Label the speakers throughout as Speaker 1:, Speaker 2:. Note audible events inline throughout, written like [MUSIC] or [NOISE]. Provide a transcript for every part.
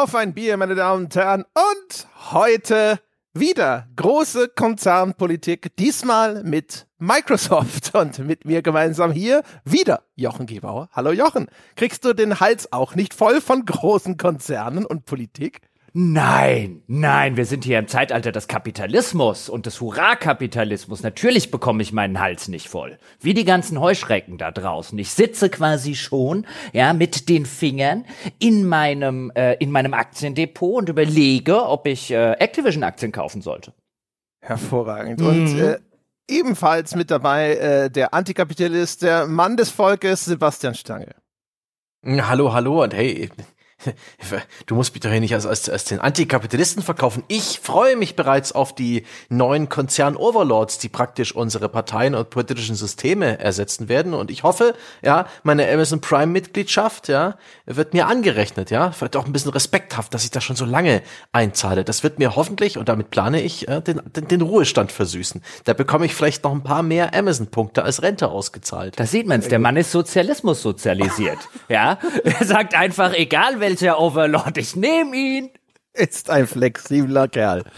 Speaker 1: Auf ein Bier, meine Damen und Herren. Und heute wieder große Konzernpolitik, diesmal mit Microsoft [LAUGHS] und mit mir gemeinsam hier wieder Jochen Gebauer. Hallo Jochen. Kriegst du den Hals auch nicht voll von großen Konzernen und Politik?
Speaker 2: Nein, nein, wir sind hier im Zeitalter des Kapitalismus und des Hurra-Kapitalismus. Natürlich bekomme ich meinen Hals nicht voll. Wie die ganzen Heuschrecken da draußen. Ich sitze quasi schon, ja, mit den Fingern in meinem, äh, in meinem Aktiendepot und überlege, ob ich äh, Activision-Aktien kaufen sollte.
Speaker 1: Hervorragend. Mhm. Und äh, ebenfalls mit dabei äh, der Antikapitalist, der Mann des Volkes, Sebastian Stange.
Speaker 3: Hallo, hallo und hey, [LAUGHS] Du musst mich doch hier nicht als, als, als den Antikapitalisten verkaufen. Ich freue mich bereits auf die neuen Konzern-Overlords, die praktisch unsere Parteien und politischen Systeme ersetzen werden. Und ich hoffe, ja, meine Amazon Prime-Mitgliedschaft, ja, wird mir angerechnet, ja. Vielleicht auch ein bisschen respekthaft, dass ich da schon so lange einzahle. Das wird mir hoffentlich, und damit plane ich, äh, den, den, den Ruhestand versüßen. Da bekomme ich vielleicht noch ein paar mehr Amazon-Punkte als Rente ausgezahlt.
Speaker 2: Da sieht man's. Der Mann ist Sozialismus sozialisiert. [LAUGHS] ja. Er sagt einfach, egal wer welcher Overlord, ich nehme ihn.
Speaker 1: Ist ein flexibler Kerl. [LAUGHS]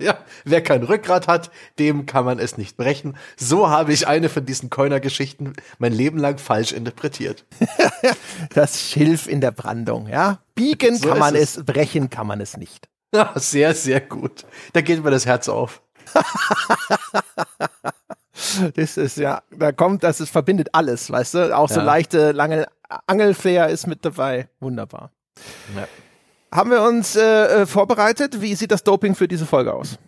Speaker 3: Ja, wer kein Rückgrat hat, dem kann man es nicht brechen. So habe ich eine von diesen Coiner-Geschichten mein Leben lang falsch interpretiert. [LAUGHS]
Speaker 1: das Schilf in der Brandung, ja. Biegen so kann man es. es, brechen kann man es nicht.
Speaker 3: Ja, sehr, sehr gut. Da geht mir das Herz auf. [LAUGHS]
Speaker 1: das ist ja, da kommt, das ist, verbindet alles, weißt du? Auch so ja. leichte, lange Angelflair ist mit dabei. Wunderbar. Ja. Haben wir uns äh, äh, vorbereitet? Wie sieht das Doping für diese Folge aus?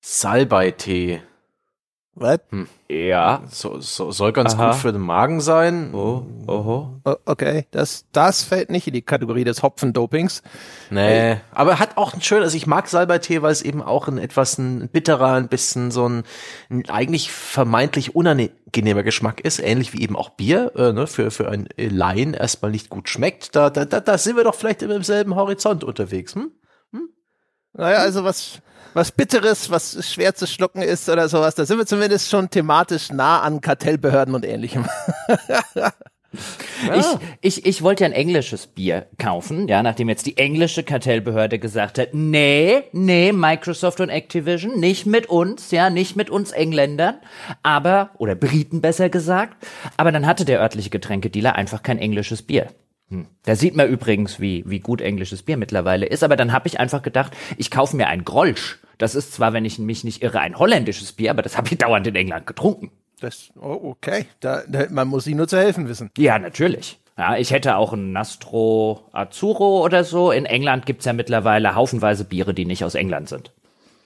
Speaker 3: Salbei-Tee.
Speaker 2: Was? Hm.
Speaker 3: Ja. So, so, soll ganz Aha. gut für den Magen sein.
Speaker 1: Oh, oho. Okay, das, das fällt nicht in die Kategorie des Hopfendopings.
Speaker 3: Nee, äh, aber hat auch ein schön, also ich mag Salbeitee, weil es eben auch ein etwas ein bitterer, ein bisschen so ein, ein eigentlich vermeintlich unangenehmer Geschmack ist, ähnlich wie eben auch Bier, äh, ne, für, für ein Laien erstmal nicht gut schmeckt. Da, da, da, da sind wir doch vielleicht im selben Horizont unterwegs, hm?
Speaker 1: Naja, also was, was Bitteres, was schwer zu schlucken ist oder sowas. Da sind wir zumindest schon thematisch nah an Kartellbehörden und ähnlichem.
Speaker 2: Ja. [LAUGHS] Ich, ich, ich wollte ja ein englisches Bier kaufen, ja, nachdem jetzt die englische Kartellbehörde gesagt hat, nee, nee, Microsoft und Activision, nicht mit uns, ja, nicht mit uns Engländern, aber, oder Briten besser gesagt, aber dann hatte der örtliche Getränkedealer einfach kein englisches Bier. Hm. Da sieht man übrigens, wie, wie gut englisches Bier mittlerweile ist. Aber dann habe ich einfach gedacht, ich kaufe mir ein Grolsch. Das ist zwar, wenn ich mich nicht irre, ein holländisches Bier, aber das habe ich dauernd in England getrunken.
Speaker 1: Das, oh, okay. Da, da, man muss ihnen nur zu helfen wissen.
Speaker 2: Ja, natürlich. Ja, ich hätte auch ein Nastro Azzurro oder so. In England gibt's ja mittlerweile haufenweise Biere, die nicht aus England sind.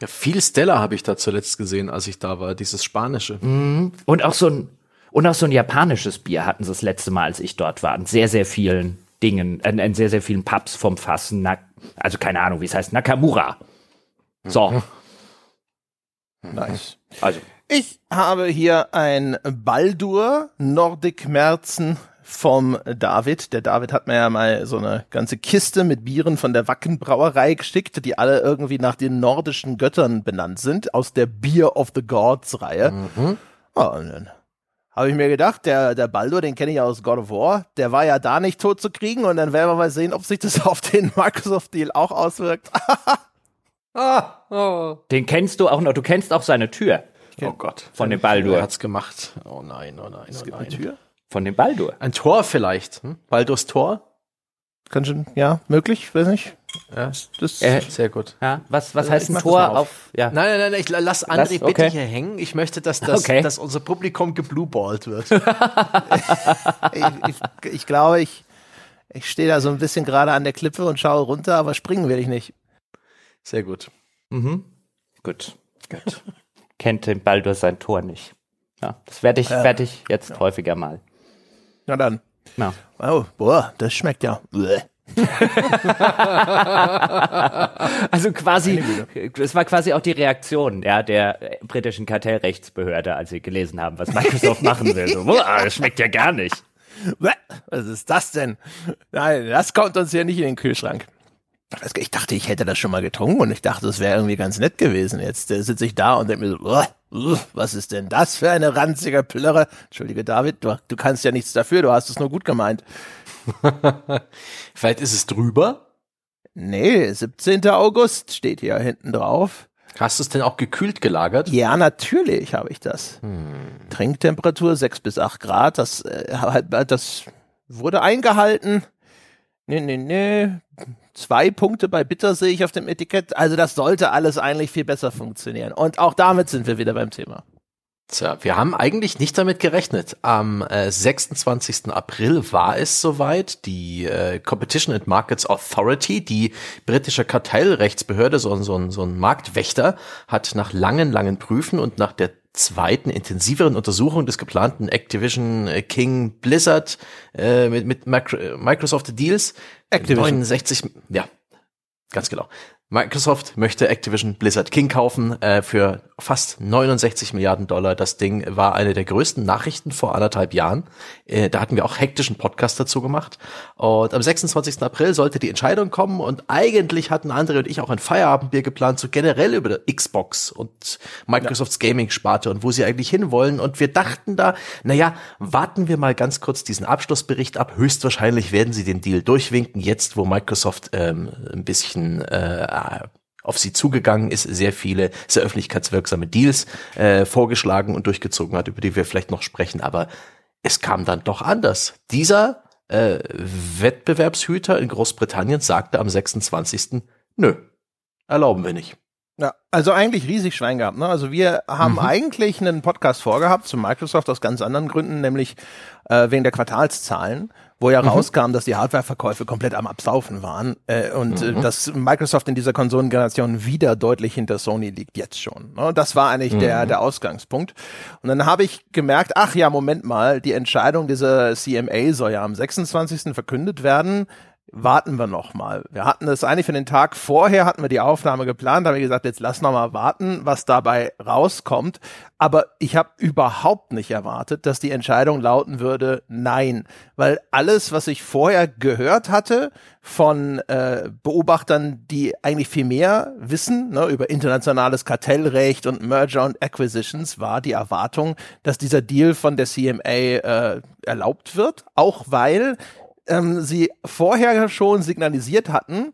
Speaker 3: Ja, viel Stella habe ich da zuletzt gesehen, als ich da war, dieses spanische.
Speaker 2: Mhm. Und auch so ein und auch so ein japanisches Bier hatten sie das letzte Mal, als ich dort war. In sehr, sehr vielen Dingen, in, in sehr, sehr vielen Pubs vom Fassen. Also keine Ahnung, wie es heißt. Nakamura. So. Mhm.
Speaker 1: Nice. Also. Ich habe hier ein Baldur Nordic Merzen vom David. Der David hat mir ja mal so eine ganze Kiste mit Bieren von der Wacken Brauerei geschickt, die alle irgendwie nach den nordischen Göttern benannt sind, aus der Beer of the Gods Reihe. Mhm. Oh, und dann habe ich mir gedacht, der, der Baldur, den kenne ich ja aus God of War, der war ja da nicht tot zu kriegen und dann werden wir mal sehen, ob sich das [LAUGHS] auf den Microsoft-Deal auch auswirkt. [LAUGHS]
Speaker 2: ah, oh. Den kennst du auch noch, du kennst auch seine Tür.
Speaker 3: Oh Gott.
Speaker 2: Von dem Baldur.
Speaker 3: Er hat's gemacht. Oh nein, oh nein, es oh
Speaker 1: gibt
Speaker 3: nein.
Speaker 1: eine Tür?
Speaker 2: Von dem Baldur.
Speaker 3: Ein Tor vielleicht. Hm? Baldurs Tor?
Speaker 1: Kann schon, ja, möglich, weiß nicht.
Speaker 3: Ja, das äh, sehr gut.
Speaker 2: Ja, was, was also heißt ein Tor auf? auf?
Speaker 3: ja. Nein, nein, nein, ich lass André lass, okay. bitte hier hängen. Ich möchte, dass, das, okay. dass unser Publikum geblueballt wird. [LAUGHS]
Speaker 1: ich, ich, ich, glaube, ich, ich stehe da so ein bisschen gerade an der Klippe und schaue runter, aber springen will ich nicht.
Speaker 3: Sehr gut.
Speaker 2: Mhm. Gut. Gut. [LAUGHS] Kennt den Baldur sein Tor nicht. Ja, das werde ich, ja. werd ich jetzt ja. häufiger mal.
Speaker 1: Na dann. Ja. Oh, boah, das schmeckt ja. [LAUGHS]
Speaker 2: also quasi, das war quasi auch die Reaktion ja, der britischen Kartellrechtsbehörde, als sie gelesen haben, was Microsoft machen will. So, boah, das schmeckt ja gar nicht.
Speaker 1: Was ist das denn? Nein, das kommt uns ja nicht in den Kühlschrank. Ich dachte, ich hätte das schon mal getrunken und ich dachte, das wäre irgendwie ganz nett gewesen. Jetzt äh, sitze ich da und denke mir so, was ist denn das für eine ranzige Plörre? Entschuldige, David, du, du kannst ja nichts dafür, du hast es nur gut gemeint. [LAUGHS]
Speaker 3: Vielleicht ist es drüber?
Speaker 1: Nee, 17. August steht hier hinten drauf.
Speaker 3: Hast du es denn auch gekühlt gelagert?
Speaker 1: Ja, natürlich habe ich das. Hm. Trinktemperatur 6 bis 8 Grad, das, äh, [LAUGHS] das wurde eingehalten. Nee, nee, nee. Zwei Punkte bei Bitter sehe ich auf dem Etikett. Also das sollte alles eigentlich viel besser funktionieren. Und auch damit sind wir wieder beim Thema.
Speaker 3: Tja, wir haben eigentlich nicht damit gerechnet. Am äh, 26. April war es soweit. Die äh, Competition and Markets Authority, die britische Kartellrechtsbehörde, so, so, so ein Marktwächter, hat nach langen, langen Prüfen und nach der zweiten intensiveren Untersuchung des geplanten Activision äh, King Blizzard äh, mit, mit Microsoft Deals Activision 69, ja, ganz genau. Microsoft möchte Activision Blizzard King kaufen äh, für fast 69 Milliarden Dollar. Das Ding war eine der größten Nachrichten vor anderthalb Jahren. Äh, da hatten wir auch hektischen Podcast dazu gemacht. Und am 26. April sollte die Entscheidung kommen und eigentlich hatten Andre und ich auch ein Feierabendbier geplant, so generell über Xbox und Microsofts ja. Gaming-Sparte und wo sie eigentlich hinwollen. Und wir dachten da, naja, warten wir mal ganz kurz diesen Abschlussbericht ab. Höchstwahrscheinlich werden sie den Deal durchwinken, jetzt wo Microsoft ähm, ein bisschen äh, auf sie zugegangen ist, sehr viele sehr öffentlichkeitswirksame Deals äh, vorgeschlagen und durchgezogen hat, über die wir vielleicht noch sprechen. Aber es kam dann doch anders. Dieser äh, Wettbewerbshüter in Großbritannien sagte am 26. Nö, erlauben wir nicht.
Speaker 1: Ja, also eigentlich riesig Schwein gehabt. Ne? Also wir haben mhm. eigentlich einen Podcast vorgehabt zu Microsoft aus ganz anderen Gründen, nämlich äh, wegen der Quartalszahlen wo ja mhm. rauskam, dass die Hardwareverkäufe komplett am Absaufen waren äh, und äh, mhm. äh, dass Microsoft in dieser Konsolengeneration wieder deutlich hinter Sony liegt, jetzt schon. Ne? Das war eigentlich mhm. der, der Ausgangspunkt. Und dann habe ich gemerkt, ach ja, Moment mal, die Entscheidung dieser CMA soll ja am 26. verkündet werden warten wir noch mal. Wir hatten das eigentlich für den Tag vorher, hatten wir die Aufnahme geplant, haben wir gesagt, jetzt lass noch mal warten, was dabei rauskommt. Aber ich habe überhaupt nicht erwartet, dass die Entscheidung lauten würde, nein. Weil alles, was ich vorher gehört hatte von äh, Beobachtern, die eigentlich viel mehr wissen ne, über internationales Kartellrecht und Merger und Acquisitions, war die Erwartung, dass dieser Deal von der CMA äh, erlaubt wird. Auch weil ähm, sie vorher schon signalisiert hatten,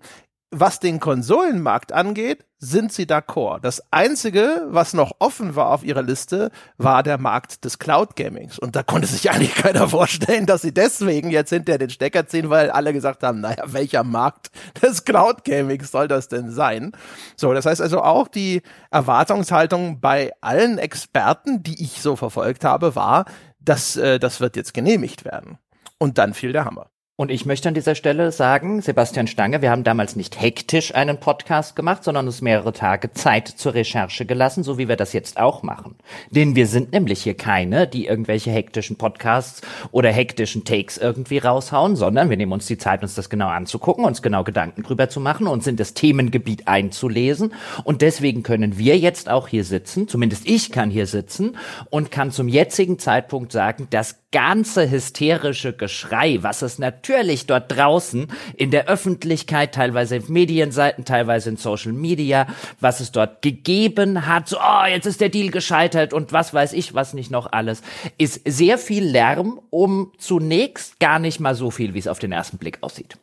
Speaker 1: was den Konsolenmarkt angeht, sind sie d'accord. Das einzige, was noch offen war auf ihrer Liste, war der Markt des Cloud Gamings. Und da konnte sich [LAUGHS] eigentlich keiner vorstellen, dass sie deswegen jetzt hinter den Stecker ziehen, weil alle gesagt haben, naja, welcher Markt des Cloud Gamings soll das denn sein? So, das heißt also auch die Erwartungshaltung bei allen Experten, die ich so verfolgt habe, war, dass äh, das wird jetzt genehmigt werden. Und dann fiel der Hammer.
Speaker 2: Und ich möchte an dieser Stelle sagen, Sebastian Stange, wir haben damals nicht hektisch einen Podcast gemacht, sondern uns mehrere Tage Zeit zur Recherche gelassen, so wie wir das jetzt auch machen. Denn wir sind nämlich hier keine, die irgendwelche hektischen Podcasts oder hektischen Takes irgendwie raushauen, sondern wir nehmen uns die Zeit, uns das genau anzugucken, uns genau Gedanken drüber zu machen, uns in das Themengebiet einzulesen. Und deswegen können wir jetzt auch hier sitzen, zumindest ich kann hier sitzen und kann zum jetzigen Zeitpunkt sagen, das ganze hysterische Geschrei, was es natürlich dort draußen in der Öffentlichkeit, teilweise in Medienseiten, teilweise in Social Media, was es dort gegeben hat, so, oh, jetzt ist der Deal gescheitert und was weiß ich, was nicht noch alles, ist sehr viel Lärm um zunächst gar nicht mal so viel, wie es auf den ersten Blick aussieht.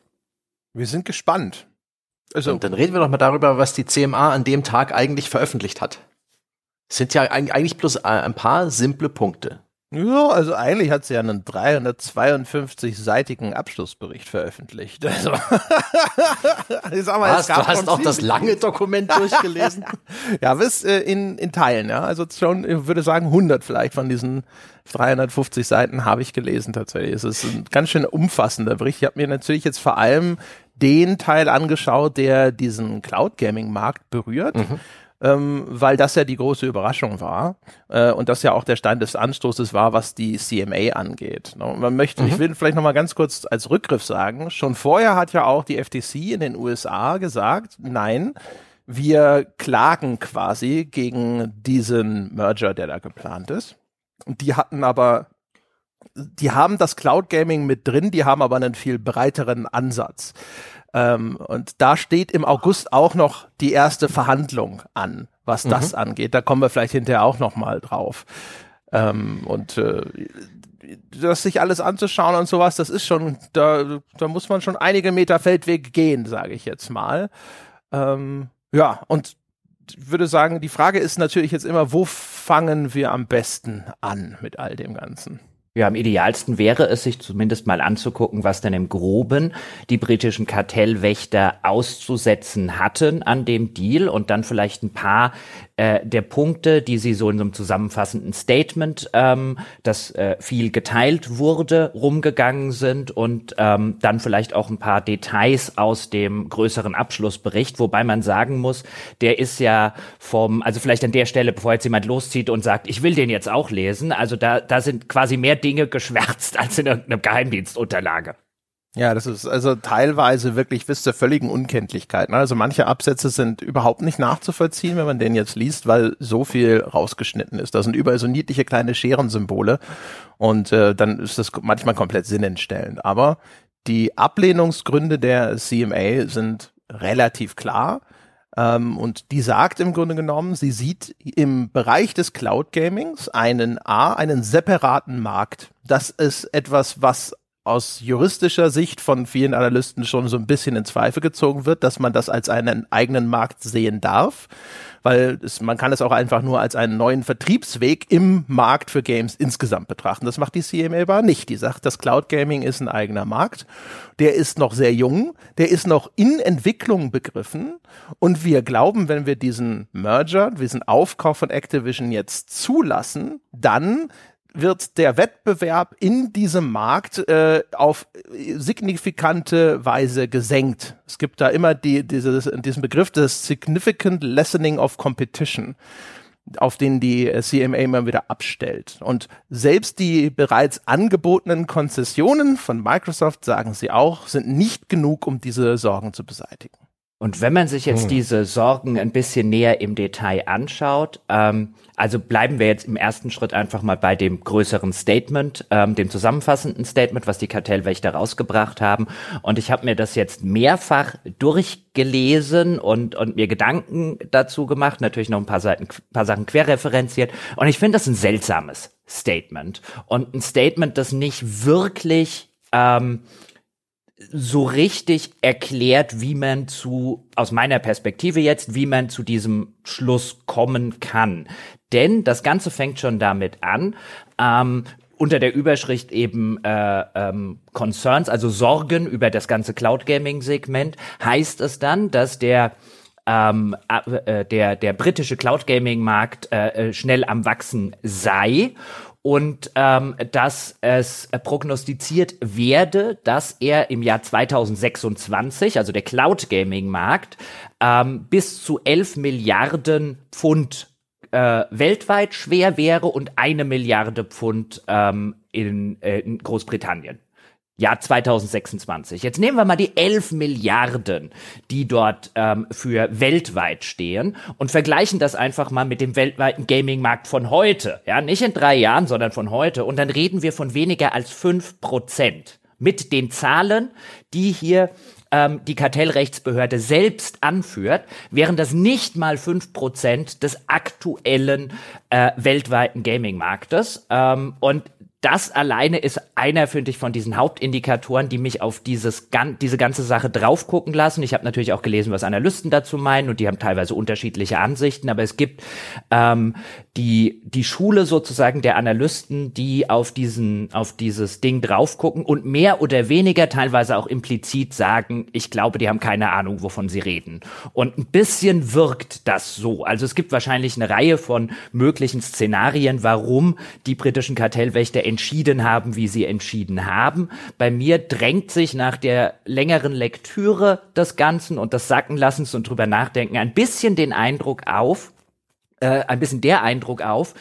Speaker 1: Wir sind gespannt.
Speaker 3: Also, und dann reden wir doch mal darüber, was die CMA an dem Tag eigentlich veröffentlicht hat. Es sind ja eigentlich bloß äh, ein paar simple Punkte.
Speaker 1: Ja, also eigentlich hat sie ja einen 352-seitigen Abschlussbericht veröffentlicht. [LAUGHS] Also,
Speaker 3: ich sag mal, Was, du hast auch das lange Dokument durchgelesen? [LAUGHS]
Speaker 1: ja, bis äh, in, in Teilen, ja. Also schon, ich würde sagen, 100 vielleicht von diesen 350 Seiten habe ich gelesen tatsächlich. Es ist ein ganz schön umfassender Bericht. Ich habe mir natürlich jetzt vor allem den Teil angeschaut, der diesen Cloud Gaming Markt berührt. Mhm ähm, weil das ja die große Überraschung war äh, und das ja auch der Stein des Anstoßes war, was die CMA angeht. Ne? man möchte, mhm. ich will vielleicht noch mal ganz kurz als Rückgriff sagen, schon vorher hat ja auch die FTC in den USA gesagt, nein, wir klagen quasi gegen diesen Merger, der da geplant ist. Und die hatten aber die haben das Cloud Gaming mit drin, die haben aber einen viel breiteren Ansatz. Ähm, und da steht im August auch noch die erste Verhandlung an, was mhm. das angeht. Da kommen wir vielleicht hinterher auch noch mal drauf. Ähm, und äh, das sich alles anzuschauen und sowas, das ist schon, da, da muss man schon einige Meter Feldweg gehen, sage ich jetzt mal. Ähm, ja, und ich würde sagen, die Frage ist natürlich jetzt immer, wo fangen wir am besten an mit all dem Ganzen?
Speaker 2: Ja, am idealsten wäre es, sich zumindest mal anzugucken, was denn im Groben die britischen Kartellwächter auszusetzen hatten an dem Deal und dann vielleicht ein paar äh, der Punkte, die sie so in so einem zusammenfassenden Statement, ähm, das äh, viel geteilt wurde, rumgegangen sind und ähm, dann vielleicht auch ein paar Details aus dem größeren Abschlussbericht, wobei man sagen muss, der ist ja vom, also vielleicht an der Stelle, bevor jetzt jemand loszieht und sagt, ich will den jetzt auch lesen, also da, da sind quasi mehr Dinge geschwärzt [LAUGHS] als in irgendeiner Geheimdienstunterlage.
Speaker 1: Ja, das ist also teilweise wirklich bis zur völligen Unkenntlichkeit. Ne? Also manche Absätze sind überhaupt nicht nachzuvollziehen, wenn man den jetzt liest, weil so viel rausgeschnitten ist. Da sind überall so niedliche kleine Scherensymbole und äh, dann ist das manchmal komplett sinnentstellend. Aber die Ablehnungsgründe der CMA sind relativ klar. Ähm, und die sagt im Grunde genommen, sie sieht im Bereich des Cloud Gamings einen A, einen separaten Markt. Das ist etwas, was aus juristischer Sicht von vielen Analysten schon so ein bisschen in Zweifel gezogen wird, dass man das als einen eigenen Markt sehen darf, weil es, man kann es auch einfach nur als einen neuen Vertriebsweg im Markt für Games insgesamt betrachten. Das macht die CMA aber nicht. Die sagt, das Cloud Gaming ist ein eigener Markt. Der ist noch sehr jung, der ist noch in Entwicklung begriffen und wir glauben, wenn wir diesen Merger, diesen Aufkauf von Activision jetzt zulassen, dann wird der Wettbewerb in diesem Markt äh, auf signifikante Weise gesenkt. Es gibt da immer die, dieses, diesen Begriff des Significant Lessening of Competition auf den die CMA immer wieder abstellt. Und selbst die bereits angebotenen Konzessionen von Microsoft, sagen sie auch, sind nicht genug, um diese Sorgen zu beseitigen.
Speaker 2: Und wenn man sich jetzt hm. diese Sorgen ein bisschen näher im Detail anschaut, ähm, also bleiben wir jetzt im ersten Schritt einfach mal bei dem größeren Statement, ähm, dem zusammenfassenden Statement, was die Kartellwächter rausgebracht haben. Und ich habe mir das jetzt mehrfach durchgelesen und, und mir Gedanken dazu gemacht, natürlich noch ein paar, Seiten, paar Sachen querreferenziert. Und ich finde das ein seltsames Statement. Und ein Statement, das nicht wirklich ähm, so richtig erklärt, wie man zu, aus meiner Perspektive jetzt, wie man zu diesem Schluss kommen kann. Denn das Ganze fängt schon damit an, ähm, unter der Überschrift eben äh, ähm, Concerns, also Sorgen über das ganze Cloud Gaming Segment, heißt es dann, dass der ähm, äh, der der britische Cloud Gaming Markt äh, äh schnell am wachsen sei und ähm, dass es prognostiziert werde, dass er im Jahr 2026, also der Cloud Gaming Markt, ähm, bis zu 11 Milliarden Pfund äh, weltweit schwer wäre und eine Milliarde Pfund ähm, in, äh, in Großbritannien. Jahr 2026. Jetzt nehmen wir mal die 11 Milliarden, die dort ähm, für weltweit stehen und vergleichen das einfach mal mit dem weltweiten Gaming-Markt von heute. Ja, nicht in drei Jahren, sondern von heute. Und dann reden wir von weniger als fünf Prozent mit den Zahlen, die hier ähm, die Kartellrechtsbehörde selbst anführt, wären das nicht mal fünf Prozent des aktuellen äh, weltweiten Gaming-Marktes. Ähm, und das alleine ist einer, finde ich, von diesen Hauptindikatoren, die mich auf dieses, diese ganze Sache drauf gucken lassen. Ich habe natürlich auch gelesen, was Analysten dazu meinen und die haben teilweise unterschiedliche Ansichten, aber es gibt ähm, die, die Schule sozusagen der Analysten, die auf diesen, auf dieses Ding drauf gucken und mehr oder weniger teilweise auch implizit sagen, ich glaube, die haben keine Ahnung, wovon sie reden. Und ein bisschen wirkt das so. Also es gibt wahrscheinlich eine Reihe von möglichen Szenarien, warum die britischen Kartellwächter entschieden haben, wie sie entschieden haben. Bei mir drängt sich nach der längeren Lektüre des Ganzen und des Sackenlassens und drüber nachdenken ein bisschen den Eindruck auf, äh, ein bisschen der Eindruck auf,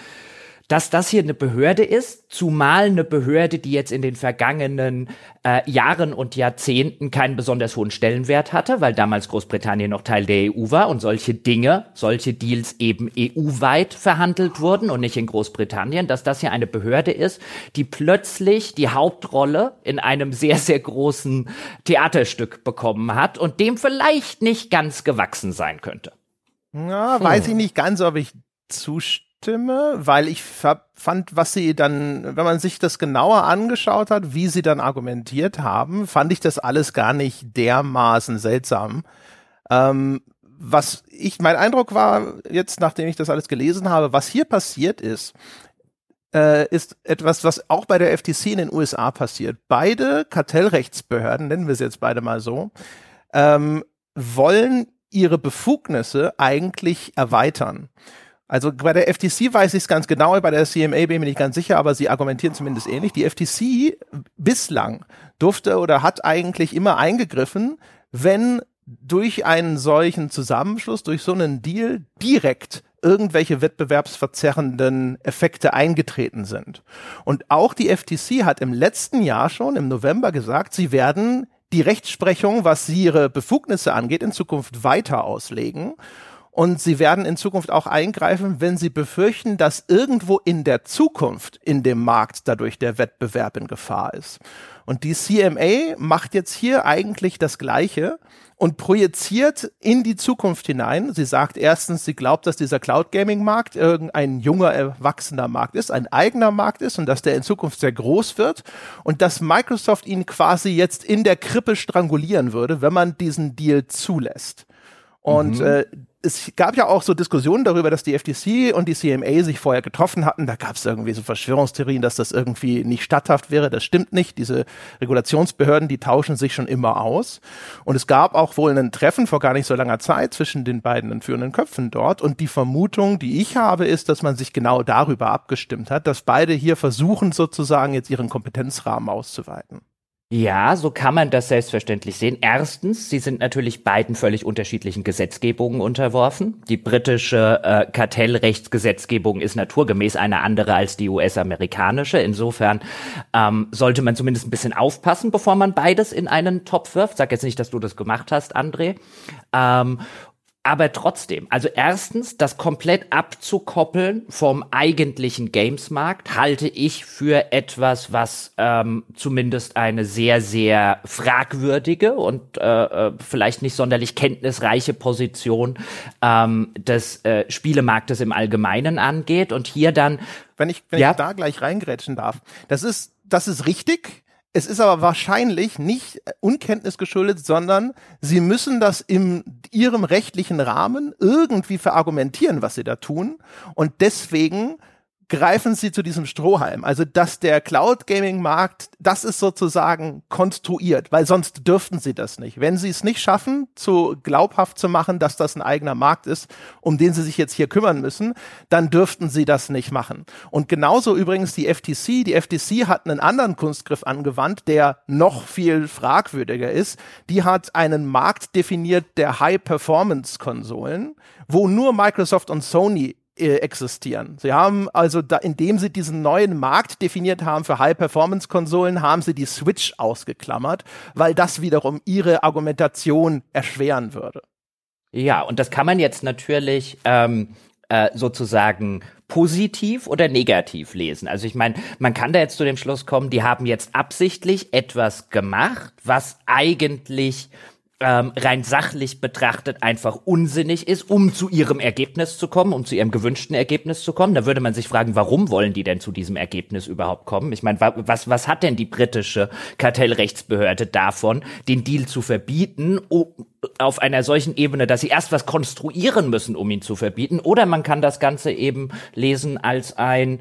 Speaker 2: dass das hier eine Behörde ist, zumal eine Behörde, die jetzt in den vergangenen äh, Jahren und Jahrzehnten keinen besonders hohen Stellenwert hatte, weil damals Großbritannien noch Teil der EU war und solche Dinge, solche Deals eben EU-weit verhandelt wurden und nicht in Großbritannien, dass das hier eine Behörde ist, die plötzlich die Hauptrolle in einem sehr, sehr großen Theaterstück bekommen hat und dem vielleicht nicht ganz gewachsen sein könnte.
Speaker 1: Ja, weiß hm. ich nicht ganz, ob ich zustimme zustimme, weil ich fand, was sie dann, wenn man sich das genauer angeschaut hat, wie sie dann argumentiert haben, fand ich das alles gar nicht dermaßen seltsam. Ähm, was ich, mein Eindruck war, jetzt nachdem ich das alles gelesen habe, was hier passiert ist, äh, ist etwas, was auch bei der FTC in den USA passiert. Beide Kartellrechtsbehörden, nennen wir sie jetzt beide mal so, ähm, wollen ihre Befugnisse eigentlich erweitern. Also bei der FTC weiß ich es ganz genau, bei der CMA bin ich nicht ganz sicher, aber sie argumentieren zumindest ähnlich. Die FTC bislang durfte oder hat eigentlich immer eingegriffen, wenn durch einen solchen Zusammenschluss, durch so einen Deal direkt irgendwelche wettbewerbsverzerrenden Effekte eingetreten sind. Und auch die FTC hat im letzten Jahr schon im November gesagt, sie werden die Rechtsprechung, was ihre Befugnisse angeht, in Zukunft weiter auslegen. Und sie werden in Zukunft auch eingreifen, wenn sie befürchten, dass irgendwo in der Zukunft in dem Markt dadurch der Wettbewerb in Gefahr ist. Und die CMA macht jetzt hier eigentlich das Gleiche und projiziert in die Zukunft hinein. Sie sagt erstens, sie glaubt, dass dieser Cloud Gaming Markt irgendein junger, erwachsener Markt ist, ein eigener Markt ist und dass der in Zukunft sehr groß wird und dass Microsoft ihn quasi jetzt in der Krippe strangulieren würde, wenn man diesen Deal zulässt. Und mhm. äh, es gab ja auch so Diskussionen darüber, dass die FTC und die CMA sich vorher getroffen hatten. Da gab es irgendwie so Verschwörungstheorien, dass das irgendwie nicht statthaft wäre. Das stimmt nicht. Diese Regulationsbehörden, die tauschen sich schon immer aus. Und es gab auch wohl ein Treffen vor gar nicht so langer Zeit zwischen den beiden führenden Köpfen dort. Und die Vermutung, die ich habe, ist, dass man sich genau darüber abgestimmt hat, dass beide hier versuchen, sozusagen jetzt ihren Kompetenzrahmen auszuweiten.
Speaker 2: Ja, so kann man das selbstverständlich sehen. Erstens, sie sind natürlich beiden völlig unterschiedlichen Gesetzgebungen unterworfen. Die britische äh, Kartellrechtsgesetzgebung ist naturgemäß eine andere als die US-amerikanische. Insofern ähm, sollte man zumindest ein bisschen aufpassen, bevor man beides in einen Topf wirft. Sag jetzt nicht, dass du das gemacht hast, André. Ähm, aber trotzdem, also erstens, das komplett abzukoppeln vom eigentlichen Gamesmarkt halte ich für etwas, was ähm, zumindest eine sehr, sehr fragwürdige und äh, äh, vielleicht nicht sonderlich kenntnisreiche Position ähm, des äh, Spielemarktes im Allgemeinen angeht. Und hier dann.
Speaker 1: Wenn ich, wenn ja? ich da gleich reingrätschen darf, das ist, das ist richtig. Es ist aber wahrscheinlich nicht Unkenntnis geschuldet, sondern sie müssen das in ihrem rechtlichen Rahmen irgendwie verargumentieren, was sie da tun. Und deswegen greifen sie zu diesem Strohhalm. Also, dass der Cloud Gaming Markt, das ist sozusagen konstruiert, weil sonst dürften sie das nicht. Wenn sie es nicht schaffen, zu glaubhaft zu machen, dass das ein eigener Markt ist, um den sie sich jetzt hier kümmern müssen, dann dürften sie das nicht machen. Und genauso übrigens die FTC. Die FTC hat einen anderen Kunstgriff angewandt, der noch viel fragwürdiger ist. Die hat einen Markt definiert der High-Performance-Konsolen, wo nur Microsoft und Sony äh, existieren. Sie haben also, da, indem sie diesen neuen Markt definiert haben für High-Performance-Konsolen, haben sie die Switch ausgeklammert, weil das wiederum ihre Argumentation erschweren würde.
Speaker 2: Ja, und das kann man jetzt natürlich ähm, äh, sozusagen positiv oder negativ lesen. Also ich meine, man kann da jetzt zu dem Schluss kommen, die haben jetzt absichtlich etwas gemacht, was eigentlich ähm, rein sachlich betrachtet einfach unsinnig ist, um zu ihrem Ergebnis zu kommen, um zu ihrem gewünschten Ergebnis zu kommen. Da würde man sich fragen, warum wollen die denn zu diesem Ergebnis überhaupt kommen? Ich meine, was, was hat denn die britische Kartellrechtsbehörde davon, den Deal zu verbieten, auf einer solchen Ebene, dass sie erst was konstruieren müssen, um ihn zu verbieten? Oder man kann das Ganze eben lesen als ein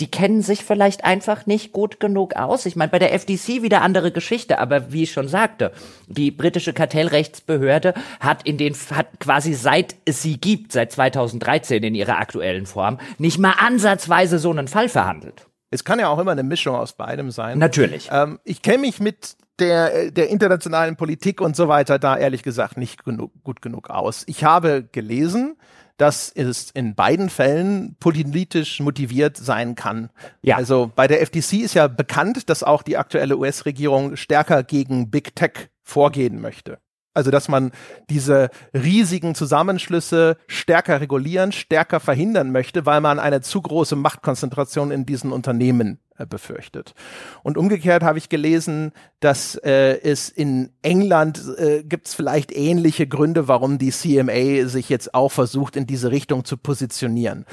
Speaker 2: die kennen sich vielleicht einfach nicht gut genug aus. Ich meine, bei der FDC wieder andere Geschichte, aber wie ich schon sagte, die britische Kartellrechtsbehörde hat in den hat quasi seit es sie gibt, seit 2013 in ihrer aktuellen Form, nicht mal ansatzweise so einen Fall verhandelt.
Speaker 1: Es kann ja auch immer eine Mischung aus beidem sein.
Speaker 2: Natürlich.
Speaker 1: Ähm, ich kenne mich mit der, der internationalen Politik und so weiter da ehrlich gesagt nicht genug, gut genug aus. Ich habe gelesen, dass es in beiden Fällen politisch motiviert sein kann. Ja. Also bei der FTC ist ja bekannt, dass auch die aktuelle US-Regierung stärker gegen Big Tech vorgehen möchte. Also, dass man diese riesigen Zusammenschlüsse stärker regulieren, stärker verhindern möchte, weil man eine zu große Machtkonzentration in diesen Unternehmen befürchtet. Und umgekehrt habe ich gelesen, dass äh, es in England äh, gibt es vielleicht ähnliche Gründe, warum die CMA sich jetzt auch versucht, in diese Richtung zu positionieren.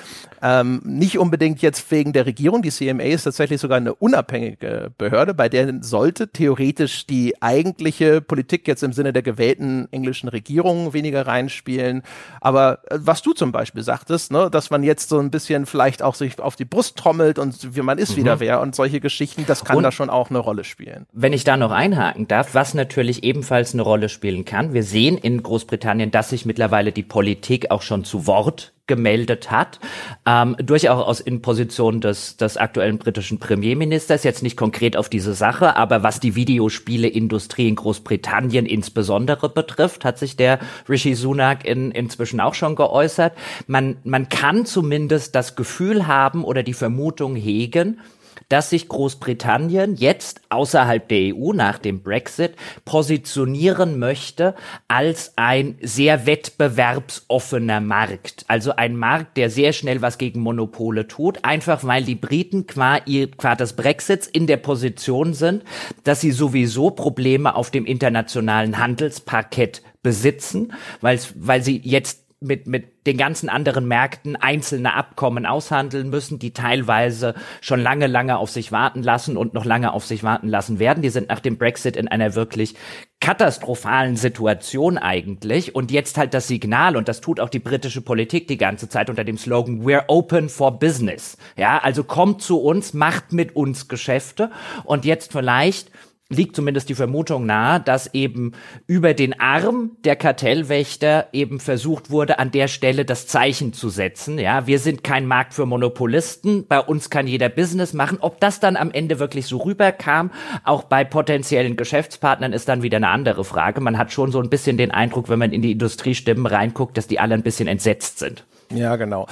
Speaker 1: Ähm, nicht unbedingt jetzt wegen der Regierung. Die CMA ist tatsächlich sogar eine unabhängige Behörde, bei der sollte theoretisch die eigentliche Politik jetzt im Sinne der gewählten englischen Regierung weniger reinspielen. Aber äh, was du zum Beispiel sagtest, ne, dass man jetzt so ein bisschen vielleicht auch sich auf die Brust trommelt und wie man ist mhm. wieder wer und solche Geschichten, das kann und, da schon auch eine Rolle spielen.
Speaker 2: Wenn ich da noch einhaken darf, was natürlich ebenfalls eine Rolle spielen kann, wir sehen in Großbritannien, dass sich mittlerweile die Politik auch schon zu Wort gemeldet hat, ähm, durchaus in Position des, des aktuellen britischen Premierministers, jetzt nicht konkret auf diese Sache, aber was die Videospieleindustrie in Großbritannien insbesondere betrifft, hat sich der Rishi Sunak in, inzwischen auch schon geäußert. Man, man kann zumindest das Gefühl haben oder die Vermutung hegen, dass sich Großbritannien jetzt außerhalb der EU nach dem Brexit positionieren möchte als ein sehr wettbewerbsoffener Markt. Also ein Markt, der sehr schnell was gegen Monopole tut, einfach weil die Briten qua, ihr, qua des Brexits in der Position sind, dass sie sowieso Probleme auf dem internationalen Handelsparkett besitzen, weil, weil sie jetzt mit, mit den ganzen anderen Märkten einzelne Abkommen aushandeln müssen, die teilweise schon lange, lange auf sich warten lassen und noch lange auf sich warten lassen werden. Die sind nach dem Brexit in einer wirklich katastrophalen Situation eigentlich. Und jetzt halt das Signal, und das tut auch die britische Politik die ganze Zeit unter dem Slogan, we're open for business. Ja, also kommt zu uns, macht mit uns Geschäfte. Und jetzt vielleicht liegt zumindest die Vermutung nahe, dass eben über den Arm der Kartellwächter eben versucht wurde, an der Stelle das Zeichen zu setzen. Ja, wir sind kein Markt für Monopolisten. Bei uns kann jeder Business machen. Ob das dann am Ende wirklich so rüberkam, auch bei potenziellen Geschäftspartnern, ist dann wieder eine andere Frage. Man hat schon so ein bisschen den Eindruck, wenn man in die Industriestimmen reinguckt, dass die alle ein bisschen entsetzt sind.
Speaker 1: Ja, genau.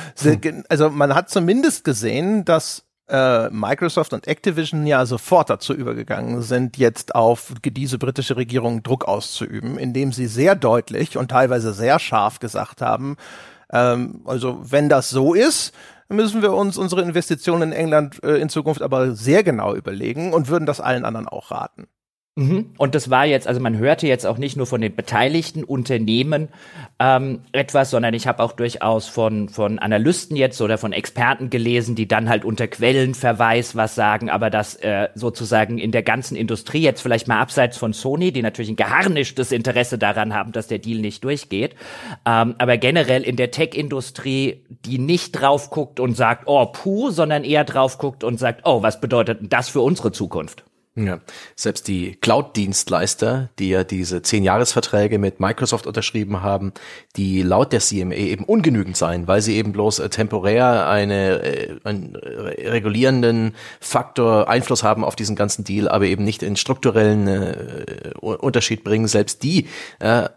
Speaker 1: Also man hat zumindest gesehen, dass äh, Microsoft und Activision ja sofort dazu übergegangen sind, jetzt auf diese britische Regierung Druck auszuüben, indem sie sehr deutlich und teilweise sehr scharf gesagt haben, ähm, also wenn das so ist, müssen wir uns unsere Investitionen in England äh, in Zukunft aber sehr genau überlegen und würden das allen anderen auch raten.
Speaker 2: Mhm. Und das war jetzt, also man hörte jetzt auch nicht nur von den beteiligten Unternehmen ähm, etwas, sondern ich habe auch durchaus von, von Analysten jetzt oder von Experten gelesen, die dann halt unter Quellenverweis was sagen, aber dass äh, sozusagen in der ganzen Industrie jetzt vielleicht mal abseits von Sony, die natürlich ein geharnischtes Interesse daran haben, dass der Deal nicht durchgeht, ähm, aber generell in der Tech-Industrie, die nicht drauf guckt und sagt, oh puh, sondern eher drauf guckt und sagt, oh, was bedeutet das für unsere Zukunft?
Speaker 3: Ja, selbst die Cloud-Dienstleister, die ja diese zehn Jahresverträge mit Microsoft unterschrieben haben, die laut der CMA eben ungenügend seien, weil sie eben bloß äh, temporär eine, äh, einen regulierenden Faktor Einfluss haben auf diesen ganzen Deal, aber eben nicht in strukturellen äh, Unterschied bringen. Selbst die, äh,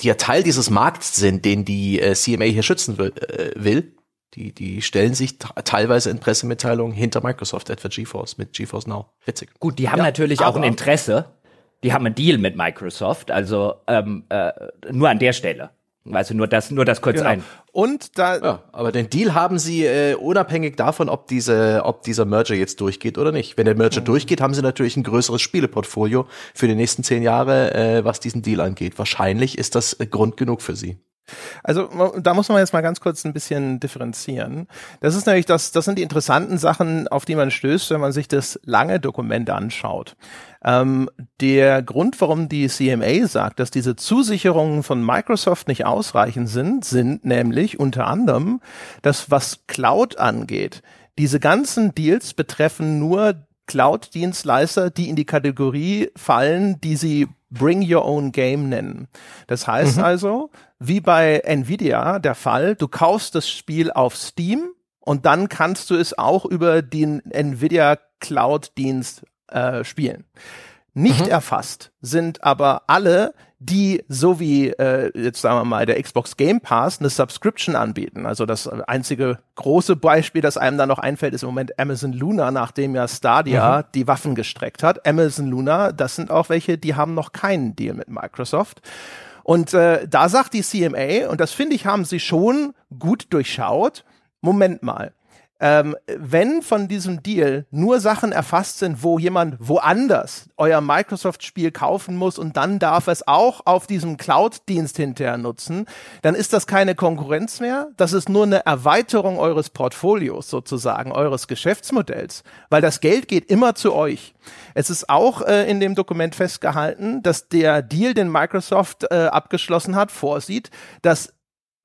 Speaker 3: die ja Teil dieses Markts sind, den die äh, CMA hier schützen will, äh, will die, die stellen sich teilweise in Pressemitteilungen hinter Microsoft, etwa GeForce mit GeForce Now.
Speaker 2: Witzig. Gut, die haben ja, natürlich auch ein Interesse. Die haben einen Deal mit Microsoft, also ähm, äh, nur an der Stelle. Also nur das, nur das kurz genau. ein.
Speaker 3: Und da. Ja, aber den Deal haben sie äh, unabhängig davon, ob diese, ob dieser Merger jetzt durchgeht oder nicht. Wenn der Merger mhm. durchgeht, haben sie natürlich ein größeres Spieleportfolio für die nächsten zehn Jahre, äh, was diesen Deal angeht. Wahrscheinlich ist das äh, Grund genug für sie.
Speaker 1: Also da muss man jetzt mal ganz kurz ein bisschen differenzieren. Das ist nämlich das, das sind die interessanten Sachen, auf die man stößt, wenn man sich das lange Dokument anschaut. Ähm, der Grund, warum die CMA sagt, dass diese Zusicherungen von Microsoft nicht ausreichend sind, sind nämlich unter anderem, dass was Cloud angeht, diese ganzen Deals betreffen nur Cloud-Dienstleister, die in die Kategorie fallen, die sie Bring Your Own Game nennen. Das heißt mhm. also, wie bei Nvidia der Fall, du kaufst das Spiel auf Steam und dann kannst du es auch über den Nvidia Cloud Dienst äh, spielen. Nicht mhm. erfasst sind aber alle, die so wie äh, jetzt sagen wir mal der Xbox Game Pass eine Subscription anbieten. Also das einzige große Beispiel, das einem da noch einfällt, ist im Moment Amazon Luna, nachdem ja Stadia mhm. die Waffen gestreckt hat. Amazon Luna, das sind auch welche, die haben noch keinen Deal mit Microsoft. Und äh, da sagt die CMA, und das finde ich, haben sie schon gut durchschaut, Moment mal, ähm, wenn von diesem Deal nur Sachen erfasst sind, wo jemand woanders euer Microsoft-Spiel kaufen muss und dann darf es auch auf diesem Cloud-Dienst hinterher nutzen, dann ist das keine Konkurrenz mehr. Das ist nur eine Erweiterung eures Portfolios sozusagen, eures Geschäftsmodells, weil das Geld geht immer zu euch. Es ist auch äh, in dem Dokument festgehalten, dass der Deal, den Microsoft äh, abgeschlossen hat, vorsieht, dass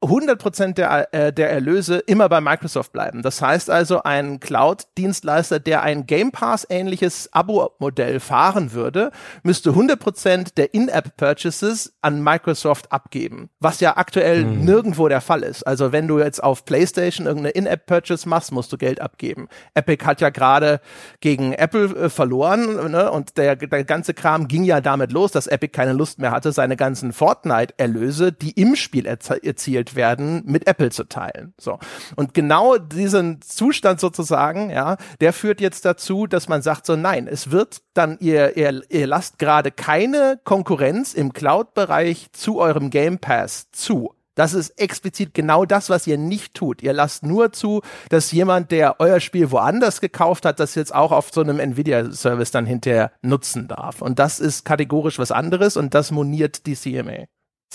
Speaker 1: 100 der, äh, der Erlöse immer bei Microsoft bleiben. Das heißt also, ein Cloud-Dienstleister, der ein Game Pass-ähnliches Abo-Modell fahren würde, müsste 100% der In-App-Purchases an Microsoft abgeben, was ja aktuell hm. nirgendwo der Fall ist. Also wenn du jetzt auf PlayStation irgendeine In-App-Purchase machst, musst du Geld abgeben. Epic hat ja gerade gegen Apple äh, verloren ne? und der, der ganze Kram ging ja damit los, dass Epic keine Lust mehr hatte, seine ganzen Fortnite-Erlöse, die im Spiel erzielt werden, mit Apple zu teilen. So. Und genau diesen Zustand sozusagen, ja, der führt jetzt dazu, dass man sagt so, nein, es wird dann, ihr, ihr, ihr lasst gerade keine Konkurrenz im Cloud-Bereich zu eurem Game Pass zu. Das ist explizit genau das, was ihr nicht tut. Ihr lasst nur zu, dass jemand, der euer Spiel woanders gekauft hat, das jetzt auch auf so einem Nvidia-Service dann hinterher nutzen darf. Und das ist kategorisch was anderes und das moniert die CMA.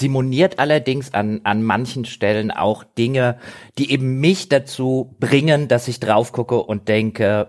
Speaker 2: Sie moniert allerdings an, an manchen Stellen auch Dinge, die eben mich dazu bringen, dass ich drauf gucke und denke,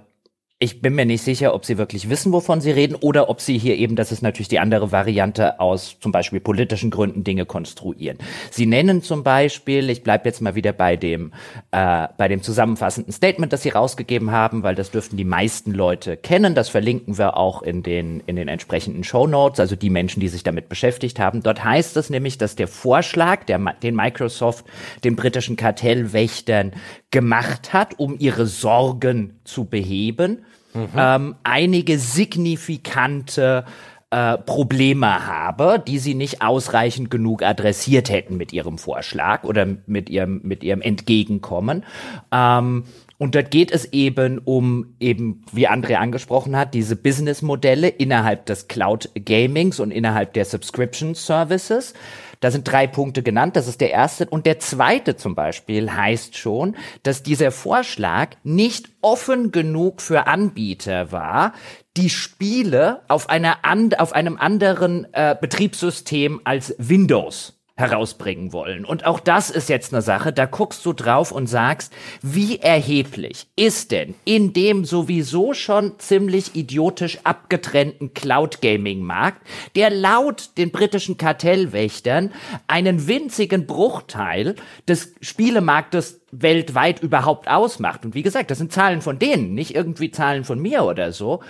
Speaker 2: ich bin mir nicht sicher, ob sie wirklich wissen, wovon sie reden, oder ob sie hier eben, das ist natürlich die andere Variante, aus zum Beispiel politischen Gründen Dinge konstruieren. Sie nennen zum Beispiel, ich bleibe jetzt mal wieder bei dem, äh, bei dem zusammenfassenden Statement, das sie rausgegeben haben, weil das dürften die meisten Leute kennen. Das verlinken wir auch in den, in den entsprechenden Show Notes, also die Menschen, die sich damit beschäftigt haben. Dort heißt es nämlich, dass der Vorschlag, der, den Microsoft den britischen Kartellwächtern gemacht hat, um ihre Sorgen zu beheben, mhm. ähm, einige signifikante äh, Probleme habe, die sie nicht ausreichend genug adressiert hätten mit ihrem Vorschlag oder mit ihrem, mit ihrem Entgegenkommen. Ähm, und dort geht es eben um eben, wie André angesprochen hat, diese Businessmodelle innerhalb des Cloud Gamings und innerhalb der Subscription Services. Da sind drei Punkte genannt. Das ist der erste. Und der zweite zum Beispiel heißt schon, dass dieser Vorschlag nicht offen genug für Anbieter war, die Spiele auf, einer and auf einem anderen äh, Betriebssystem als Windows herausbringen wollen. Und auch das ist jetzt eine Sache, da guckst du drauf und sagst, wie erheblich ist denn in dem sowieso schon ziemlich idiotisch abgetrennten Cloud Gaming Markt, der laut den britischen Kartellwächtern einen winzigen Bruchteil des Spielemarktes weltweit überhaupt ausmacht. Und wie gesagt, das sind Zahlen von denen, nicht irgendwie Zahlen von mir oder so.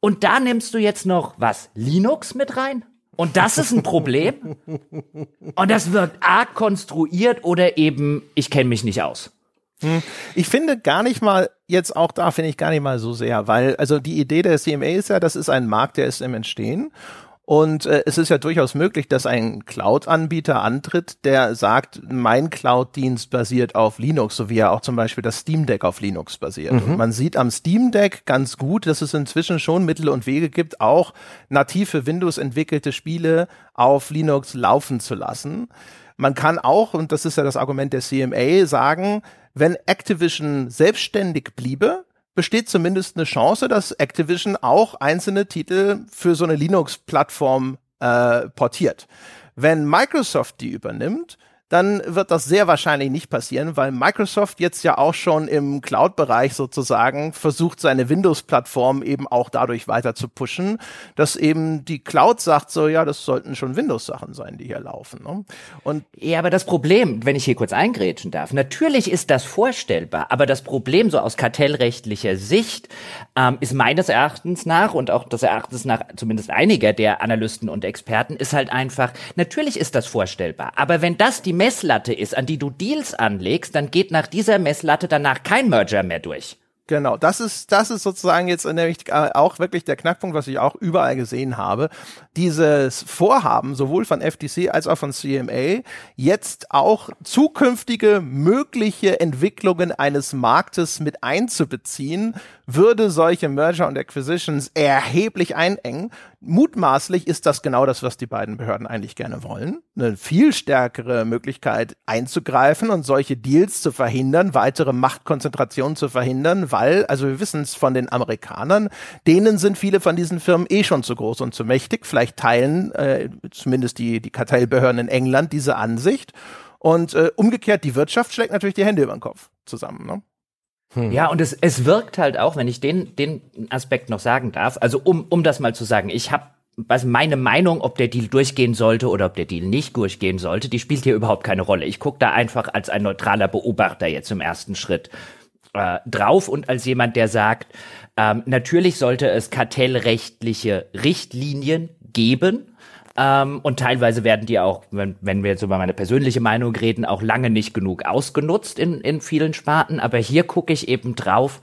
Speaker 2: Und da nimmst du jetzt noch was? Linux mit rein? Und das ist ein Problem. Und das wird arg konstruiert oder eben, ich kenne mich nicht aus.
Speaker 1: Hm. Ich finde gar nicht mal, jetzt auch da finde ich gar nicht mal so sehr, weil, also die Idee der CMA ist ja, das ist ein Markt, der ist im Entstehen. Und äh, es ist ja durchaus möglich, dass ein Cloud-Anbieter antritt, der sagt, mein Cloud-Dienst basiert auf Linux, so wie ja auch zum Beispiel das Steam Deck auf Linux basiert. Mhm. Und man sieht am Steam Deck ganz gut, dass es inzwischen schon Mittel und Wege gibt, auch native Windows entwickelte Spiele auf Linux laufen zu lassen. Man kann auch, und das ist ja das Argument der CMA, sagen, wenn Activision selbstständig bliebe, besteht zumindest eine Chance, dass Activision auch einzelne Titel für so eine Linux-Plattform äh, portiert. Wenn Microsoft die übernimmt, dann wird das sehr wahrscheinlich nicht passieren, weil Microsoft jetzt ja auch schon im Cloud-Bereich sozusagen versucht, seine Windows-Plattform eben auch dadurch weiter zu pushen, dass eben die Cloud sagt so, ja, das sollten schon Windows-Sachen sein, die hier laufen. Ne?
Speaker 2: Und ja, aber das Problem, wenn ich hier kurz eingrätschen darf, natürlich ist das vorstellbar, aber das Problem so aus kartellrechtlicher Sicht ähm, ist meines Erachtens nach und auch des Erachtens nach zumindest einiger der Analysten und Experten ist halt einfach, natürlich ist das vorstellbar, aber wenn das die Messlatte ist, an die du Deals anlegst, dann geht nach dieser Messlatte danach kein Merger mehr durch.
Speaker 1: Genau, das ist, das ist sozusagen jetzt nämlich äh, auch wirklich der Knackpunkt, was ich auch überall gesehen habe. Dieses Vorhaben, sowohl von FTC als auch von CMA, jetzt auch zukünftige mögliche Entwicklungen eines Marktes mit einzubeziehen, würde solche Merger und Acquisitions erheblich einengen. Mutmaßlich ist das genau das, was die beiden Behörden eigentlich gerne wollen. Eine viel stärkere Möglichkeit einzugreifen und solche Deals zu verhindern, weitere Machtkonzentrationen zu verhindern, weil, also wir wissen es von den Amerikanern, denen sind viele von diesen Firmen eh schon zu groß und zu mächtig. Vielleicht teilen äh, zumindest die, die Kartellbehörden in England diese Ansicht. Und äh, umgekehrt, die Wirtschaft schlägt natürlich die Hände über den Kopf zusammen. Ne?
Speaker 2: Hm. Ja, und es, es wirkt halt auch, wenn ich den, den Aspekt noch sagen darf, also um, um das mal zu sagen, ich habe was meine Meinung, ob der Deal durchgehen sollte oder ob der Deal nicht durchgehen sollte, die spielt hier überhaupt keine Rolle. Ich gucke da einfach als ein neutraler Beobachter jetzt im ersten Schritt äh, drauf und als jemand, der sagt, ähm, natürlich sollte es kartellrechtliche Richtlinien geben, ähm, und teilweise werden die auch, wenn, wenn wir jetzt über meine persönliche Meinung reden, auch lange nicht genug ausgenutzt in, in vielen Sparten. Aber hier gucke ich eben drauf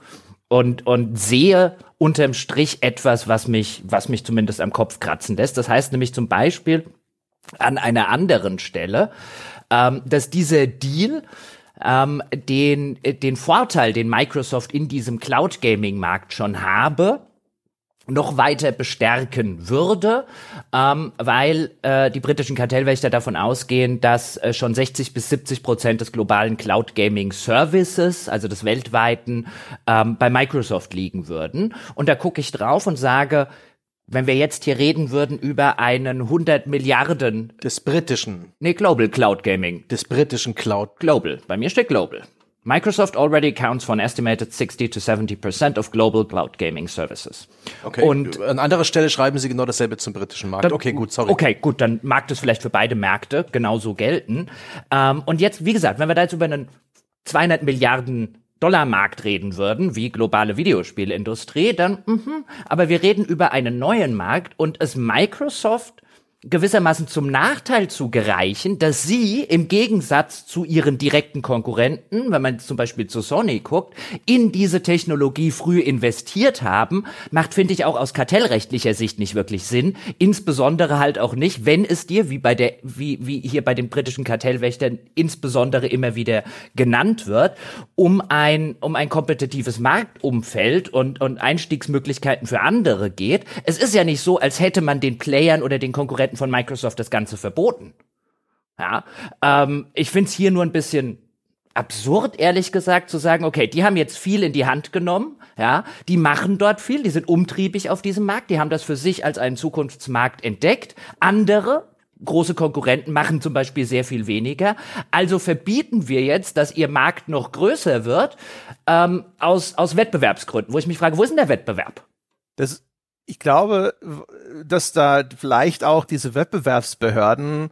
Speaker 2: und, und sehe unterm Strich etwas, was mich, was mich zumindest am Kopf kratzen lässt. Das heißt nämlich zum Beispiel an einer anderen Stelle, ähm, dass dieser Deal ähm, den, den Vorteil, den Microsoft in diesem Cloud Gaming Markt schon habe, noch weiter bestärken würde, ähm, weil äh, die britischen Kartellwächter davon ausgehen, dass äh, schon 60 bis 70 Prozent des globalen Cloud Gaming Services, also des weltweiten, ähm, bei Microsoft liegen würden. Und da gucke ich drauf und sage, wenn wir jetzt hier reden würden über einen 100 Milliarden
Speaker 3: des britischen,
Speaker 2: nee Global Cloud Gaming,
Speaker 3: des britischen Cloud
Speaker 2: Global. Bei mir steht Global. Microsoft already accounts for an estimated 60 to 70 percent of global cloud gaming services.
Speaker 3: Okay. Und an anderer Stelle schreiben Sie genau dasselbe zum britischen Markt.
Speaker 2: Dann, okay, gut, sorry. Okay, gut, dann mag das vielleicht für beide Märkte genauso gelten. Ähm, und jetzt, wie gesagt, wenn wir da jetzt über einen 200 Milliarden Dollar Markt reden würden, wie globale Videospielindustrie, dann, mh, aber wir reden über einen neuen Markt und es Microsoft gewissermaßen zum Nachteil zu gereichen, dass sie im Gegensatz zu ihren direkten Konkurrenten, wenn man zum Beispiel zu Sony guckt, in diese Technologie früh investiert haben, macht, finde ich, auch aus kartellrechtlicher Sicht nicht wirklich Sinn. Insbesondere halt auch nicht, wenn es dir, wie bei der, wie, wie hier bei den britischen Kartellwächtern insbesondere immer wieder genannt wird, um ein, um ein kompetitives Marktumfeld und, und Einstiegsmöglichkeiten für andere geht. Es ist ja nicht so, als hätte man den Playern oder den Konkurrenten von Microsoft das Ganze verboten. Ja, ähm, ich finde es hier nur ein bisschen absurd, ehrlich gesagt, zu sagen, okay, die haben jetzt viel in die Hand genommen, ja, die machen dort viel, die sind umtriebig auf diesem Markt, die haben das für sich als einen Zukunftsmarkt entdeckt. Andere, große Konkurrenten machen zum Beispiel sehr viel weniger. Also verbieten wir jetzt, dass ihr Markt noch größer wird, ähm, aus, aus Wettbewerbsgründen, wo ich mich frage, wo ist denn der Wettbewerb?
Speaker 1: Das ich glaube, dass da vielleicht auch diese Wettbewerbsbehörden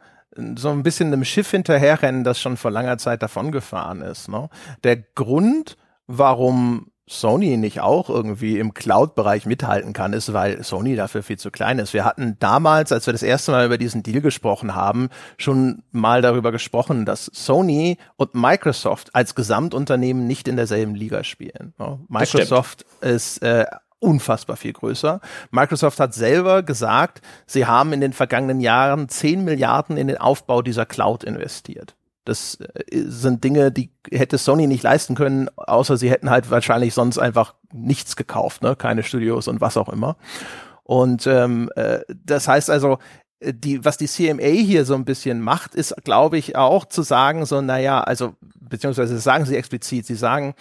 Speaker 1: so ein bisschen einem Schiff hinterherrennen, das schon vor langer Zeit davongefahren ist. Ne? Der Grund, warum Sony nicht auch irgendwie im Cloud-Bereich mithalten kann, ist, weil Sony dafür viel zu klein ist. Wir hatten damals, als wir das erste Mal über diesen Deal gesprochen haben, schon mal darüber gesprochen, dass Sony und Microsoft als Gesamtunternehmen nicht in derselben Liga spielen. Ne? Microsoft ist äh, unfassbar viel größer. Microsoft hat selber gesagt, sie haben in den vergangenen Jahren 10 Milliarden in den Aufbau dieser Cloud investiert. Das äh, sind Dinge, die hätte Sony nicht leisten können, außer sie hätten halt wahrscheinlich sonst einfach nichts gekauft, ne? keine Studios und was auch immer. Und ähm, äh, das heißt also, äh, die, was die CMA hier so ein bisschen macht, ist, glaube ich, auch zu sagen, so, naja, also, beziehungsweise sagen sie explizit, sie sagen,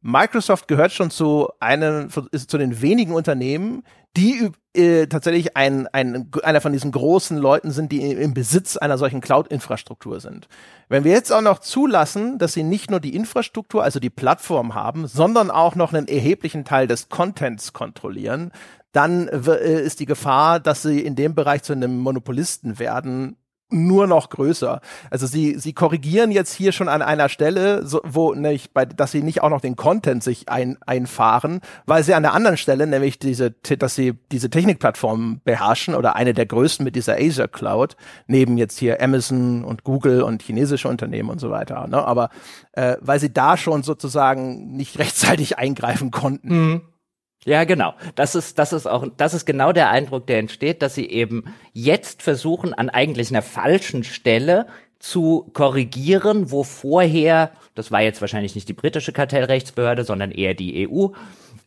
Speaker 1: Microsoft gehört schon zu einem, ist zu den wenigen Unternehmen, die äh, tatsächlich ein, ein, einer von diesen großen Leuten sind, die im Besitz einer solchen Cloud-Infrastruktur sind. Wenn wir jetzt auch noch zulassen, dass sie nicht nur die Infrastruktur, also die Plattform haben, sondern auch noch einen erheblichen Teil des Contents kontrollieren, dann äh, ist die Gefahr, dass sie in dem Bereich zu einem Monopolisten werden, nur noch größer. Also sie, sie korrigieren jetzt hier schon an einer Stelle, so, wo nicht, bei, dass sie nicht auch noch den Content sich ein, einfahren, weil sie an der anderen Stelle, nämlich diese, dass sie diese Technikplattformen beherrschen oder eine der größten mit dieser Azure Cloud, neben jetzt hier Amazon und Google und chinesische Unternehmen und so weiter. Ne? Aber äh, weil sie da schon sozusagen nicht [LAUGHS] rechtzeitig eingreifen konnten. Mhm.
Speaker 2: Ja, genau. Das ist, das ist auch, das ist genau der Eindruck, der entsteht, dass sie eben jetzt versuchen, an eigentlich einer falschen Stelle zu korrigieren, wo vorher, das war jetzt wahrscheinlich nicht die britische Kartellrechtsbehörde, sondern eher die EU,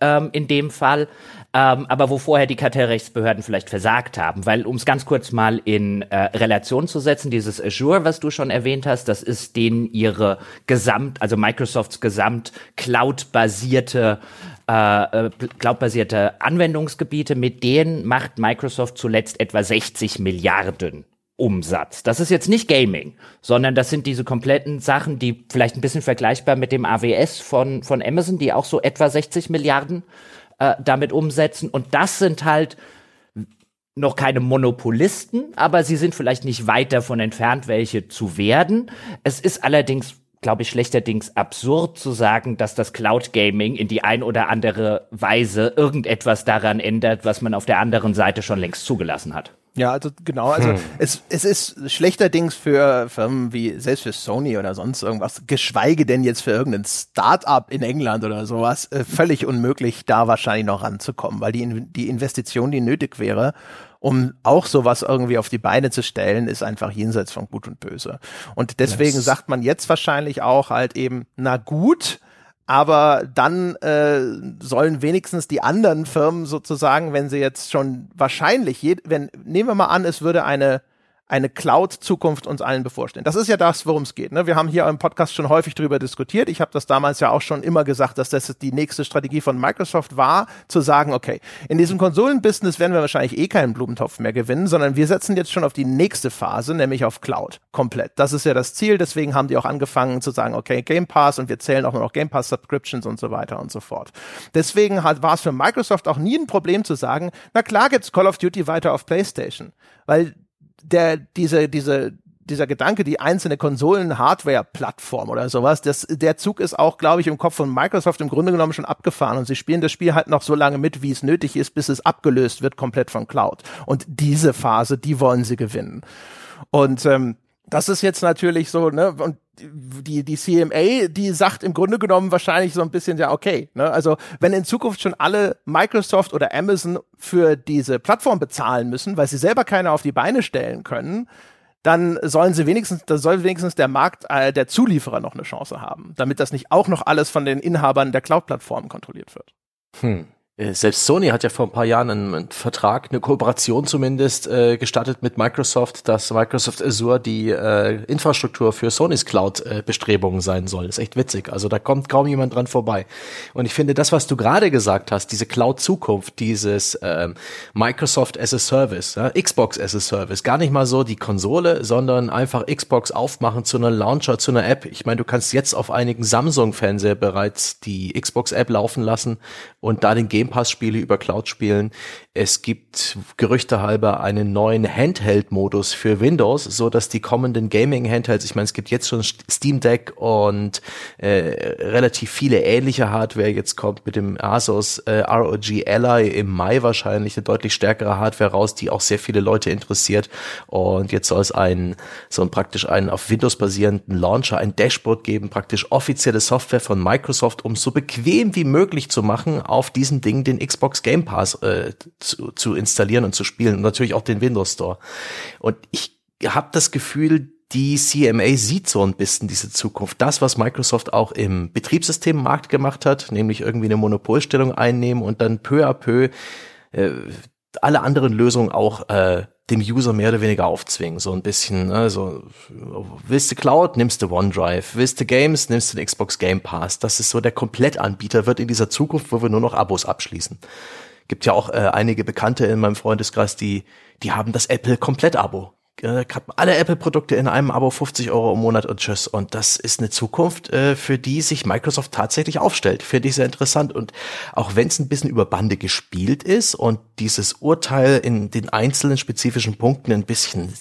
Speaker 2: ähm, in dem Fall, ähm, aber wo vorher die Kartellrechtsbehörden vielleicht versagt haben. Weil, um es ganz kurz mal in äh, Relation zu setzen, dieses Azure, was du schon erwähnt hast, das ist denen ihre Gesamt, also Microsofts Gesamt Cloud-basierte äh, äh, cloud-basierte Anwendungsgebiete, mit denen macht Microsoft zuletzt etwa 60 Milliarden Umsatz. Das ist jetzt nicht Gaming, sondern das sind diese kompletten Sachen, die vielleicht ein bisschen vergleichbar mit dem AWS von, von Amazon, die auch so etwa 60 Milliarden äh, damit umsetzen. Und das sind halt noch keine Monopolisten, aber sie sind vielleicht nicht weit davon entfernt, welche zu werden. Es ist allerdings glaube ich, schlechterdings absurd zu sagen, dass das Cloud Gaming in die ein oder andere Weise irgendetwas daran ändert, was man auf der anderen Seite schon längst zugelassen hat.
Speaker 1: Ja, also genau, also hm. es, es ist schlechterdings für Firmen wie selbst für Sony oder sonst irgendwas, geschweige denn jetzt für irgendein Start-up in England oder sowas, äh, völlig unmöglich, da wahrscheinlich noch ranzukommen, weil die, die Investition, die nötig wäre, um auch sowas irgendwie auf die Beine zu stellen, ist einfach jenseits von Gut und Böse. Und deswegen yes. sagt man jetzt wahrscheinlich auch halt eben, na gut, aber dann äh, sollen wenigstens die anderen Firmen sozusagen, wenn sie jetzt schon wahrscheinlich, wenn nehmen wir mal an, es würde eine eine Cloud-Zukunft uns allen bevorstehen. Das ist ja das, worum es geht. Ne? Wir haben hier im Podcast schon häufig darüber diskutiert. Ich habe das damals ja auch schon immer gesagt, dass das die nächste Strategie von Microsoft war, zu sagen, okay, in diesem Konsolenbusiness werden wir wahrscheinlich eh keinen Blumentopf mehr gewinnen, sondern wir setzen jetzt schon auf die nächste Phase, nämlich auf Cloud komplett. Das ist ja das Ziel. Deswegen haben die auch angefangen zu sagen, okay, Game Pass und wir zählen auch nur noch Game Pass Subscriptions und so weiter und so fort. Deswegen war es für Microsoft auch nie ein Problem zu sagen, na klar gibt's Call of Duty weiter auf PlayStation, weil der, diese, diese, dieser Gedanke, die einzelne Konsolen-Hardware-Plattform oder sowas, das, der Zug ist auch, glaube ich, im Kopf von Microsoft im Grunde genommen schon abgefahren und sie spielen das Spiel halt noch so lange mit, wie es nötig ist, bis es abgelöst wird komplett von Cloud. Und diese Phase, die wollen sie gewinnen. Und ähm, das ist jetzt natürlich so, ne, und die, die CMA, die sagt im Grunde genommen wahrscheinlich so ein bisschen, ja, okay, ne, also wenn in Zukunft schon alle Microsoft oder Amazon für diese Plattform bezahlen müssen, weil sie selber keine auf die Beine stellen können, dann sollen sie wenigstens, da soll wenigstens der Markt, äh, der Zulieferer noch eine Chance haben, damit das nicht auch noch alles von den Inhabern der Cloud-Plattformen kontrolliert wird.
Speaker 3: Hm. Äh, selbst Sony hat ja vor ein paar Jahren einen, einen Vertrag, eine Kooperation zumindest äh, gestartet mit Microsoft, dass Microsoft Azure die äh, Infrastruktur für Sonys Cloud-Bestrebungen äh, sein soll. Das ist echt witzig. Also da kommt kaum jemand dran vorbei. Und ich finde, das, was du gerade gesagt hast, diese Cloud-Zukunft, dieses ähm, Microsoft as a Service, ja, Xbox as a Service, gar nicht mal so die Konsole, sondern einfach Xbox aufmachen zu einer Launcher, zu einer App. Ich meine, du kannst jetzt auf einigen Samsung-Fernseher bereits die Xbox-App laufen lassen und da den Game Pass-Spiele über Cloud spielen. Es gibt Gerüchte halber einen neuen Handheld-Modus für Windows, so dass die kommenden Gaming-Handhelds, ich meine, es gibt jetzt schon Steam Deck und äh, relativ viele ähnliche Hardware. Jetzt kommt mit dem Asus äh, ROG Ally im Mai wahrscheinlich eine deutlich stärkere Hardware raus, die auch sehr viele Leute interessiert. Und jetzt soll es einen so ein praktisch einen auf Windows basierenden Launcher, ein Dashboard geben, praktisch offizielle Software von Microsoft, um so bequem wie möglich zu machen, auf diesem Ding den Xbox Game Pass äh, zu, zu installieren und zu spielen und natürlich auch den Windows Store. Und ich habe das Gefühl, die CMA sieht so ein bisschen diese Zukunft. Das, was Microsoft auch im Betriebssystemmarkt gemacht hat, nämlich irgendwie eine Monopolstellung einnehmen und dann peu à peu äh, alle anderen Lösungen auch äh, dem User mehr oder weniger aufzwingen. So ein bisschen, ne? so, willst du Cloud, nimmst du OneDrive. Willst du Games, nimmst du den Xbox Game Pass. Das ist so der Komplettanbieter wird in dieser Zukunft, wo wir nur noch Abos abschließen. Gibt ja auch äh, einige Bekannte in meinem Freundeskreis, die, die haben das Apple Komplett-Abo äh, alle Apple-Produkte in einem Abo 50 Euro im Monat und tschüss. Und das ist eine Zukunft, äh, für die sich Microsoft tatsächlich aufstellt. Finde ich sehr interessant. Und auch wenn es ein bisschen über Bande gespielt ist und dieses Urteil in den einzelnen spezifischen Punkten ein bisschen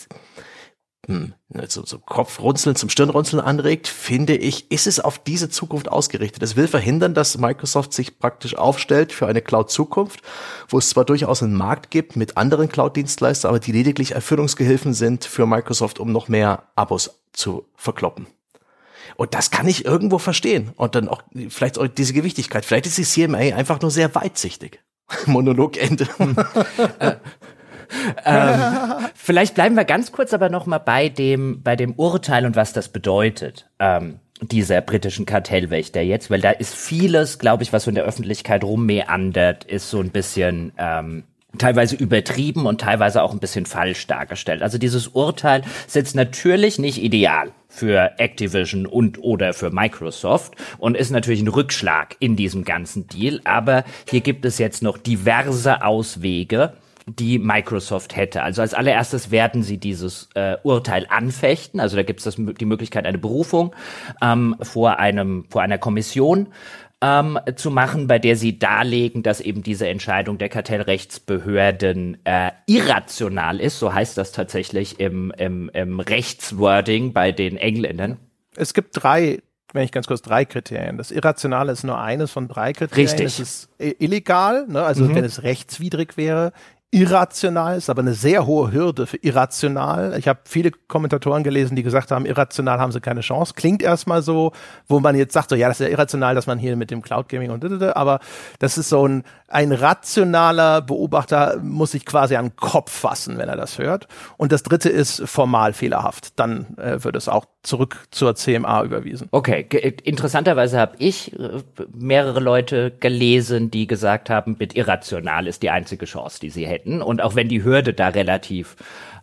Speaker 3: hm, so, so Kopfrunzeln zum Stirnrunzeln anregt, finde ich, ist es auf diese Zukunft ausgerichtet. Es will verhindern, dass Microsoft sich praktisch aufstellt für eine Cloud-Zukunft, wo es zwar durchaus einen Markt gibt mit anderen Cloud-Dienstleistern, aber die lediglich Erfüllungsgehilfen sind für Microsoft, um noch mehr Abos zu verkloppen. Und das kann ich irgendwo verstehen. Und dann auch vielleicht auch diese Gewichtigkeit. Vielleicht ist die CMA einfach nur sehr weitsichtig. [LAUGHS] Monologende. [LAUGHS]
Speaker 2: äh, ähm, vielleicht bleiben wir ganz kurz aber noch mal bei dem, bei dem Urteil und was das bedeutet. Ähm, dieser britischen Kartellwächter jetzt, weil da ist vieles, glaube ich, was so in der Öffentlichkeit rummeandert, ist so ein bisschen ähm, teilweise übertrieben und teilweise auch ein bisschen falsch dargestellt. Also dieses Urteil ist jetzt natürlich nicht ideal für Activision und oder für Microsoft und ist natürlich ein Rückschlag in diesem ganzen Deal, aber hier gibt es jetzt noch diverse Auswege, die Microsoft hätte. Also als allererstes werden sie dieses äh, Urteil anfechten. Also da gibt es die Möglichkeit, eine Berufung ähm, vor einem vor einer Kommission ähm, zu machen, bei der sie darlegen, dass eben diese Entscheidung der Kartellrechtsbehörden äh, irrational ist. So heißt das tatsächlich im, im, im Rechtswording bei den Engländern.
Speaker 1: Es gibt drei wenn ich ganz kurz drei Kriterien. Das Irrationale ist nur eines von drei Kriterien.
Speaker 2: Richtig.
Speaker 1: Es ist illegal, ne? also mhm. wenn es rechtswidrig wäre irrational ist, aber eine sehr hohe Hürde für irrational. Ich habe viele Kommentatoren gelesen, die gesagt haben, irrational haben sie keine Chance. Klingt erstmal so, wo man jetzt sagt, so ja, das ist ja irrational, dass man hier mit dem Cloud Gaming und aber das ist so ein ein rationaler Beobachter muss sich quasi an den Kopf fassen, wenn er das hört. Und das dritte ist formal fehlerhaft. Dann äh, wird es auch zurück zur CMA überwiesen.
Speaker 2: Okay, interessanterweise habe ich äh, mehrere Leute gelesen, die gesagt haben, mit irrational ist die einzige Chance, die sie hätten. Und auch wenn die Hürde da relativ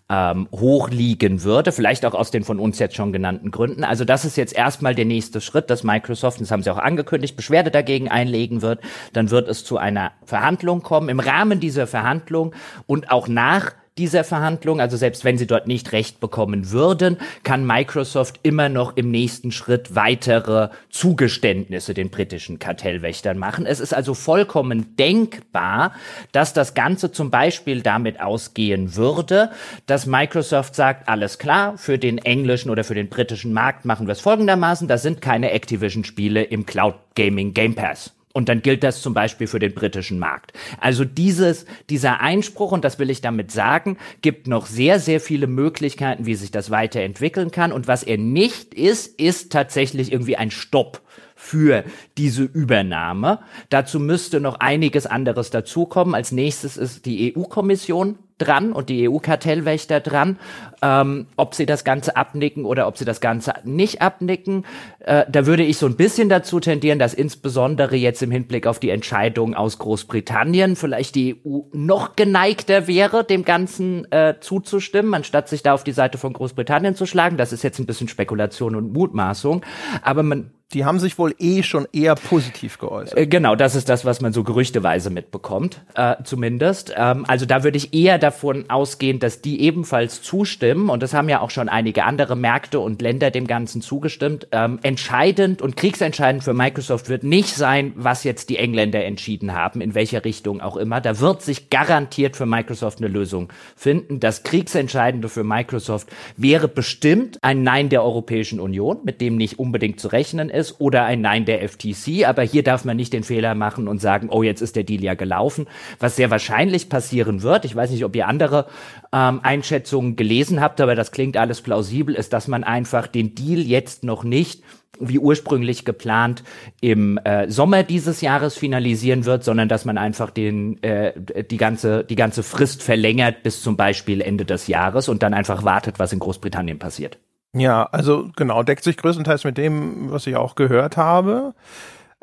Speaker 2: ähm, hoch liegen würde, vielleicht auch aus den von uns jetzt schon genannten Gründen. Also das ist jetzt erstmal der nächste Schritt, dass Microsoft, das haben sie auch angekündigt, Beschwerde dagegen einlegen wird. Dann wird es zu einer Verhandlung kommen. Im Rahmen dieser Verhandlung und auch nach dieser Verhandlung, also selbst wenn sie dort nicht recht bekommen würden, kann Microsoft immer noch im nächsten Schritt weitere Zugeständnisse den britischen Kartellwächtern machen. Es ist also vollkommen denkbar, dass das Ganze zum Beispiel damit ausgehen würde, dass Microsoft sagt, alles klar, für den englischen oder für den britischen Markt machen wir es folgendermaßen, da sind keine Activision-Spiele im Cloud Gaming Game Pass. Und dann gilt das zum Beispiel für den britischen Markt. Also dieses, dieser Einspruch, und das will ich damit sagen, gibt noch sehr, sehr viele Möglichkeiten, wie sich das weiterentwickeln kann. Und was er nicht ist, ist tatsächlich irgendwie ein Stopp für diese Übernahme. Dazu müsste noch einiges anderes dazukommen. Als nächstes ist die EU-Kommission dran und die EU-Kartellwächter dran, ähm, ob sie das Ganze abnicken oder ob sie das Ganze nicht abnicken. Äh, da würde ich so ein bisschen dazu tendieren, dass insbesondere jetzt im Hinblick auf die Entscheidung aus Großbritannien vielleicht die EU noch geneigter wäre, dem Ganzen äh, zuzustimmen, anstatt sich da auf die Seite von Großbritannien zu schlagen. Das ist jetzt ein bisschen Spekulation und Mutmaßung. Aber man
Speaker 1: die haben sich wohl eh schon eher positiv geäußert.
Speaker 2: Äh, genau, das ist das, was man so gerüchteweise mitbekommt, äh, zumindest. Ähm, also da würde ich eher davon ausgehen, dass die ebenfalls zustimmen, und das haben ja auch schon einige andere Märkte und Länder dem Ganzen zugestimmt. Ähm, entscheidend und kriegsentscheidend für Microsoft wird nicht sein, was jetzt die Engländer entschieden haben, in welcher Richtung auch immer. Da wird sich garantiert für Microsoft eine Lösung finden. Das Kriegsentscheidende für Microsoft wäre bestimmt ein Nein der Europäischen Union, mit dem nicht unbedingt zu rechnen ist oder ein Nein der FTC. Aber hier darf man nicht den Fehler machen und sagen, oh, jetzt ist der Deal ja gelaufen. Was sehr wahrscheinlich passieren wird, ich weiß nicht, ob ihr andere ähm, Einschätzungen gelesen habt, aber das klingt alles plausibel, ist, dass man einfach den Deal jetzt noch nicht wie ursprünglich geplant im äh, Sommer dieses Jahres finalisieren wird, sondern dass man einfach den äh, die ganze die ganze Frist verlängert bis zum Beispiel Ende des Jahres und dann einfach wartet, was in Großbritannien passiert.
Speaker 1: Ja, also genau, deckt sich größtenteils mit dem, was ich auch gehört habe.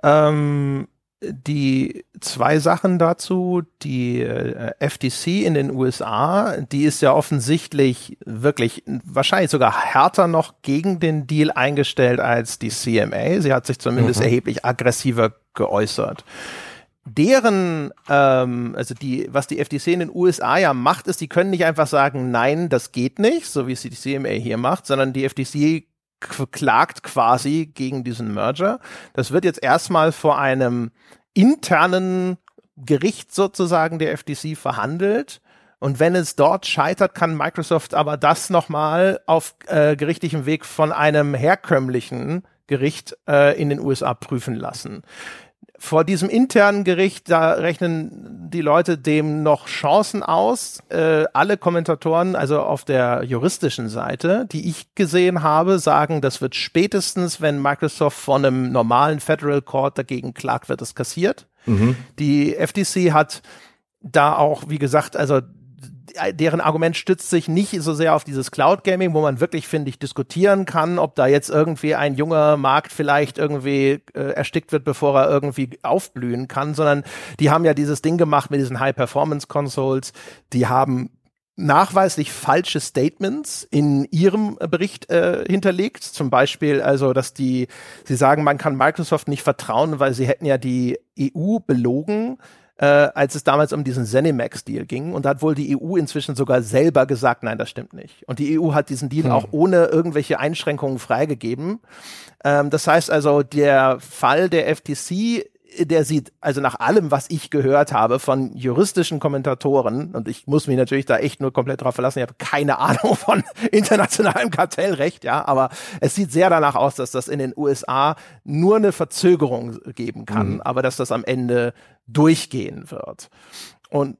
Speaker 1: Ähm, die zwei Sachen dazu, die äh, FTC in den USA, die ist ja offensichtlich wirklich wahrscheinlich sogar härter noch gegen den Deal eingestellt als die CMA. Sie hat sich zumindest mhm. erheblich aggressiver geäußert deren, ähm, also die, was die FTC in den USA ja macht, ist, die können nicht einfach sagen, nein, das geht nicht, so wie es die CMA hier macht, sondern die FTC klagt quasi gegen diesen Merger. Das wird jetzt erstmal vor einem internen Gericht sozusagen der FTC verhandelt. Und wenn es dort scheitert, kann Microsoft aber das nochmal auf äh, gerichtlichem Weg von einem herkömmlichen Gericht äh, in den USA prüfen lassen vor diesem internen Gericht, da rechnen die Leute dem noch Chancen aus. Äh, alle Kommentatoren, also auf der juristischen Seite, die ich gesehen habe, sagen, das wird spätestens, wenn Microsoft von einem normalen Federal Court dagegen klagt, wird es kassiert. Mhm. Die FTC hat da auch, wie gesagt, also deren Argument stützt sich nicht so sehr auf dieses Cloud Gaming, wo man wirklich, finde ich, diskutieren kann, ob da jetzt irgendwie ein junger Markt vielleicht irgendwie äh, erstickt wird, bevor er irgendwie aufblühen kann, sondern die haben ja dieses Ding gemacht mit diesen High-Performance-Consoles. Die haben nachweislich falsche Statements in ihrem Bericht äh, hinterlegt. Zum Beispiel, also, dass die, sie sagen, man kann Microsoft nicht vertrauen, weil sie hätten ja die EU belogen äh, als es damals um diesen Zenimax-Deal ging. Und da hat wohl die EU inzwischen sogar selber gesagt, nein, das stimmt nicht. Und die EU hat diesen Deal hm. auch ohne irgendwelche Einschränkungen freigegeben. Ähm, das heißt also, der Fall der FTC der sieht, also nach allem, was ich gehört habe von juristischen Kommentatoren, und ich muss mich natürlich da echt nur komplett drauf verlassen, ich habe keine [LAUGHS] Ahnung von internationalem Kartellrecht, ja, aber es sieht sehr danach aus, dass das in den USA nur eine Verzögerung geben kann, mhm. aber dass das am Ende durchgehen wird. Und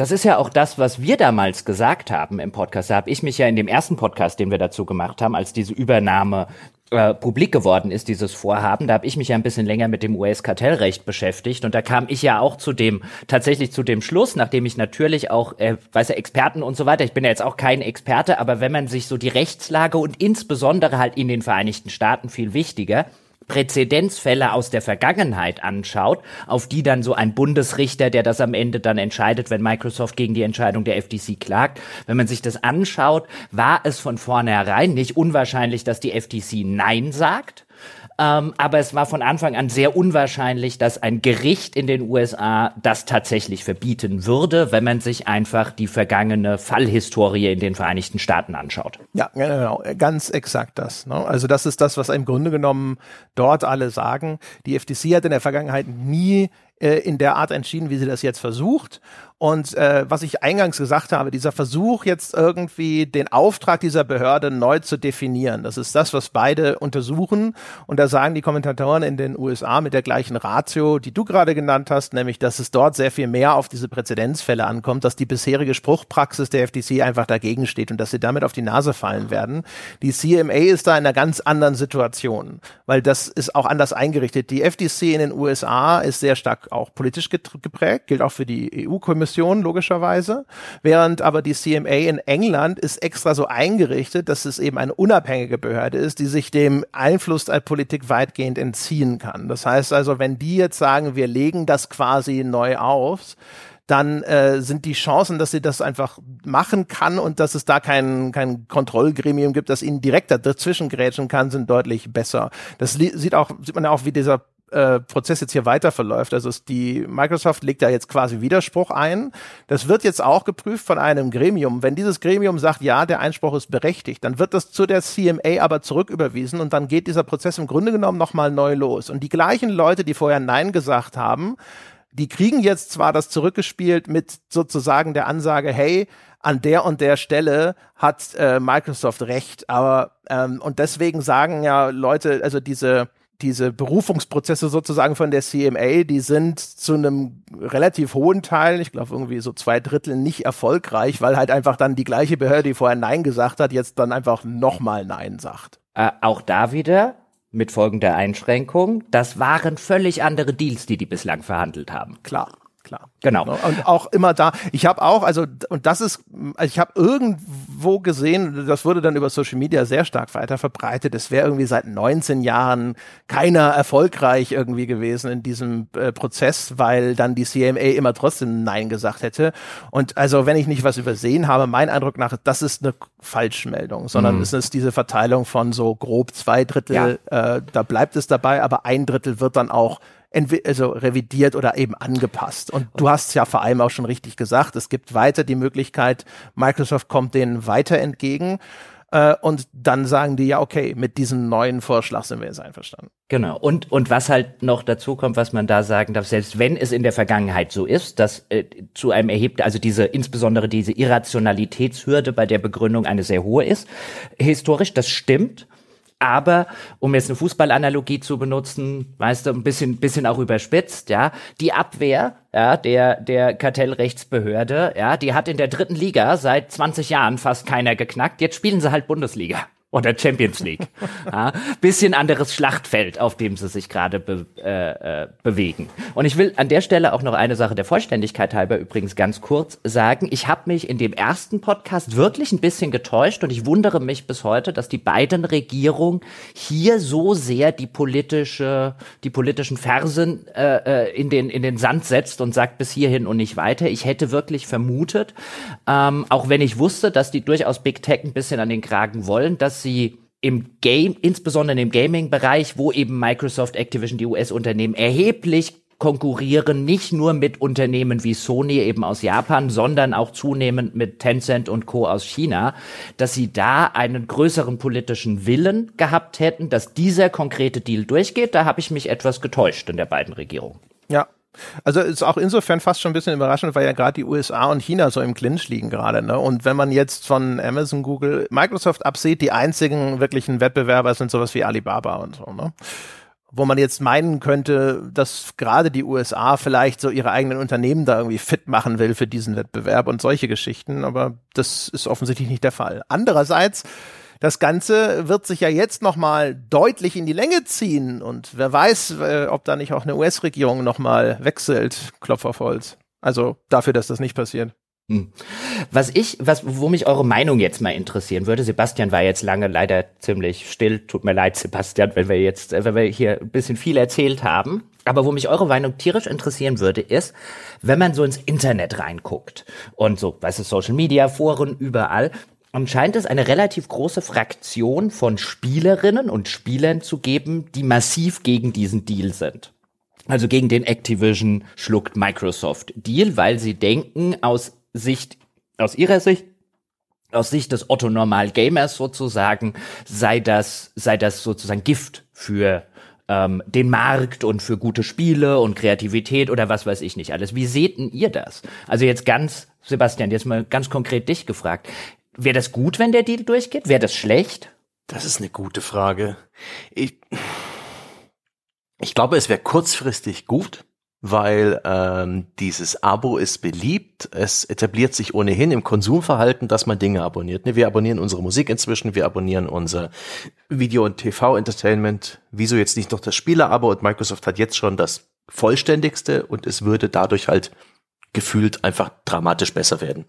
Speaker 2: das ist ja auch das, was wir damals gesagt haben im Podcast. Da habe ich mich ja in dem ersten Podcast, den wir dazu gemacht haben, als diese Übernahme äh, publik geworden ist, dieses Vorhaben, da habe ich mich ja ein bisschen länger mit dem US-Kartellrecht beschäftigt. Und da kam ich ja auch zu dem, tatsächlich zu dem Schluss, nachdem ich natürlich auch, äh, weiß ja, Experten und so weiter, ich bin ja jetzt auch kein Experte, aber wenn man sich so die Rechtslage und insbesondere halt in den Vereinigten Staaten viel wichtiger, Präzedenzfälle aus der Vergangenheit anschaut, auf die dann so ein Bundesrichter, der das am Ende dann entscheidet, wenn Microsoft gegen die Entscheidung der FTC klagt, wenn man sich das anschaut, war es von vornherein nicht unwahrscheinlich, dass die FTC Nein sagt. Ähm, aber es war von Anfang an sehr unwahrscheinlich, dass ein Gericht in den USA das tatsächlich verbieten würde, wenn man sich einfach die vergangene Fallhistorie in den Vereinigten Staaten anschaut.
Speaker 1: Ja, genau, ganz exakt das. Ne? Also das ist das, was im Grunde genommen dort alle sagen. Die FTC hat in der Vergangenheit nie äh, in der Art entschieden, wie sie das jetzt versucht. Und äh, was ich eingangs gesagt habe, dieser Versuch jetzt irgendwie den Auftrag dieser Behörde neu zu definieren, das ist das, was beide untersuchen. Und da sagen die Kommentatoren in den USA mit der gleichen Ratio, die du gerade genannt hast, nämlich, dass es dort sehr viel mehr auf diese Präzedenzfälle ankommt, dass die bisherige Spruchpraxis der FTC einfach dagegen steht und dass sie damit auf die Nase fallen werden. Die CMA ist da in einer ganz anderen Situation, weil das ist auch anders eingerichtet. Die FTC in den USA ist sehr stark auch politisch geprägt, gilt auch für die EU-Kommission Kommission, logischerweise. Während aber die CMA in England ist extra so eingerichtet, dass es eben eine unabhängige Behörde ist, die sich dem Einfluss der Politik weitgehend entziehen kann. Das heißt also, wenn die jetzt sagen, wir legen das quasi neu auf, dann äh, sind die Chancen, dass sie das einfach machen kann und dass es da kein, kein Kontrollgremium gibt, das ihnen direkt dazwischen grätschen kann, sind deutlich besser. Das sieht auch, sieht man ja auch, wie dieser äh, Prozess jetzt hier weiter verläuft. Also die Microsoft legt da jetzt quasi Widerspruch ein. Das wird jetzt auch geprüft von einem Gremium. Wenn dieses Gremium sagt, ja, der Einspruch ist berechtigt, dann wird das zu der CMA aber zurücküberwiesen und dann geht dieser Prozess im Grunde genommen nochmal neu los. Und die gleichen Leute, die vorher Nein gesagt haben, die kriegen jetzt zwar das zurückgespielt mit sozusagen der Ansage, hey, an der und der Stelle hat äh, Microsoft recht, aber ähm, und deswegen sagen ja Leute, also diese diese Berufungsprozesse sozusagen von der CMA, die sind zu einem relativ hohen Teil, ich glaube irgendwie so zwei Drittel nicht erfolgreich, weil halt einfach dann die gleiche Behörde, die vorher Nein gesagt hat, jetzt dann einfach nochmal Nein sagt.
Speaker 2: Äh, auch da wieder mit folgender Einschränkung, das waren völlig andere Deals, die die bislang verhandelt haben.
Speaker 1: Klar klar.
Speaker 2: Genau.
Speaker 1: Und auch immer da. Ich habe auch, also und das ist, ich habe irgendwo gesehen, das wurde dann über Social Media sehr stark weiter verbreitet. Es wäre irgendwie seit 19 Jahren keiner erfolgreich irgendwie gewesen in diesem äh, Prozess, weil dann die CMA immer trotzdem Nein gesagt hätte. Und also wenn ich nicht was übersehen habe, mein Eindruck nach, das ist eine Falschmeldung, sondern mhm. es ist diese Verteilung von so grob zwei Drittel. Ja. Äh, da bleibt es dabei, aber ein Drittel wird dann auch also revidiert oder eben angepasst. Und du hast ja vor allem auch schon richtig gesagt, es gibt weiter die Möglichkeit, Microsoft kommt denen weiter entgegen. Äh, und dann sagen die ja, okay, mit diesem neuen Vorschlag sind wir jetzt einverstanden.
Speaker 2: Genau. Und, und was halt noch dazu kommt, was man da sagen darf, selbst wenn es in der Vergangenheit so ist, dass äh, zu einem erhebt, also diese, insbesondere diese Irrationalitätshürde bei der Begründung eine sehr hohe ist, historisch, das stimmt. Aber um jetzt eine Fußballanalogie zu benutzen, weißt du, ein bisschen, bisschen auch überspitzt, ja, die Abwehr, ja, der, der Kartellrechtsbehörde, ja, die hat in der dritten Liga seit 20 Jahren fast keiner geknackt. Jetzt spielen sie halt Bundesliga. Oder Champions League. [LAUGHS] ja, bisschen anderes Schlachtfeld, auf dem sie sich gerade be äh, äh, bewegen. Und ich will an der Stelle auch noch eine Sache der Vollständigkeit halber übrigens ganz kurz sagen. Ich habe mich in dem ersten Podcast wirklich ein bisschen getäuscht und ich wundere mich bis heute, dass die beiden Regierungen hier so sehr die politische, die politischen Fersen äh, äh, in den in den Sand setzt und sagt bis hierhin und nicht weiter. Ich hätte wirklich vermutet, ähm, auch wenn ich wusste, dass die durchaus Big Tech ein bisschen an den Kragen wollen, dass sie im Game, insbesondere im Gaming-Bereich, wo eben Microsoft, Activision, die US-Unternehmen erheblich konkurrieren, nicht nur mit Unternehmen wie Sony eben aus Japan, sondern auch zunehmend mit Tencent und Co. aus China, dass sie da einen größeren politischen Willen gehabt hätten, dass dieser konkrete Deal durchgeht. Da habe ich mich etwas getäuscht in der beiden Regierungen.
Speaker 1: Ja, also ist auch insofern fast schon ein bisschen überraschend, weil ja gerade die USA und China so im Clinch liegen gerade. Ne? Und wenn man jetzt von Amazon, Google, Microsoft absieht, die einzigen wirklichen Wettbewerber sind sowas wie Alibaba und so. Ne? Wo man jetzt meinen könnte, dass gerade die USA vielleicht so ihre eigenen Unternehmen da irgendwie fit machen will für diesen Wettbewerb und solche Geschichten. Aber das ist offensichtlich nicht der Fall. Andererseits das Ganze wird sich ja jetzt nochmal deutlich in die Länge ziehen und wer weiß, äh, ob da nicht auch eine US-Regierung nochmal wechselt, Klopf auf Holz. Also dafür, dass das nicht passiert. Hm.
Speaker 2: Was ich, was, wo mich eure Meinung jetzt mal interessieren würde, Sebastian war jetzt lange leider ziemlich still. Tut mir leid, Sebastian, wenn wir jetzt, äh, wenn wir hier ein bisschen viel erzählt haben. Aber wo mich eure Meinung tierisch interessieren würde, ist, wenn man so ins Internet reinguckt und so, weißt du, Social Media, Foren, überall, anscheinend es eine relativ große Fraktion von Spielerinnen und Spielern zu geben, die massiv gegen diesen Deal sind. Also gegen den Activision schluckt Microsoft Deal, weil sie denken, aus Sicht, aus ihrer Sicht, aus Sicht des Otto Normal Gamers sozusagen, sei das, sei das sozusagen Gift für ähm, den Markt und für gute Spiele und Kreativität oder was weiß ich nicht alles. Wie seht ihr das? Also jetzt ganz, Sebastian, jetzt mal ganz konkret dich gefragt. Wäre das gut, wenn der Deal durchgeht? Wäre das schlecht?
Speaker 3: Das ist eine gute Frage. Ich, ich glaube, es wäre kurzfristig gut, weil ähm, dieses Abo ist beliebt. Es etabliert sich ohnehin im Konsumverhalten, dass man Dinge abonniert. Ne, wir abonnieren unsere Musik inzwischen, wir abonnieren unser Video- und TV-Entertainment. Wieso jetzt nicht noch das Spieler-Abo? Und Microsoft hat jetzt schon das vollständigste und es würde dadurch halt gefühlt einfach dramatisch besser werden.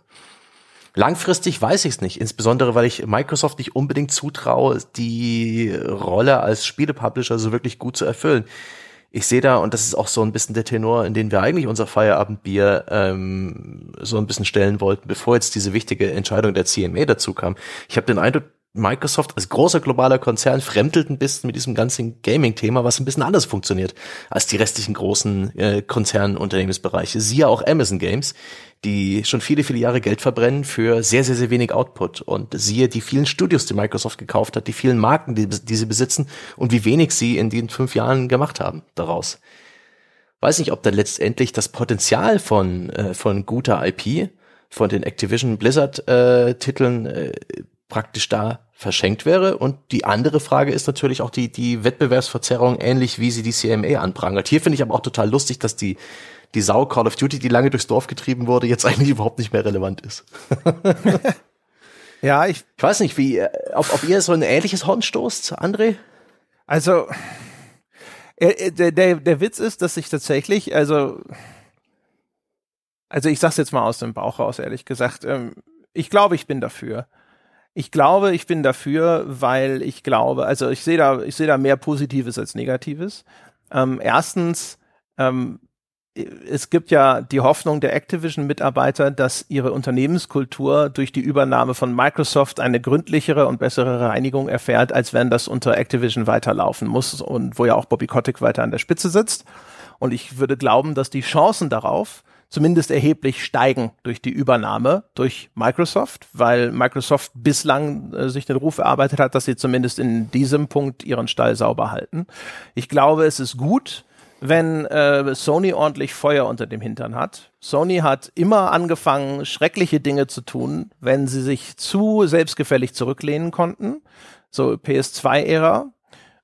Speaker 3: Langfristig weiß ich es nicht, insbesondere weil ich Microsoft nicht unbedingt zutraue, die Rolle als Spielepublisher so wirklich gut zu erfüllen. Ich sehe da, und das ist auch so ein bisschen der Tenor, in den wir eigentlich unser Feierabendbier ähm, so ein bisschen stellen wollten, bevor jetzt diese wichtige Entscheidung der CMA dazu kam. Ich habe den Eindruck, Microsoft als großer globaler Konzern fremdelt ein bisschen mit diesem ganzen Gaming-Thema, was ein bisschen anders funktioniert als die restlichen großen äh, Konzernunternehmensbereiche. Siehe auch Amazon Games, die schon viele, viele Jahre Geld verbrennen für sehr, sehr, sehr wenig Output. Und siehe die vielen Studios, die Microsoft gekauft hat, die vielen Marken, die, die sie besitzen und wie wenig sie in den fünf Jahren gemacht haben daraus. Weiß nicht, ob da letztendlich das Potenzial von, äh, von guter IP, von den Activision Blizzard äh, äh, praktisch da verschenkt wäre. Und die andere Frage ist natürlich auch die, die Wettbewerbsverzerrung, ähnlich wie sie die CMA anprangert. Hier finde ich aber auch total lustig, dass die, die Sau Call of Duty, die lange durchs Dorf getrieben wurde, jetzt [LAUGHS] eigentlich überhaupt nicht mehr relevant ist. [LAUGHS]
Speaker 1: ja, ich,
Speaker 3: ich weiß nicht, wie, ob, ob ihr so ein ähnliches Horn stoßt, André?
Speaker 1: Also, der, der, der Witz ist, dass ich tatsächlich, also, also ich sag's jetzt mal aus dem Bauch raus, ehrlich gesagt, ähm, ich glaube, ich bin dafür. Ich glaube, ich bin dafür, weil ich glaube, also ich sehe da, ich sehe da mehr Positives als Negatives. Ähm, erstens, ähm, es gibt ja die Hoffnung der Activision-Mitarbeiter, dass ihre Unternehmenskultur durch die Übernahme von Microsoft eine gründlichere und bessere Reinigung erfährt, als wenn das unter Activision weiterlaufen muss und wo ja auch Bobby Kotick weiter an der Spitze sitzt. Und ich würde glauben, dass die Chancen darauf zumindest erheblich steigen durch die Übernahme durch Microsoft, weil Microsoft bislang äh, sich den Ruf erarbeitet hat, dass sie zumindest in diesem Punkt ihren Stall sauber halten. Ich glaube, es ist gut, wenn äh, Sony ordentlich Feuer unter dem Hintern hat. Sony hat immer angefangen, schreckliche Dinge zu tun, wenn sie sich zu selbstgefällig zurücklehnen konnten. So PS2-Ära.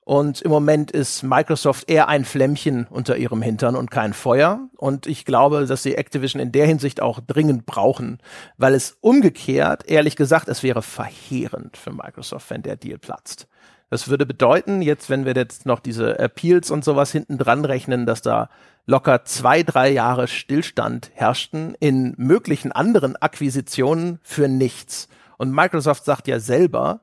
Speaker 1: Und im Moment ist Microsoft eher ein Flämmchen unter ihrem Hintern und kein Feuer. Und ich glaube, dass sie Activision in der Hinsicht auch dringend brauchen, weil es umgekehrt, ehrlich gesagt, es wäre verheerend für Microsoft, wenn der Deal platzt. Das würde bedeuten, jetzt, wenn wir jetzt noch diese Appeals und sowas hinten dran rechnen, dass da locker zwei, drei Jahre Stillstand herrschten in möglichen anderen Akquisitionen für nichts. Und Microsoft sagt ja selber,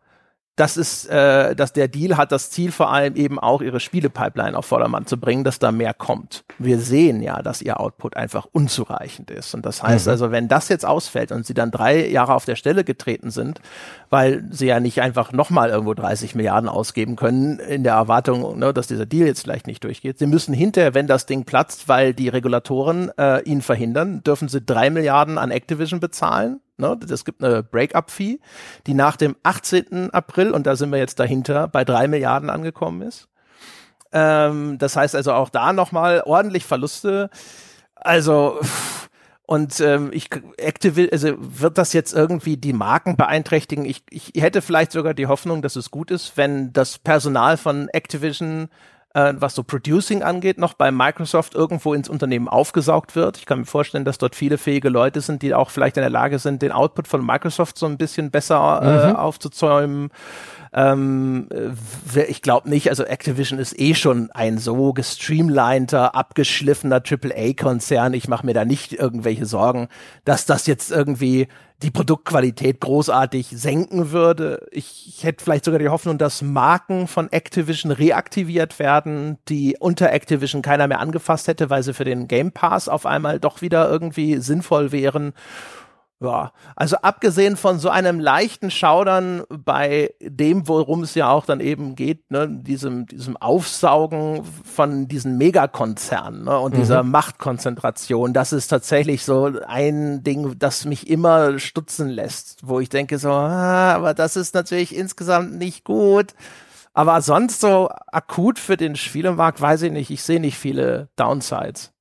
Speaker 1: das ist, äh, dass der Deal hat das Ziel vor allem eben auch ihre Spielepipeline auf Vordermann zu bringen, dass da mehr kommt. Wir sehen ja, dass ihr Output einfach unzureichend ist. Und das heißt mhm. also, wenn das jetzt ausfällt und sie dann drei Jahre auf der Stelle getreten sind, weil sie ja nicht einfach nochmal irgendwo 30 Milliarden ausgeben können, in der Erwartung, ne, dass dieser Deal jetzt vielleicht nicht durchgeht. Sie müssen hinterher, wenn das Ding platzt, weil die Regulatoren äh, ihn verhindern, dürfen sie drei Milliarden an Activision bezahlen Ne? Es gibt eine Break-up-Fee, die nach dem 18. April, und da sind wir jetzt dahinter, bei drei Milliarden angekommen ist. Ähm, das heißt also auch da nochmal ordentlich Verluste. Also, und ähm, ich Activision, also wird das jetzt irgendwie die Marken beeinträchtigen? Ich, ich hätte vielleicht sogar die Hoffnung, dass es gut ist, wenn das Personal von Activision äh, was so Producing angeht, noch bei Microsoft irgendwo ins Unternehmen aufgesaugt wird. Ich kann mir vorstellen, dass dort viele fähige Leute sind, die auch vielleicht in der Lage sind, den Output von Microsoft so ein bisschen besser äh, mhm. aufzuzäumen. Ähm, ich glaube nicht, also Activision ist eh schon ein so gestreamliner, abgeschliffener AAA-Konzern. Ich mache mir da nicht irgendwelche Sorgen, dass das jetzt irgendwie die Produktqualität großartig senken würde. Ich, ich hätte vielleicht sogar die Hoffnung, dass Marken von Activision reaktiviert werden, die unter Activision keiner mehr angefasst hätte, weil sie für den Game Pass auf einmal doch wieder irgendwie sinnvoll wären. Ja, also abgesehen von so einem leichten Schaudern bei dem, worum es ja auch dann eben geht, ne, diesem, diesem Aufsaugen von diesen Megakonzernen ne, und mhm. dieser Machtkonzentration, das ist tatsächlich so ein Ding, das mich immer stutzen lässt, wo ich denke so, ah, aber das ist natürlich insgesamt nicht gut. Aber sonst so akut für den Spielemarkt weiß ich nicht, ich sehe nicht viele Downsides.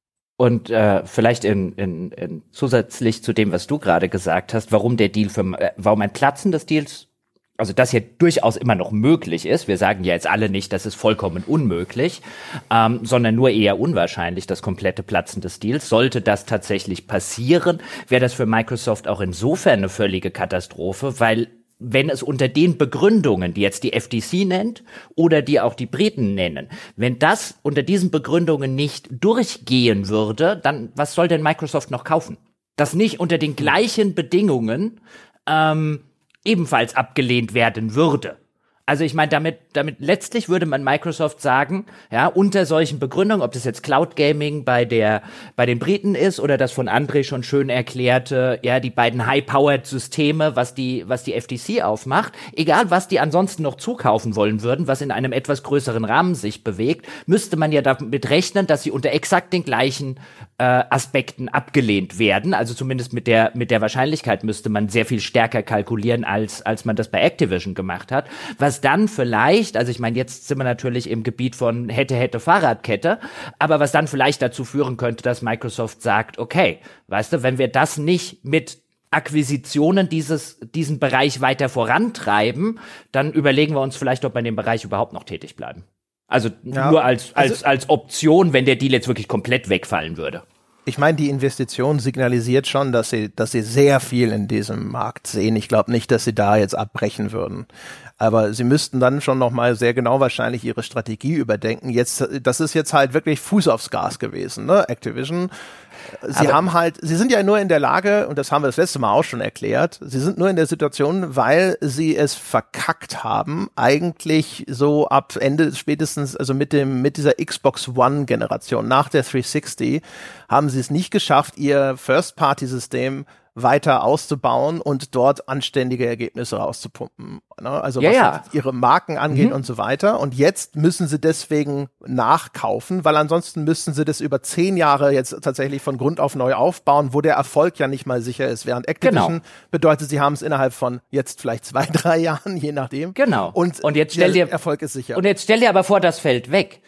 Speaker 2: Und äh, vielleicht in, in, in zusätzlich zu dem, was du gerade gesagt hast, warum der Deal für, äh, warum ein Platzen des Deals, also das ja durchaus immer noch möglich ist. Wir sagen ja jetzt alle nicht, das ist vollkommen unmöglich, ähm, sondern nur eher unwahrscheinlich, das komplette Platzen des Deals. Sollte das tatsächlich passieren, wäre das für Microsoft auch insofern eine völlige Katastrophe, weil wenn es unter den Begründungen, die jetzt die FTC nennt oder die auch die Briten nennen, wenn das unter diesen Begründungen nicht durchgehen würde, dann was soll denn Microsoft noch kaufen? Das nicht unter den gleichen Bedingungen ähm, ebenfalls abgelehnt werden würde. Also ich meine, damit, damit letztlich würde man Microsoft sagen, ja, unter solchen Begründungen, ob das jetzt Cloud Gaming bei der, bei den Briten ist oder das von André schon schön erklärte, ja, die beiden High-Powered Systeme, was die, was die FTC aufmacht, egal was die ansonsten noch zukaufen wollen würden, was in einem etwas größeren Rahmen sich bewegt, müsste man ja damit rechnen, dass sie unter exakt den gleichen äh, Aspekten abgelehnt werden. Also zumindest mit der, mit der Wahrscheinlichkeit müsste man sehr viel stärker kalkulieren, als, als man das bei Activision gemacht hat. Was dann vielleicht, also ich meine, jetzt sind wir natürlich im Gebiet von hätte, hätte Fahrradkette, aber was dann vielleicht dazu führen könnte, dass Microsoft sagt, okay, weißt du, wenn wir das nicht mit Akquisitionen dieses, diesen Bereich weiter vorantreiben, dann überlegen wir uns vielleicht, ob wir in dem Bereich überhaupt noch tätig bleiben. Also ja, nur als, als, also, als Option, wenn der Deal jetzt wirklich komplett wegfallen würde.
Speaker 1: Ich meine, die Investition signalisiert schon, dass sie, dass sie sehr viel in diesem Markt sehen. Ich glaube nicht, dass sie da jetzt abbrechen würden. Aber sie müssten dann schon nochmal sehr genau wahrscheinlich ihre Strategie überdenken. Jetzt, das ist jetzt halt wirklich Fuß aufs Gas gewesen, ne? Activision. Sie Aber haben halt, sie sind ja nur in der Lage, und das haben wir das letzte Mal auch schon erklärt, sie sind nur in der Situation, weil sie es verkackt haben, eigentlich so ab Ende spätestens, also mit dem, mit dieser Xbox One Generation, nach der 360, haben sie es nicht geschafft, ihr First-Party-System weiter auszubauen und dort anständige Ergebnisse rauszupumpen. Ne? Also ja, was ja. ihre Marken angeht mhm. und so weiter. Und jetzt müssen sie deswegen nachkaufen, weil ansonsten müssten sie das über zehn Jahre jetzt tatsächlich von Grund auf neu aufbauen, wo der Erfolg ja nicht mal sicher ist. Während Activision genau. bedeutet, sie haben es innerhalb von jetzt vielleicht zwei, [LAUGHS] drei Jahren, je nachdem.
Speaker 2: Genau.
Speaker 1: Und, und jetzt stell dir Erfolg ist sicher.
Speaker 2: Und jetzt stell dir aber vor, das fällt weg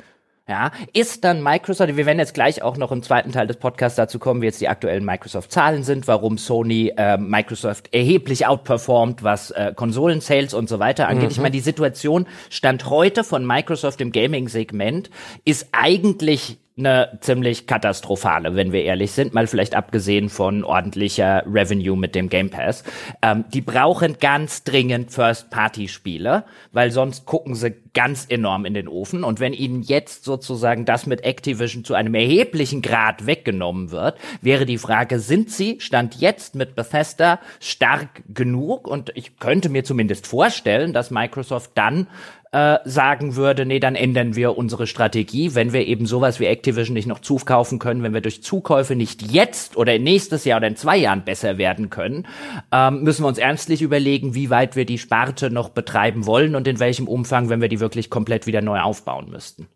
Speaker 2: ja, ist dann Microsoft, wir werden jetzt gleich auch noch im zweiten Teil des Podcasts dazu kommen, wie jetzt die aktuellen Microsoft-Zahlen sind, warum Sony äh, Microsoft erheblich outperformt, was äh, Konsolen-Sales und so weiter angeht. Mhm. Ich meine, die Situation Stand heute von Microsoft im Gaming-Segment ist eigentlich eine ziemlich katastrophale, wenn wir ehrlich sind, mal vielleicht abgesehen von ordentlicher Revenue mit dem Game Pass. Ähm, die brauchen ganz dringend First-Party-Spiele, weil sonst gucken sie ganz enorm in den Ofen. Und wenn ihnen jetzt sozusagen das mit Activision zu einem erheblichen Grad weggenommen wird, wäre die Frage, sind sie, stand jetzt mit Bethesda, stark genug? Und ich könnte mir zumindest vorstellen, dass Microsoft dann äh, sagen würde, nee, dann ändern wir unsere Strategie, wenn wir eben sowas wie Activision nicht noch zukaufen können, wenn wir durch Zukäufe nicht jetzt oder nächstes Jahr oder in zwei Jahren besser werden können, ähm, müssen wir uns ernstlich überlegen, wie weit wir die Sparte noch betreiben wollen und in welchem Umfang, wenn wir die wirklich komplett wieder neu aufbauen müssten.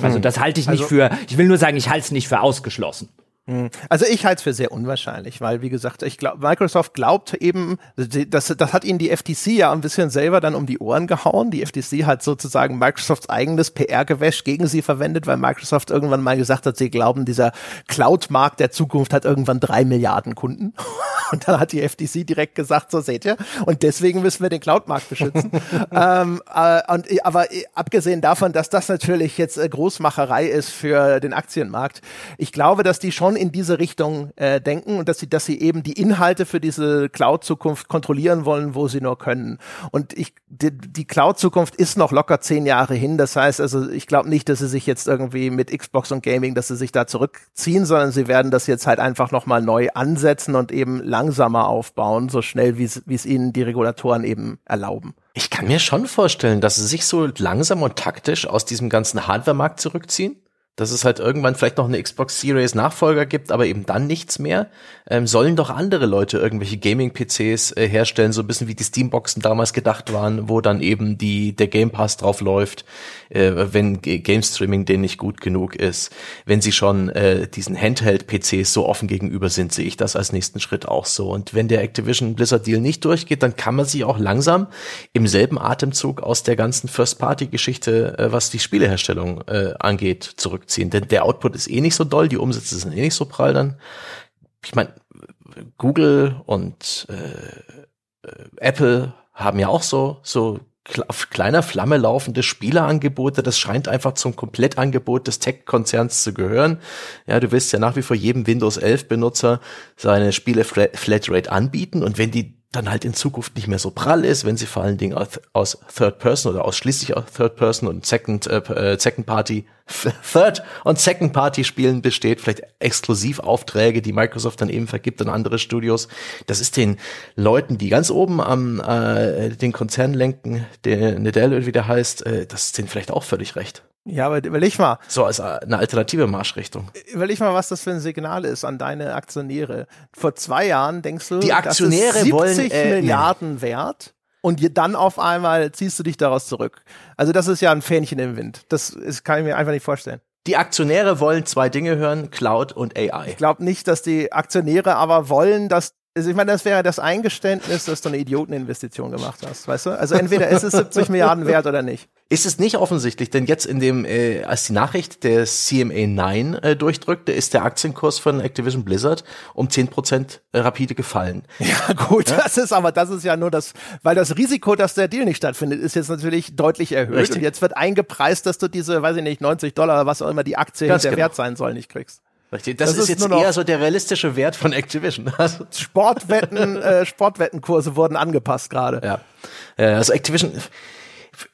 Speaker 2: Also hm. das halte ich nicht also, für, ich will nur sagen, ich halte es nicht für ausgeschlossen.
Speaker 1: Hm. Also ich halte es für sehr unwahrscheinlich, weil wie gesagt, ich glaube, Microsoft glaubt eben, das, das hat ihnen die FTC ja ein bisschen selber dann um die Ohren gehauen. Die FTC hat sozusagen Microsofts eigenes PR-Gewäsch gegen sie verwendet, weil Microsoft irgendwann mal gesagt hat, sie glauben, dieser Cloud-Markt der Zukunft hat irgendwann drei Milliarden Kunden. [LAUGHS] Und dann hat die FTC direkt gesagt, so seht ihr, und deswegen müssen wir den Cloud-Markt beschützen. [LAUGHS] ähm, äh, und, aber äh, abgesehen davon, dass das natürlich jetzt äh, Großmacherei ist für den Aktienmarkt, ich glaube, dass die schon in diese Richtung äh, denken und dass sie, dass sie eben die Inhalte für diese Cloud-Zukunft kontrollieren wollen, wo sie nur können. Und ich, die, die Cloud-Zukunft ist noch locker zehn Jahre hin. Das heißt also, ich glaube nicht, dass sie sich jetzt irgendwie mit Xbox und Gaming, dass sie sich da zurückziehen, sondern sie werden das jetzt halt einfach nochmal neu ansetzen und eben langsamer aufbauen, so schnell wie es ihnen die Regulatoren eben erlauben.
Speaker 3: Ich kann mir schon vorstellen, dass sie sich so langsam und taktisch aus diesem ganzen Hardware-Markt zurückziehen dass es halt irgendwann vielleicht noch eine Xbox Series Nachfolger gibt, aber eben dann nichts mehr, ähm, sollen doch andere Leute irgendwelche Gaming-PCs äh, herstellen, so ein bisschen wie die Steamboxen damals gedacht waren, wo dann eben die der Game Pass drauf läuft, äh, wenn Game Streaming denen nicht gut genug ist. Wenn sie schon äh, diesen Handheld-PCs so offen gegenüber sind, sehe ich das als nächsten Schritt auch so. Und wenn der Activision Blizzard Deal nicht durchgeht, dann kann man sich auch langsam im selben Atemzug aus der ganzen First-Party-Geschichte, äh, was die Spieleherstellung äh, angeht, zurück zurückziehen. Denn der Output ist eh nicht so doll, die Umsätze sind eh nicht so prall dann. Ich meine, Google und äh, äh, Apple haben ja auch so, so auf kleiner Flamme laufende Spielerangebote. Das scheint einfach zum Komplettangebot des Tech-Konzerns zu gehören. Ja, du willst ja nach wie vor jedem Windows 11 Benutzer seine Spiele Flatrate anbieten und wenn die dann halt in Zukunft nicht mehr so prall ist, wenn sie vor allen Dingen aus, aus Third Person oder ausschließlich aus Third Person und Second äh, äh Second Party [LAUGHS] Third und Second Party Spielen besteht, vielleicht Exklusivaufträge, die Microsoft dann eben vergibt an andere Studios. Das ist den Leuten, die ganz oben am äh, den Konzern lenken, der Nadell wie der heißt, äh, das ist denen vielleicht auch völlig recht.
Speaker 1: Ja, aber überleg mal.
Speaker 3: So als eine alternative Marschrichtung.
Speaker 1: Überleg mal, was das für ein Signal ist an deine Aktionäre. Vor zwei Jahren denkst du,
Speaker 3: die Aktionäre das ist 70 wollen,
Speaker 1: äh, Milliarden nee. wert und dann auf einmal ziehst du dich daraus zurück. Also das ist ja ein Fähnchen im Wind. Das ist, kann ich mir einfach nicht vorstellen.
Speaker 3: Die Aktionäre wollen zwei Dinge hören, Cloud und AI.
Speaker 1: Ich glaube nicht, dass die Aktionäre aber wollen, dass also ich meine, das wäre das Eingeständnis, dass du eine Idioteninvestition gemacht hast, weißt du? Also entweder ist es 70 [LAUGHS] Milliarden wert oder nicht.
Speaker 3: Ist es nicht offensichtlich, denn jetzt in dem, äh, als die Nachricht der CMA 9 äh, durchdrückte, ist der Aktienkurs von Activision Blizzard um 10% äh, rapide gefallen. [LAUGHS]
Speaker 1: Ja gut, ja? das ist aber, das ist ja nur das, weil das Risiko, dass der Deal nicht stattfindet, ist jetzt natürlich deutlich erhöht. Richtig. Und jetzt wird eingepreist, dass du diese, weiß ich nicht, 90 Dollar, was auch immer die Aktie der genau. wert sein soll, nicht kriegst.
Speaker 3: Richtig, das, das ist, ist, jetzt eher so der realistische Wert von Activision. [LAUGHS]
Speaker 1: Sportwetten, äh, Sportwettenkurse wurden angepasst gerade.
Speaker 3: Ja. Also Activision,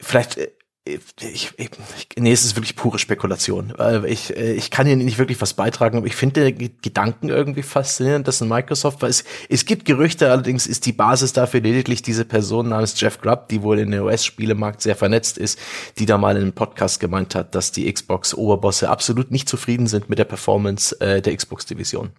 Speaker 3: vielleicht äh, ich, ich, nee, es ist wirklich pure Spekulation. Ich, äh, ich kann hier nicht wirklich was beitragen, aber ich finde den Gedanken irgendwie faszinierend, dass ein Microsoft, weil es, es gibt Gerüchte, allerdings ist die Basis dafür lediglich diese Person namens Jeff Grubb, die wohl in der US-Spielemarkt sehr vernetzt ist, die da mal in einem Podcast gemeint hat, dass die Xbox-Oberbosse absolut nicht zufrieden sind mit der Performance äh, der Xbox-Division.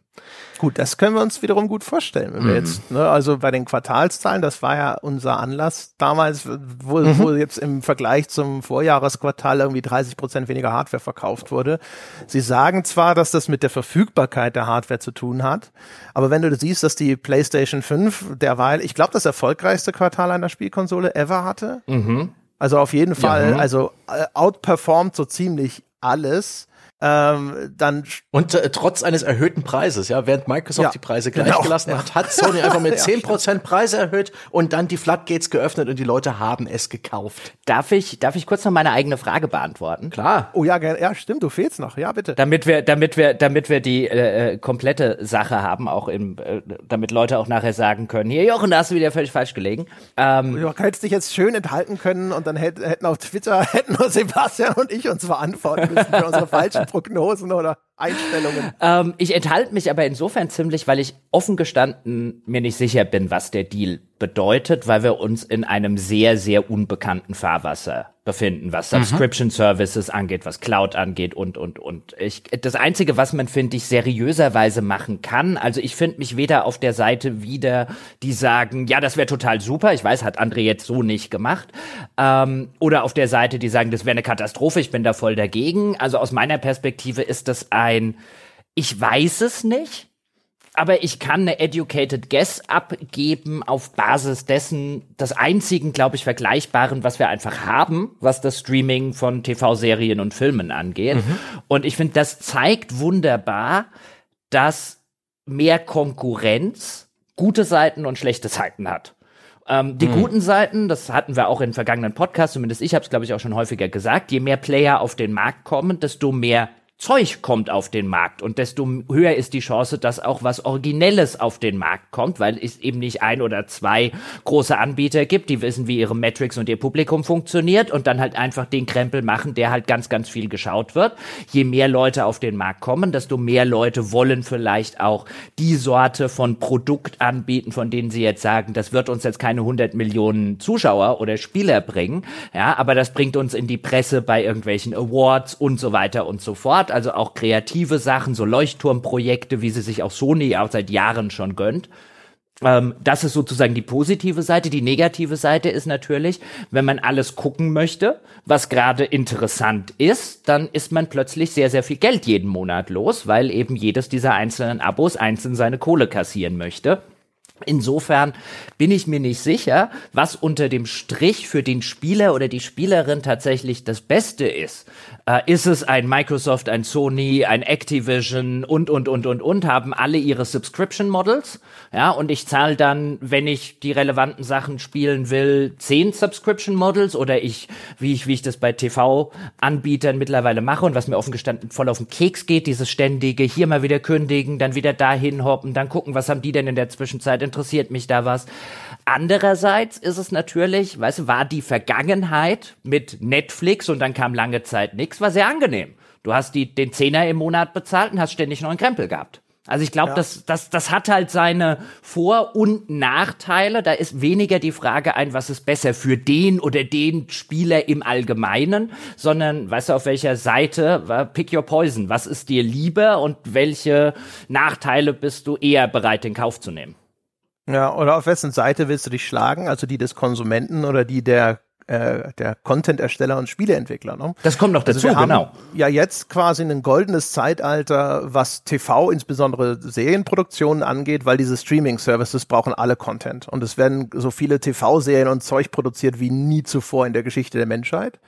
Speaker 1: Gut, das können wir uns wiederum gut vorstellen. Wenn wir mhm. jetzt, ne, also bei den Quartalszahlen, das war ja unser Anlass damals, wo, mhm. wo jetzt im Vergleich zum Vorjahresquartal irgendwie 30 Prozent weniger Hardware verkauft wurde. Sie sagen zwar, dass das mit der Verfügbarkeit der Hardware zu tun hat, aber wenn du siehst, dass die PlayStation 5 derweil, ich glaube, das erfolgreichste Quartal einer Spielkonsole ever hatte, mhm. Also auf jeden Fall, ja. also äh, outperformt so ziemlich alles ähm, dann
Speaker 3: und äh, trotz eines erhöhten Preises, ja, während Microsoft ja, die Preise gleich genau, gelassen hat, hat Sony einfach [LAUGHS] mit zehn Prozent Preise erhöht und dann die Floodgates geöffnet und die Leute haben es gekauft.
Speaker 2: Darf ich, darf ich kurz noch meine eigene Frage beantworten?
Speaker 1: Klar. Oh ja, ja, stimmt, du fehlst noch. Ja, bitte.
Speaker 2: Damit wir, damit wir, damit wir die äh, äh, komplette Sache haben, auch im, äh, damit Leute auch nachher sagen können, hier Jochen, da hast du wieder völlig falsch gelegen.
Speaker 1: Ähm, du hättest dich jetzt schön enthalten können und dann hätten auf Twitter [LAUGHS] hätten nur Sebastian und ich uns verantworten müssen für unsere falschen Prognosen oder Einstellungen. [LAUGHS]
Speaker 2: Ähm, ich enthalte mich aber insofern ziemlich, weil ich offen gestanden mir nicht sicher bin, was der Deal bedeutet, weil wir uns in einem sehr, sehr unbekannten Fahrwasser befinden, was mhm. Subscription Services angeht, was Cloud angeht und, und, und. Ich, das Einzige, was man, finde ich, seriöserweise machen kann, also ich finde mich weder auf der Seite wieder, die sagen, ja, das wäre total super, ich weiß, hat André jetzt so nicht gemacht, ähm, oder auf der Seite, die sagen, das wäre eine Katastrophe, ich bin da voll dagegen. Also aus meiner Perspektive ist das ein, ich weiß es nicht, aber ich kann eine educated guess abgeben auf Basis dessen, das einzigen, glaube ich, vergleichbaren, was wir einfach haben, was das Streaming von TV-Serien und Filmen angeht. Mhm. Und ich finde, das zeigt wunderbar, dass mehr Konkurrenz gute Seiten und schlechte Seiten hat. Ähm, die mhm. guten Seiten, das hatten wir auch in vergangenen Podcasts, zumindest ich habe es, glaube ich, auch schon häufiger gesagt, je mehr Player auf den Markt kommen, desto mehr Zeug kommt auf den Markt und desto höher ist die Chance, dass auch was Originelles auf den Markt kommt, weil es eben nicht ein oder zwei große Anbieter gibt, die wissen, wie ihre Metrics und ihr Publikum funktioniert und dann halt einfach den Krempel machen, der halt ganz, ganz viel geschaut wird. Je mehr Leute auf den Markt kommen, desto mehr Leute wollen vielleicht auch die Sorte von Produkt anbieten, von denen sie jetzt sagen, das wird uns jetzt keine 100 Millionen Zuschauer oder Spieler bringen, ja, aber das bringt uns in die Presse bei irgendwelchen Awards und so weiter und so fort hat, also auch kreative Sachen, so Leuchtturmprojekte, wie sie sich auch Sony auch seit Jahren schon gönnt. Ähm, das ist sozusagen die positive Seite. Die negative Seite ist natürlich, wenn man alles gucken möchte, was gerade interessant ist, dann ist man plötzlich sehr, sehr viel Geld jeden Monat los, weil eben jedes dieser einzelnen Abos einzeln seine Kohle kassieren möchte. Insofern bin ich mir nicht sicher, was unter dem Strich für den Spieler oder die Spielerin tatsächlich das Beste ist. Äh, ist es ein Microsoft, ein Sony, ein Activision und, und, und, und, und, haben alle ihre Subscription Models. Ja, und ich zahle dann, wenn ich die relevanten Sachen spielen will, zehn Subscription Models oder ich, wie ich, wie ich das bei TV-Anbietern mittlerweile mache und was mir offen gestanden voll auf den Keks geht, dieses ständige hier mal wieder kündigen, dann wieder dahin hoppen, dann gucken, was haben die denn in der Zwischenzeit interessiert mich da was. Andererseits ist es natürlich, weißt du, war die Vergangenheit mit Netflix und dann kam lange Zeit nichts, war sehr angenehm. Du hast die, den Zehner im Monat bezahlt und hast ständig neuen Krempel gehabt. Also ich glaube, ja. das, das, das hat halt seine Vor- und Nachteile. Da ist weniger die Frage ein, was ist besser für den oder den Spieler im Allgemeinen, sondern weißt du, auf welcher Seite, pick your poison. Was ist dir lieber und welche Nachteile bist du eher bereit, in Kauf zu nehmen?
Speaker 1: Ja, oder auf wessen Seite willst du dich schlagen? Also die des Konsumenten oder die der äh, der Content-Ersteller und Spieleentwickler. Ne?
Speaker 2: Das kommt noch also dazu, also genau.
Speaker 1: Ja, jetzt quasi ein goldenes Zeitalter, was TV, insbesondere Serienproduktionen angeht, weil diese Streaming-Services brauchen alle Content. Und es werden so viele TV-Serien und Zeug produziert wie nie zuvor in der Geschichte der Menschheit.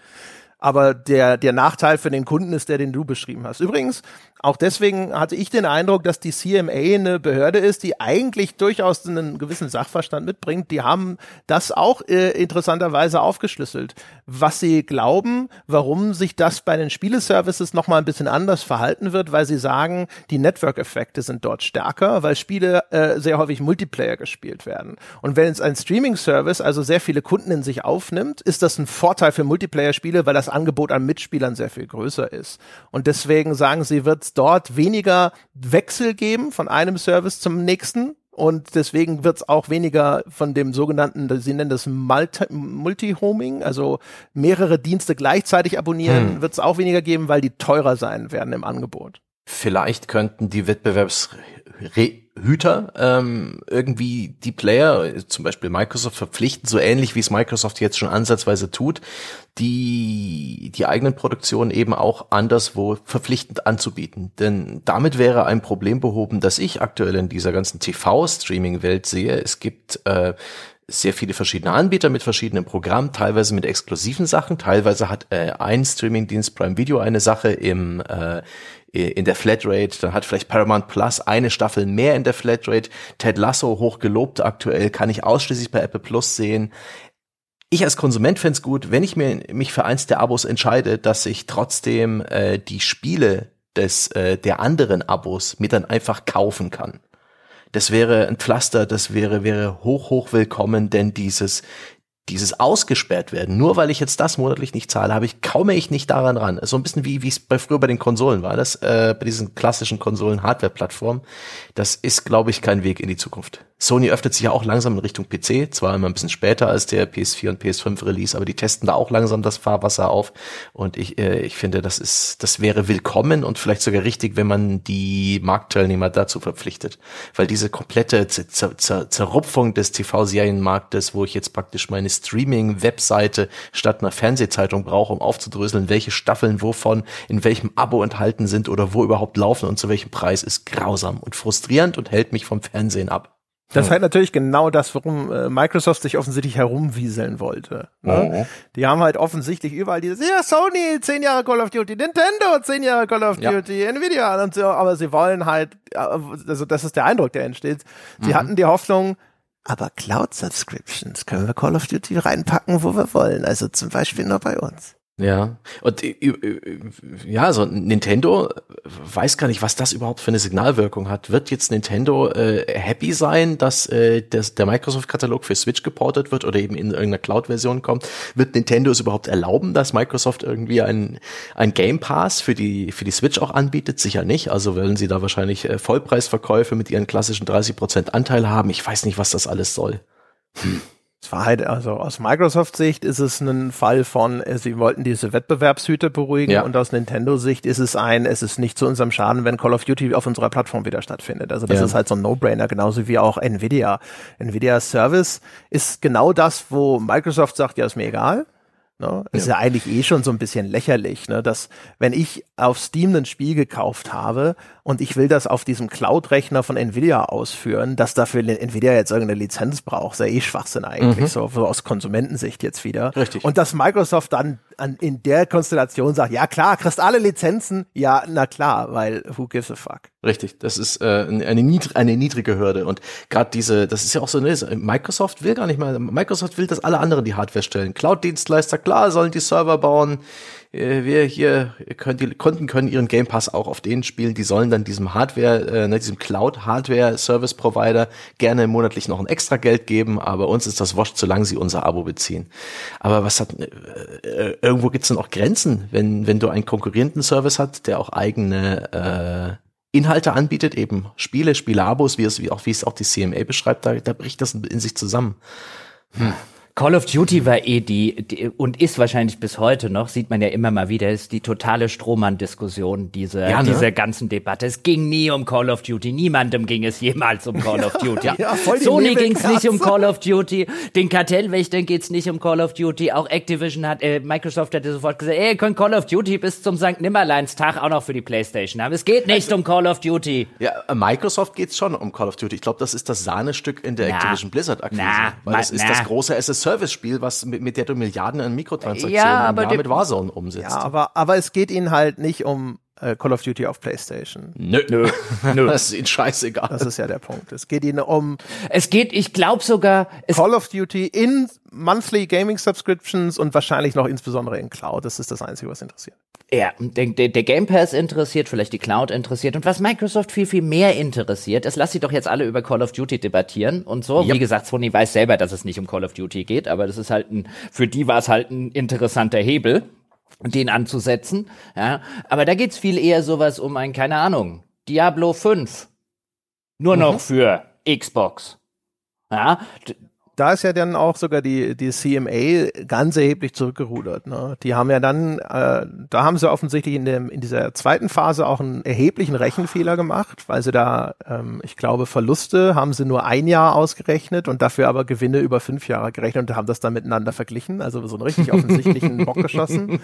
Speaker 1: Aber der, der Nachteil für den Kunden ist der, den du beschrieben hast. Übrigens, auch deswegen hatte ich den Eindruck, dass die CMA eine Behörde ist, die eigentlich durchaus einen gewissen Sachverstand mitbringt. Die haben das auch äh, interessanterweise aufgeschlüsselt, was sie glauben, warum sich das bei den Spieleservices noch mal ein bisschen anders verhalten wird, weil sie sagen, die Network-Effekte sind dort stärker, weil Spiele äh, sehr häufig Multiplayer gespielt werden. Und wenn es ein Streaming-Service also sehr viele Kunden in sich aufnimmt, ist das ein Vorteil für Multiplayer-Spiele, weil das Angebot an Mitspielern sehr viel größer ist. Und deswegen sagen sie, wird dort weniger Wechsel geben von einem Service zum nächsten. Und deswegen wird es auch weniger von dem sogenannten, Sie nennen das Multi-Homing, also mehrere Dienste gleichzeitig abonnieren, hm. wird es auch weniger geben, weil die teurer sein werden im Angebot.
Speaker 3: Vielleicht könnten die Wettbewerbs Hüter ähm, irgendwie die Player, zum Beispiel Microsoft, verpflichten, so ähnlich wie es Microsoft jetzt schon ansatzweise tut, die, die eigenen Produktionen eben auch anderswo verpflichtend anzubieten. Denn damit wäre ein Problem behoben, das ich aktuell in dieser ganzen TV-Streaming-Welt sehe. Es gibt äh, sehr viele verschiedene Anbieter mit verschiedenen Programmen, teilweise mit exklusiven Sachen, teilweise hat äh, ein Streamingdienst Prime Video eine Sache im äh, in der Flatrate, dann hat vielleicht Paramount Plus eine Staffel mehr in der Flatrate. Ted Lasso hoch gelobt aktuell, kann ich ausschließlich bei Apple Plus sehen. Ich als Konsument fände gut, wenn ich mir, mich für eins der Abos entscheide, dass ich trotzdem äh, die Spiele des äh, der anderen Abos mir dann einfach kaufen kann. Das wäre ein Pflaster, das wäre wäre hoch hoch willkommen, denn dieses dieses ausgesperrt werden, nur weil ich jetzt das monatlich nicht zahle, habe ich kaume ich nicht daran ran. So ein bisschen wie wie es bei früher bei den Konsolen war, das äh, bei diesen klassischen Konsolen Hardware Plattformen. Das ist glaube ich kein Weg in die Zukunft. Sony öffnet sich ja auch langsam in Richtung PC, zwar immer ein bisschen später als der PS4 und PS5 Release, aber die testen da auch langsam das Fahrwasser auf und ich äh, ich finde, das ist das wäre willkommen und vielleicht sogar richtig, wenn man die Marktteilnehmer dazu verpflichtet, weil diese komplette Zer Zer Zerrupfung des TV-Serienmarktes, wo ich jetzt praktisch meine Streaming-Webseite statt einer Fernsehzeitung brauche, um aufzudröseln, welche Staffeln wovon in welchem Abo enthalten sind oder wo überhaupt laufen und zu welchem Preis, ist grausam und frustrierend und hält mich vom Fernsehen ab.
Speaker 1: Das ist halt natürlich genau das, warum äh, Microsoft sich offensichtlich herumwieseln wollte. Ne? Oh. Die haben halt offensichtlich überall dieses, ja, Sony, zehn Jahre Call of Duty, Nintendo, zehn Jahre Call of ja. Duty, Nvidia und so, aber sie wollen halt, also das ist der Eindruck, der entsteht. Sie mhm. hatten die Hoffnung, aber Cloud Subscriptions können wir Call of Duty reinpacken, wo wir wollen. Also zum Beispiel nur bei uns.
Speaker 3: Ja, und äh, äh, ja, so Nintendo weiß gar nicht, was das überhaupt für eine Signalwirkung hat. Wird jetzt Nintendo äh, happy sein, dass äh, das, der Microsoft-Katalog für Switch geportet wird oder eben in irgendeiner Cloud-Version kommt? Wird Nintendo es überhaupt erlauben, dass Microsoft irgendwie ein, ein Game Pass für die, für die Switch auch anbietet? Sicher nicht. Also werden sie da wahrscheinlich äh, Vollpreisverkäufe mit ihren klassischen 30% Anteil haben. Ich weiß nicht, was das alles soll.
Speaker 1: Hm. Es war halt, also aus Microsoft-Sicht ist es ein Fall von, äh, sie wollten diese Wettbewerbshüte beruhigen ja. und aus Nintendo-Sicht ist es ein, es ist nicht zu unserem Schaden, wenn Call of Duty auf unserer Plattform wieder stattfindet. Also das ja. ist halt so ein No-Brainer, genauso wie auch Nvidia. Nvidia Service ist genau das, wo Microsoft sagt, ja, ist mir egal. Ne? Ist ja. ja eigentlich eh schon so ein bisschen lächerlich, ne? dass wenn ich auf Steam ein Spiel gekauft habe und ich will das auf diesem Cloud-Rechner von Nvidia ausführen, dass dafür Nvidia jetzt irgendeine Lizenz braucht, ist ja eh Schwachsinn eigentlich, mhm. so, so, aus Konsumentensicht jetzt wieder.
Speaker 3: Richtig.
Speaker 1: Und dass Microsoft dann an, in der Konstellation sagt, ja klar, kriegst alle Lizenzen, ja, na klar, weil who gives a fuck.
Speaker 3: Richtig, das ist äh, eine, niedr eine niedrige Hürde und gerade diese, das ist ja auch so, ne, Microsoft will gar nicht mal, Microsoft will, dass alle anderen die Hardware stellen. Cloud-Dienstleister, klar, sollen die Server bauen, wir hier können die Kunden können ihren Game Pass auch auf denen spielen. Die sollen dann diesem Hardware, äh, ne, diesem Cloud Hardware Service Provider gerne monatlich noch ein extra Geld geben. Aber uns ist das wurscht, solange sie unser Abo beziehen. Aber was hat äh, äh irgendwo gibt's dann auch Grenzen, wenn wenn du einen konkurrierenden Service hast, der auch eigene äh, Inhalte anbietet, eben Spiele, Spieleabos, wie es wie auch wie es auch die CMA beschreibt, da, da bricht das in sich zusammen.
Speaker 2: Hm. Call of Duty war eh die, die, und ist wahrscheinlich bis heute noch, sieht man ja immer mal wieder, ist die totale Strohmann-Diskussion dieser, ja, ne? dieser ganzen Debatte. Es ging nie um Call of Duty, niemandem ging es jemals um Call of Duty. ja, ja, Sony ging es nicht um Call of Duty, den Kartellwächtern geht es nicht um Call of Duty, auch Activision hat, äh, Microsoft hatte sofort gesagt, ey, ihr könnt Call of Duty bis zum St. Nimmerleins-Tag auch noch für die Playstation haben. Es geht nicht also, um Call of Duty.
Speaker 3: Ja, äh, Microsoft geht's schon um Call of Duty. Ich glaube, das ist das Sahnestück in der na, Activision Blizzard-Akquise. Weil das ist das große SS Service-Spiel, was mit, mit der du Milliarden an Mikrotransaktionen ja, im Jahr mit Warzone umsetzt.
Speaker 1: Ja, aber, aber es geht ihnen halt nicht um äh, Call of Duty auf PlayStation.
Speaker 3: Nö, nö, [LAUGHS] nö. Das ist ihnen scheißegal.
Speaker 1: Das ist ja der Punkt. Es geht ihnen um.
Speaker 2: Es geht, ich glaube sogar.
Speaker 1: Call of Duty in Monthly Gaming Subscriptions und wahrscheinlich noch insbesondere in Cloud. Das ist das Einzige, was interessiert.
Speaker 2: Ja, der, der, der Game Pass interessiert, vielleicht die Cloud interessiert. Und was Microsoft viel, viel mehr interessiert, es lasst sie doch jetzt alle über Call of Duty debattieren und so. Yep. Wie gesagt, Sony weiß selber, dass es nicht um Call of Duty geht, aber das ist halt ein, für die war es halt ein interessanter Hebel den anzusetzen. Ja, aber da geht's viel eher sowas um ein, keine Ahnung, Diablo 5. Nur mhm. noch für Xbox. Ja,
Speaker 1: da ist ja dann auch sogar die, die CMA ganz erheblich zurückgerudert. Ne? Die haben ja dann, äh, da haben sie offensichtlich in, dem, in dieser zweiten Phase auch einen erheblichen Rechenfehler gemacht, weil sie da, ähm, ich glaube, Verluste haben sie nur ein Jahr ausgerechnet und dafür aber Gewinne über fünf Jahre gerechnet und haben das dann miteinander verglichen. Also so einen richtig offensichtlichen Bock geschossen.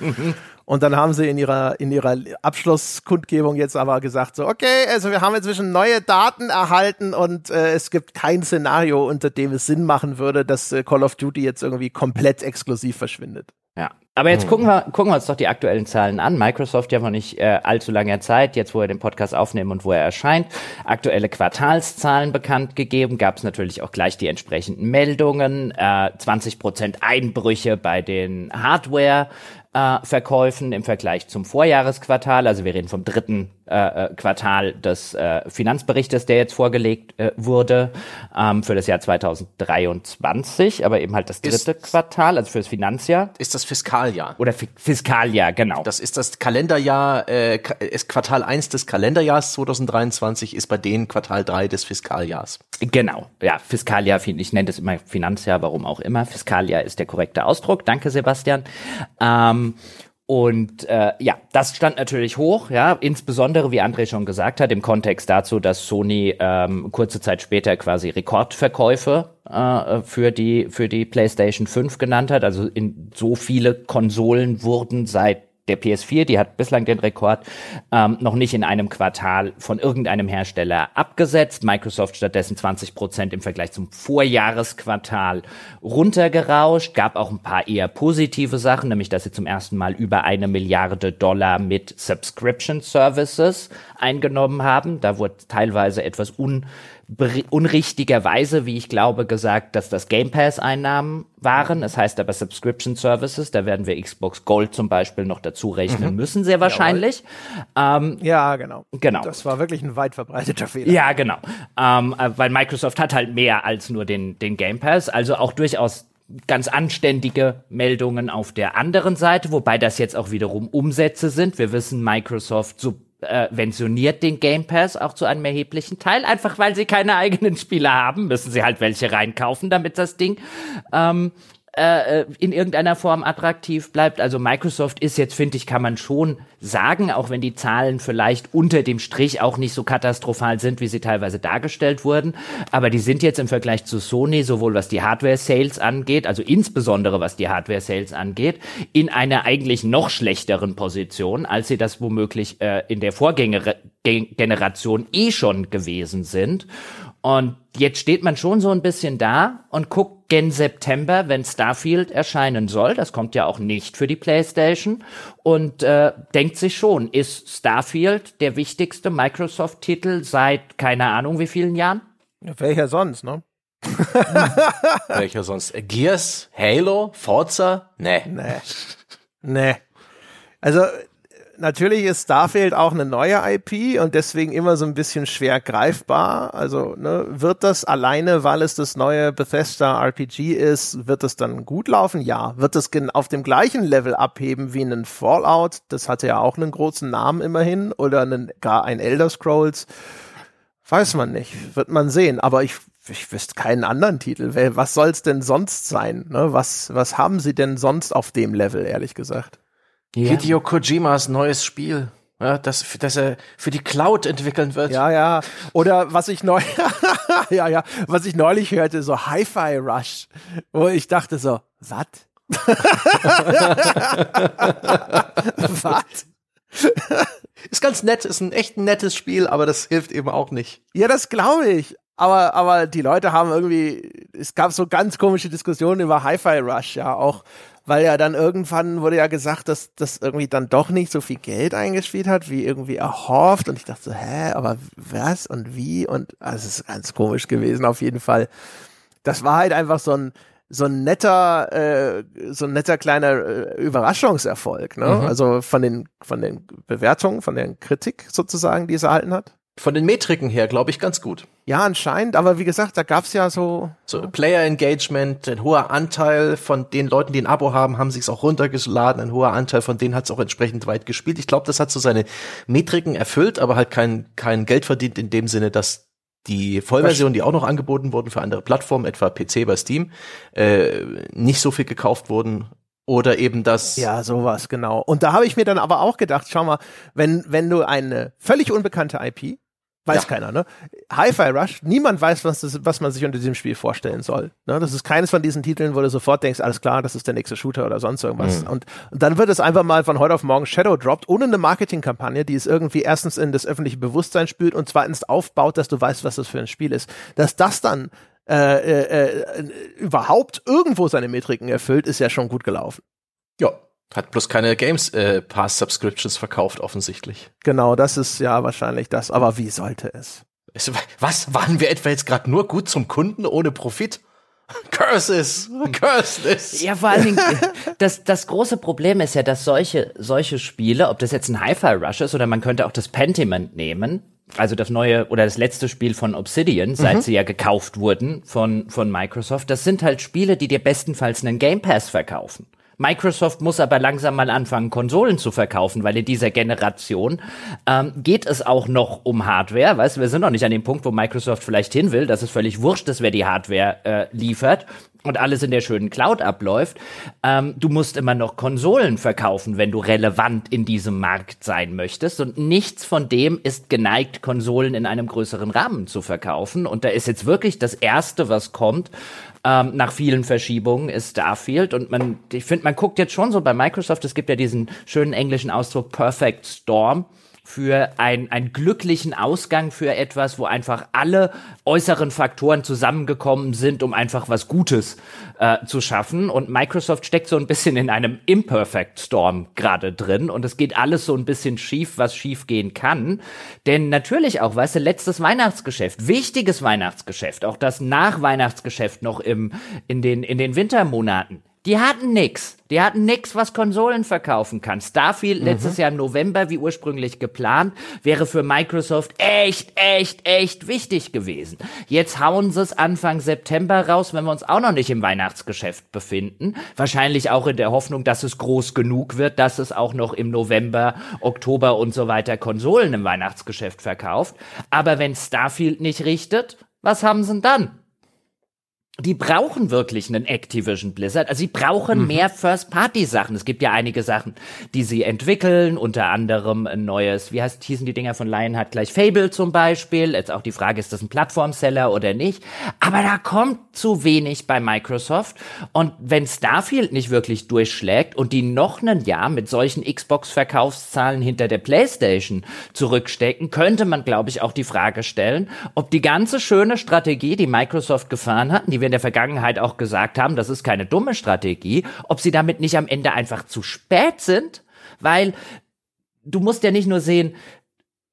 Speaker 1: Und dann haben sie in ihrer, in ihrer Abschlusskundgebung jetzt aber gesagt, so, okay, also wir haben inzwischen neue Daten erhalten und äh, es gibt kein Szenario, unter dem es Sinn machen würde, würde, dass äh, Call of Duty jetzt irgendwie komplett exklusiv verschwindet.
Speaker 2: Ja, aber jetzt hm. gucken wir, gucken wir uns doch die aktuellen Zahlen an. Microsoft ja vor nicht äh, allzu langer Zeit, jetzt wo er den Podcast aufnehmen und wo er erscheint, aktuelle Quartalszahlen bekannt gegeben. Gab es natürlich auch gleich die entsprechenden Meldungen. Äh, 20 Prozent Einbrüche bei den Hardware äh, Verkäufen im Vergleich zum Vorjahresquartal. Also wir reden vom dritten äh, äh, Quartal des äh, Finanzberichtes, der jetzt vorgelegt äh, wurde ähm, für das Jahr 2023, aber eben halt das dritte ist, Quartal, also fürs Finanzjahr.
Speaker 3: Ist das Fiskaljahr?
Speaker 2: Oder F Fiskaljahr, genau.
Speaker 3: Das ist das Kalenderjahr, äh, ist Quartal 1 des Kalenderjahrs 2023 ist bei denen Quartal 3 des Fiskaljahrs.
Speaker 2: Genau, ja, Fiskaljahr, ich nenne das immer Finanzjahr, warum auch immer. Fiskaljahr ist der korrekte Ausdruck. Danke, Sebastian. Ähm, und äh, ja, das stand natürlich hoch, ja, insbesondere, wie André schon gesagt hat, im Kontext dazu, dass Sony ähm, kurze Zeit später quasi Rekordverkäufe äh, für die für die PlayStation 5 genannt hat. Also in so viele Konsolen wurden seit der PS4, die hat bislang den Rekord ähm, noch nicht in einem Quartal von irgendeinem Hersteller abgesetzt. Microsoft stattdessen 20 Prozent im Vergleich zum Vorjahresquartal runtergerauscht. Gab auch ein paar eher positive Sachen, nämlich dass sie zum ersten Mal über eine Milliarde Dollar mit Subscription Services eingenommen haben. Da wurde teilweise etwas un unrichtigerweise, wie ich glaube, gesagt, dass das Game Pass Einnahmen waren. Es das heißt aber Subscription Services. Da werden wir Xbox Gold zum Beispiel noch dazu rechnen mhm. müssen, sehr wahrscheinlich.
Speaker 1: Ähm, ja, genau.
Speaker 2: Genau.
Speaker 1: Das war wirklich ein weit verbreiteter Fehler.
Speaker 2: Ja, genau. Ähm, äh, weil Microsoft hat halt mehr als nur den, den Game Pass. Also auch durchaus ganz anständige Meldungen auf der anderen Seite, wobei das jetzt auch wiederum Umsätze sind. Wir wissen, Microsoft so subventioniert den Game Pass auch zu einem erheblichen Teil. Einfach weil sie keine eigenen Spiele haben, müssen sie halt welche reinkaufen, damit das Ding ähm, äh, äh, in irgendeiner Form attraktiv bleibt. Also Microsoft ist jetzt, finde ich, kann man schon sagen, auch wenn die Zahlen vielleicht unter dem Strich auch nicht so katastrophal sind, wie sie teilweise dargestellt wurden. Aber die sind jetzt im Vergleich zu Sony, sowohl was die Hardware-Sales angeht, also insbesondere was die Hardware-Sales angeht, in einer eigentlich noch schlechteren Position, als sie das womöglich äh, in der Vorgängergeneration eh schon gewesen sind. Und jetzt steht man schon so ein bisschen da und guckt gen September, wenn Starfield erscheinen soll. Das kommt ja auch nicht für die PlayStation. Und äh, denkt sich schon, ist Starfield der wichtigste Microsoft-Titel seit keine Ahnung wie vielen Jahren?
Speaker 1: Welcher sonst, ne? [LAUGHS]
Speaker 3: Welcher sonst? Gears? Halo? Forza? Nee.
Speaker 1: Nee. Nee. Also natürlich ist Starfield auch eine neue IP und deswegen immer so ein bisschen schwer greifbar. Also ne, wird das alleine, weil es das neue Bethesda RPG ist, wird es dann gut laufen? Ja. Wird es auf dem gleichen Level abheben wie ein Fallout? Das hatte ja auch einen großen Namen immerhin oder einen, gar ein Elder Scrolls. Weiß man nicht, wird man sehen. Aber ich ich wüsste keinen anderen Titel. Was soll's denn sonst sein? Ne? Was, was haben sie denn sonst auf dem Level, ehrlich gesagt?
Speaker 3: Ja. Hideo Kojimas neues Spiel. Ja, das, das er für die Cloud entwickeln wird.
Speaker 1: Ja, ja. Oder was ich neu, [LAUGHS] ja, ja, was ich neulich hörte, so Hi-Fi Rush, wo ich dachte so, was? [LAUGHS]
Speaker 3: was? ist ganz nett, ist ein echt nettes Spiel, aber das hilft eben auch nicht.
Speaker 1: Ja, das glaube ich. Aber, aber die Leute haben irgendwie, es gab so ganz komische Diskussionen über Hi-Fi Rush, ja, auch weil ja dann irgendwann wurde ja gesagt, dass das irgendwie dann doch nicht so viel Geld eingespielt hat, wie irgendwie erhofft. Und ich dachte so, hä, aber was und wie? Und also es ist ganz komisch gewesen auf jeden Fall. Das war halt einfach so ein so ein netter, äh, so ein netter kleiner äh, Überraschungserfolg, ne? Mhm. Also von den von den Bewertungen, von der Kritik sozusagen, die es erhalten hat.
Speaker 3: Von den Metriken her, glaube ich, ganz gut.
Speaker 1: Ja, anscheinend, aber wie gesagt, da gab's ja so.
Speaker 3: So Player Engagement, ein hoher Anteil von den Leuten, die ein Abo haben, haben sich's auch runtergeladen, ein hoher Anteil von denen hat's auch entsprechend weit gespielt. Ich glaube, das hat so seine Metriken erfüllt, aber halt kein, kein Geld verdient in dem Sinne, dass die Vollversion, die auch noch angeboten wurden für andere Plattformen, etwa PC bei Steam, äh, nicht so viel gekauft wurden oder eben das.
Speaker 1: Ja, sowas, genau. Und da habe ich mir dann aber auch gedacht, schau mal, wenn, wenn du eine völlig unbekannte IP Weiß ja. keiner, ne? Hi-Fi Rush, niemand weiß, was, das, was man sich unter diesem Spiel vorstellen soll. Ne? Das ist keines von diesen Titeln, wo du sofort denkst, alles klar, das ist der nächste Shooter oder sonst irgendwas. Mhm. Und, und, dann wird es einfach mal von heute auf morgen Shadow droppt, ohne eine Marketingkampagne, die es irgendwie erstens in das öffentliche Bewusstsein spült und zweitens aufbaut, dass du weißt, was das für ein Spiel ist. Dass das dann äh, äh, äh, überhaupt irgendwo seine Metriken erfüllt, ist ja schon gut gelaufen.
Speaker 3: Ja, hat bloß keine Games äh, Pass Subscriptions verkauft offensichtlich.
Speaker 1: Genau, das ist ja wahrscheinlich das. Aber wie sollte es?
Speaker 3: Was waren wir etwa jetzt gerade nur gut zum Kunden ohne Profit? [LAUGHS] Curses, curses.
Speaker 2: Ja, vor allen Dingen, das, das große Problem ist ja, dass solche, solche Spiele, ob das jetzt ein Hi-Fi Rush ist oder man könnte auch das Pentiment nehmen, also das neue oder das letzte Spiel von Obsidian, seit mhm. sie ja gekauft wurden von, von Microsoft, das sind halt Spiele, die dir bestenfalls einen Game Pass verkaufen. Microsoft muss aber langsam mal anfangen, Konsolen zu verkaufen, weil in dieser Generation ähm, geht es auch noch um Hardware. Weißt du, wir sind noch nicht an dem Punkt, wo Microsoft vielleicht hin will, dass es völlig wurscht ist, wer die Hardware äh, liefert und alles in der schönen Cloud abläuft. Ähm, du musst immer noch Konsolen verkaufen, wenn du relevant in diesem Markt sein möchtest. Und nichts von dem ist geneigt, Konsolen in einem größeren Rahmen zu verkaufen. Und da ist jetzt wirklich das Erste, was kommt, ähm, nach vielen Verschiebungen ist Starfield. Und man, ich finde, man guckt jetzt schon so bei Microsoft, es gibt ja diesen schönen englischen Ausdruck Perfect Storm für ein, einen glücklichen Ausgang für etwas, wo einfach alle äußeren Faktoren zusammengekommen sind, um einfach was Gutes äh, zu schaffen. Und Microsoft steckt so ein bisschen in einem Imperfect Storm gerade drin und es geht alles so ein bisschen schief, was schief gehen kann. Denn natürlich auch, weißt du, letztes Weihnachtsgeschäft, wichtiges Weihnachtsgeschäft, auch das Nachweihnachtsgeschäft noch im, in den, in den Wintermonaten die hatten nix. Die hatten nix, was Konsolen verkaufen kann. Starfield mhm. letztes Jahr im November, wie ursprünglich geplant, wäre für Microsoft echt, echt, echt wichtig gewesen. Jetzt hauen sie es Anfang September raus, wenn wir uns auch noch nicht im Weihnachtsgeschäft befinden. Wahrscheinlich auch in der Hoffnung, dass es groß genug wird, dass es auch noch im November, Oktober und so weiter Konsolen im Weihnachtsgeschäft verkauft. Aber wenn Starfield nicht richtet, was haben sie denn dann? Die brauchen wirklich einen Activision Blizzard. Also sie brauchen mhm. mehr First-Party-Sachen. Es gibt ja einige Sachen, die sie entwickeln, unter anderem ein neues, wie heißt, hießen die Dinger von Lionheart gleich Fable zum Beispiel. Jetzt auch die Frage, ist das ein Plattformseller oder nicht? Aber da kommt zu wenig bei Microsoft. Und wenn Starfield nicht wirklich durchschlägt und die noch ein Jahr mit solchen Xbox-Verkaufszahlen hinter der PlayStation zurückstecken, könnte man, glaube ich, auch die Frage stellen, ob die ganze schöne Strategie, die Microsoft gefahren hat, die wir in der Vergangenheit auch gesagt haben, das ist keine dumme Strategie, ob sie damit nicht am Ende einfach zu spät sind, weil du musst ja nicht nur sehen,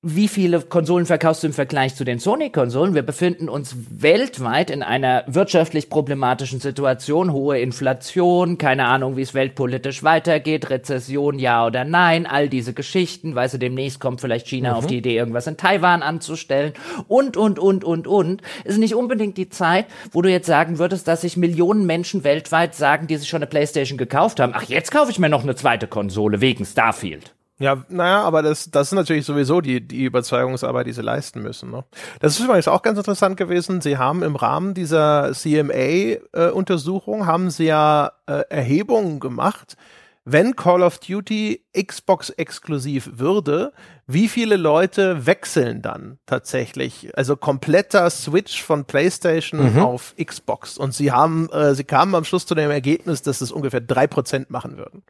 Speaker 2: wie viele Konsolen verkaufst du im Vergleich zu den Sony-Konsolen? Wir befinden uns weltweit in einer wirtschaftlich problematischen Situation, hohe Inflation, keine Ahnung, wie es weltpolitisch weitergeht, Rezession, ja oder nein, all diese Geschichten, weißt du, demnächst kommt vielleicht China mhm. auf die Idee, irgendwas in Taiwan anzustellen und, und, und, und, und. Ist nicht unbedingt die Zeit, wo du jetzt sagen würdest, dass sich Millionen Menschen weltweit sagen, die sich schon eine Playstation gekauft haben, ach, jetzt kaufe ich mir noch eine zweite Konsole wegen Starfield.
Speaker 1: Ja, naja, aber das, das ist natürlich sowieso die, die Überzeugungsarbeit, die sie leisten müssen. Ne? Das ist übrigens auch ganz interessant gewesen. Sie haben im Rahmen dieser CMA-Untersuchung, äh, haben sie ja äh, Erhebungen gemacht, wenn Call of Duty Xbox exklusiv würde, wie viele Leute wechseln dann tatsächlich? Also kompletter Switch von PlayStation mhm. auf Xbox. Und sie haben, äh, sie kamen am Schluss zu dem Ergebnis, dass es ungefähr drei Prozent machen würden.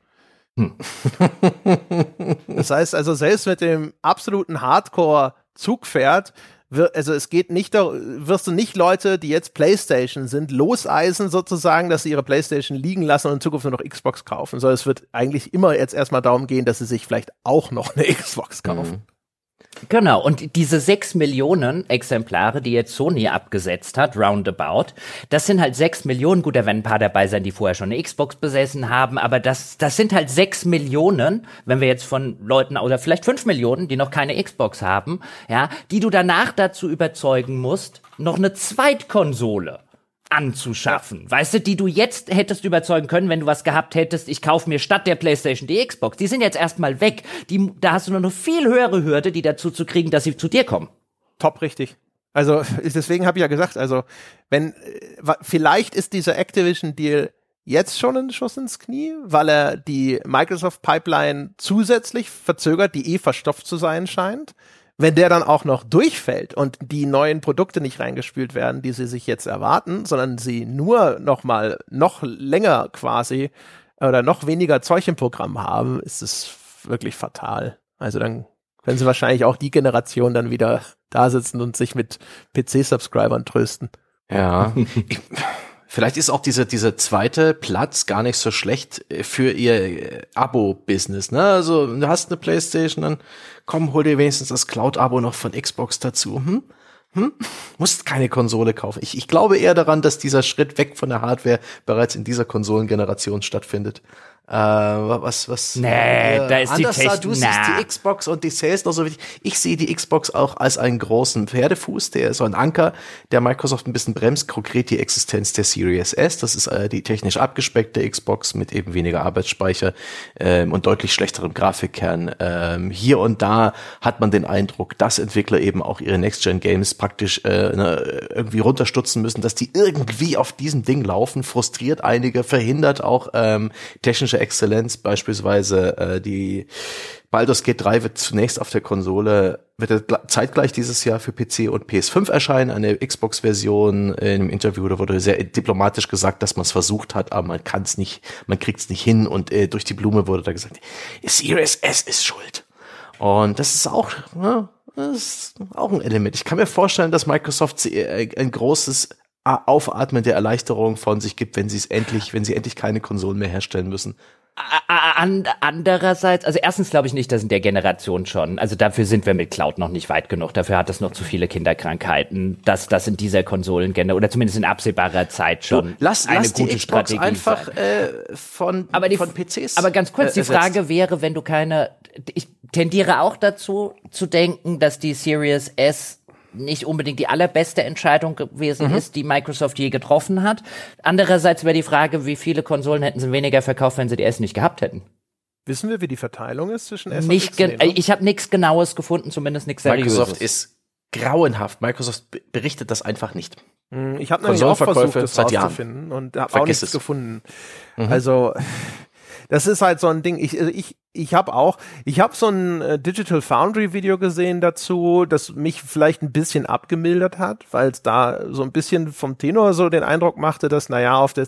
Speaker 1: Hm. [LAUGHS] das heißt also, selbst mit dem absoluten Hardcore-Zugpferd, also es geht nicht, wirst du nicht Leute, die jetzt PlayStation sind, loseisen sozusagen, dass sie ihre PlayStation liegen lassen und in Zukunft nur noch Xbox kaufen, sondern es wird eigentlich immer jetzt erstmal darum gehen, dass sie sich vielleicht auch noch eine [LAUGHS] Xbox kaufen.
Speaker 2: Genau, und diese sechs Millionen Exemplare, die jetzt Sony abgesetzt hat, roundabout, das sind halt sechs Millionen, gut, da werden ein paar dabei sein, die vorher schon eine Xbox besessen haben, aber das, das sind halt sechs Millionen, wenn wir jetzt von Leuten, oder vielleicht fünf Millionen, die noch keine Xbox haben, ja, die du danach dazu überzeugen musst, noch eine Zweitkonsole anzuschaffen. Ja. Weißt du, die du jetzt hättest überzeugen können, wenn du was gehabt hättest, ich kaufe mir statt der PlayStation die Xbox. Die sind jetzt erstmal weg. Die, da hast du nur eine viel höhere Hürde, die dazu zu kriegen, dass sie zu dir kommen.
Speaker 1: Top richtig. Also [LAUGHS] deswegen habe ich ja gesagt, also wenn äh, vielleicht ist dieser Activision Deal jetzt schon ein Schuss ins Knie, weil er die Microsoft Pipeline zusätzlich verzögert, die eh verstopft zu sein scheint wenn der dann auch noch durchfällt und die neuen Produkte nicht reingespült werden, die sie sich jetzt erwarten, sondern sie nur noch mal noch länger quasi oder noch weniger Zeug im Programm haben, ist es wirklich fatal. Also dann können sie wahrscheinlich auch die Generation dann wieder [LAUGHS] da sitzen und sich mit PC-Subscribern trösten.
Speaker 3: Ja. [LAUGHS] ich, vielleicht ist auch diese, dieser zweite Platz gar nicht so schlecht äh, für ihr äh, Abo-Business. Ne? Also du hast eine Playstation, dann komm, hol dir wenigstens das Cloud-Abo noch von Xbox dazu. Hm? Hm? Musst keine Konsole kaufen. Ich, ich glaube eher daran, dass dieser Schritt weg von der Hardware bereits in dieser Konsolengeneration stattfindet. Äh, was, was,
Speaker 2: nee, äh, da ist die Technik.
Speaker 3: Du siehst die Xbox und die Sales noch so wichtig. Ich sehe die Xbox auch als einen großen Pferdefuß, der so ein Anker, der Microsoft ein bisschen bremst, konkret die Existenz der Series S. Das ist äh, die technisch abgespeckte Xbox mit eben weniger Arbeitsspeicher ähm, und deutlich schlechterem Grafikkern. Ähm, hier und da hat man den Eindruck, dass Entwickler eben auch ihre Next-Gen-Games praktisch äh, ne, irgendwie runterstutzen müssen, dass die irgendwie auf diesem Ding laufen, frustriert einige, verhindert auch ähm, technische Exzellenz, beispielsweise äh, die Baldur's Gate 3 wird zunächst auf der Konsole, wird zeitgleich dieses Jahr für PC und PS5 erscheinen, eine Xbox-Version. Im Interview da wurde sehr diplomatisch gesagt, dass man es versucht hat, aber man kann es nicht, man kriegt es nicht hin und äh, durch die Blume wurde da gesagt, Series S ist schuld. Und das ist auch, ne, das ist auch ein Element. Ich kann mir vorstellen, dass Microsoft äh, ein großes Aufatmen der Erleichterung von sich gibt, wenn sie es endlich, wenn sie endlich keine Konsolen mehr herstellen müssen.
Speaker 2: Andererseits, also erstens glaube ich nicht, dass in der Generation schon, also dafür sind wir mit Cloud noch nicht weit genug, dafür hat es noch zu viele Kinderkrankheiten, dass das in dieser Konsolengender oder zumindest in absehbarer Zeit schon
Speaker 3: du, lass, eine lass gute die Xbox Strategie einfach äh, von,
Speaker 2: aber die,
Speaker 3: von PCs.
Speaker 2: Aber ganz kurz, äh, die Frage wäre, wenn du keine, ich tendiere auch dazu zu denken, dass die Series S nicht unbedingt die allerbeste Entscheidung gewesen mhm. ist, die Microsoft je getroffen hat. Andererseits wäre die Frage, wie viele Konsolen hätten sie weniger verkauft, wenn sie die S nicht gehabt hätten.
Speaker 1: Wissen wir, wie die Verteilung ist zwischen S
Speaker 2: nicht
Speaker 1: und X?
Speaker 2: Nee, ne? Ich habe nichts Genaues gefunden, zumindest nichts
Speaker 3: Seriöses. Microsoft ist grauenhaft. Microsoft berichtet das einfach nicht.
Speaker 1: Hm, ich habe nämlich auch versucht, das rauszufinden und habe auch nichts es. gefunden. Mhm. Also das ist halt so ein Ding. Ich, also ich, ich habe auch, ich habe so ein äh, Digital Foundry Video gesehen dazu, das mich vielleicht ein bisschen abgemildert hat, weil es da so ein bisschen vom Tenor so den Eindruck machte, dass naja, auf der,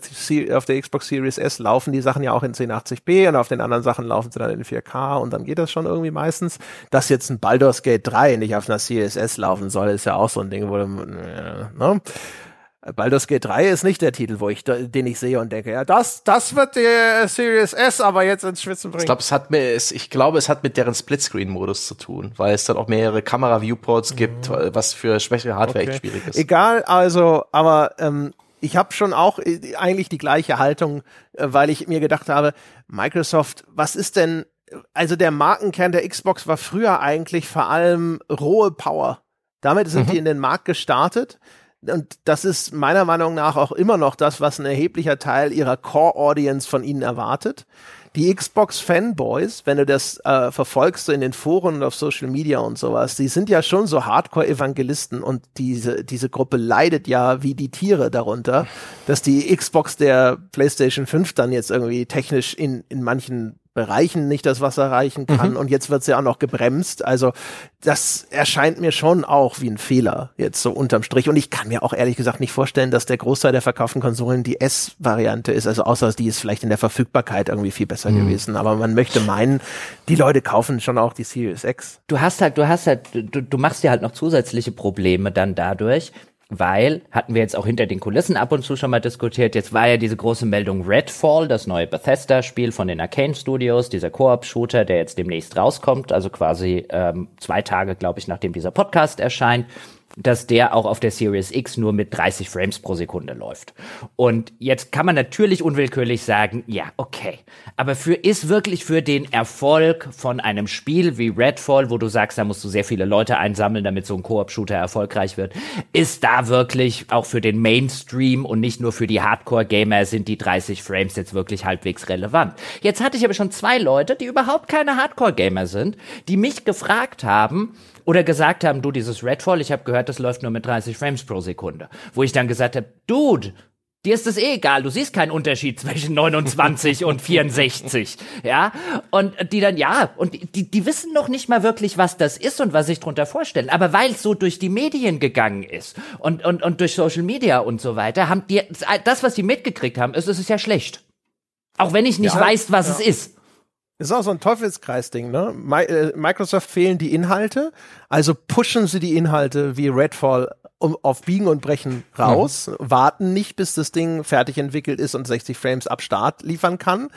Speaker 1: auf der Xbox Series S laufen die Sachen ja auch in 1080p und auf den anderen Sachen laufen sie dann in 4K und dann geht das schon irgendwie meistens. Dass jetzt ein Baldur's Gate 3 nicht auf einer Series S laufen soll, ist ja auch so ein Ding, wo, äh, ne? Baldur's Gate 3 ist nicht der Titel, wo ich, den ich sehe und denke, ja, das, das wird die Series S aber jetzt ins Schwitzen bringen.
Speaker 3: Ich glaube, es hat mir, ich glaube, es hat mit deren Splitscreen-Modus zu tun, weil es dann auch mehrere Kamera-Viewports mhm. gibt, was für schwächere Hardware okay. echt schwierig ist.
Speaker 1: Egal, also, aber ähm, ich habe schon auch äh, eigentlich die gleiche Haltung, äh, weil ich mir gedacht habe, Microsoft, was ist denn, also der Markenkern der Xbox war früher eigentlich vor allem rohe Power. Damit sind mhm. die in den Markt gestartet und das ist meiner Meinung nach auch immer noch das, was ein erheblicher Teil ihrer Core-Audience von ihnen erwartet. Die Xbox-Fanboys, wenn du das äh, verfolgst so in den Foren und auf Social Media und sowas, die sind ja schon so Hardcore-Evangelisten und diese, diese Gruppe leidet ja wie die Tiere darunter, dass die Xbox der PlayStation 5 dann jetzt irgendwie technisch in, in manchen Bereichen nicht das Wasser reichen kann mhm. und jetzt wird sie ja auch noch gebremst. Also das erscheint mir schon auch wie ein Fehler jetzt so unterm Strich und ich kann mir auch ehrlich gesagt nicht vorstellen, dass der Großteil der verkauften Konsolen die S-Variante ist. Also außer die ist vielleicht in der Verfügbarkeit irgendwie viel besser mhm. gewesen. Aber man möchte meinen, die Leute kaufen schon auch die Series X.
Speaker 2: Du hast halt, du hast halt, du, du machst dir halt noch zusätzliche Probleme dann dadurch, weil, hatten wir jetzt auch hinter den Kulissen ab und zu schon mal diskutiert, jetzt war ja diese große Meldung Redfall, das neue Bethesda-Spiel von den Arcane Studios, dieser Koop-Shooter, der jetzt demnächst rauskommt, also quasi ähm, zwei Tage, glaube ich, nachdem dieser Podcast erscheint dass der auch auf der Series X nur mit 30 Frames pro Sekunde läuft. Und jetzt kann man natürlich unwillkürlich sagen, ja, okay. Aber für, ist wirklich für den Erfolg von einem Spiel wie Redfall, wo du sagst, da musst du sehr viele Leute einsammeln, damit so ein Koop-Shooter erfolgreich wird, ist da wirklich auch für den Mainstream und nicht nur für die Hardcore-Gamer sind die 30 Frames jetzt wirklich halbwegs relevant. Jetzt hatte ich aber schon zwei Leute, die überhaupt keine Hardcore-Gamer sind, die mich gefragt haben, oder gesagt haben, du, dieses Redfall, ich habe gehört, das läuft nur mit 30 Frames pro Sekunde. Wo ich dann gesagt habe, Dude, Dir ist es eh egal, du siehst keinen Unterschied zwischen 29 und 64, ja? Und die dann, ja, und die, die wissen noch nicht mal wirklich, was das ist und was sich drunter vorstellen. Aber weil es so durch die Medien gegangen ist und, und, und durch Social Media und so weiter, haben die, das, was sie mitgekriegt haben, ist, es ist ja schlecht. Auch wenn ich nicht ja, weiß, was ja. es ist.
Speaker 1: Ist auch so ein Teufelskreis-Ding, ne? Äh, Microsoft fehlen die Inhalte, also pushen sie die Inhalte wie Redfall um, auf Biegen und Brechen raus, mhm. warten nicht, bis das Ding fertig entwickelt ist und 60 Frames ab Start liefern kann,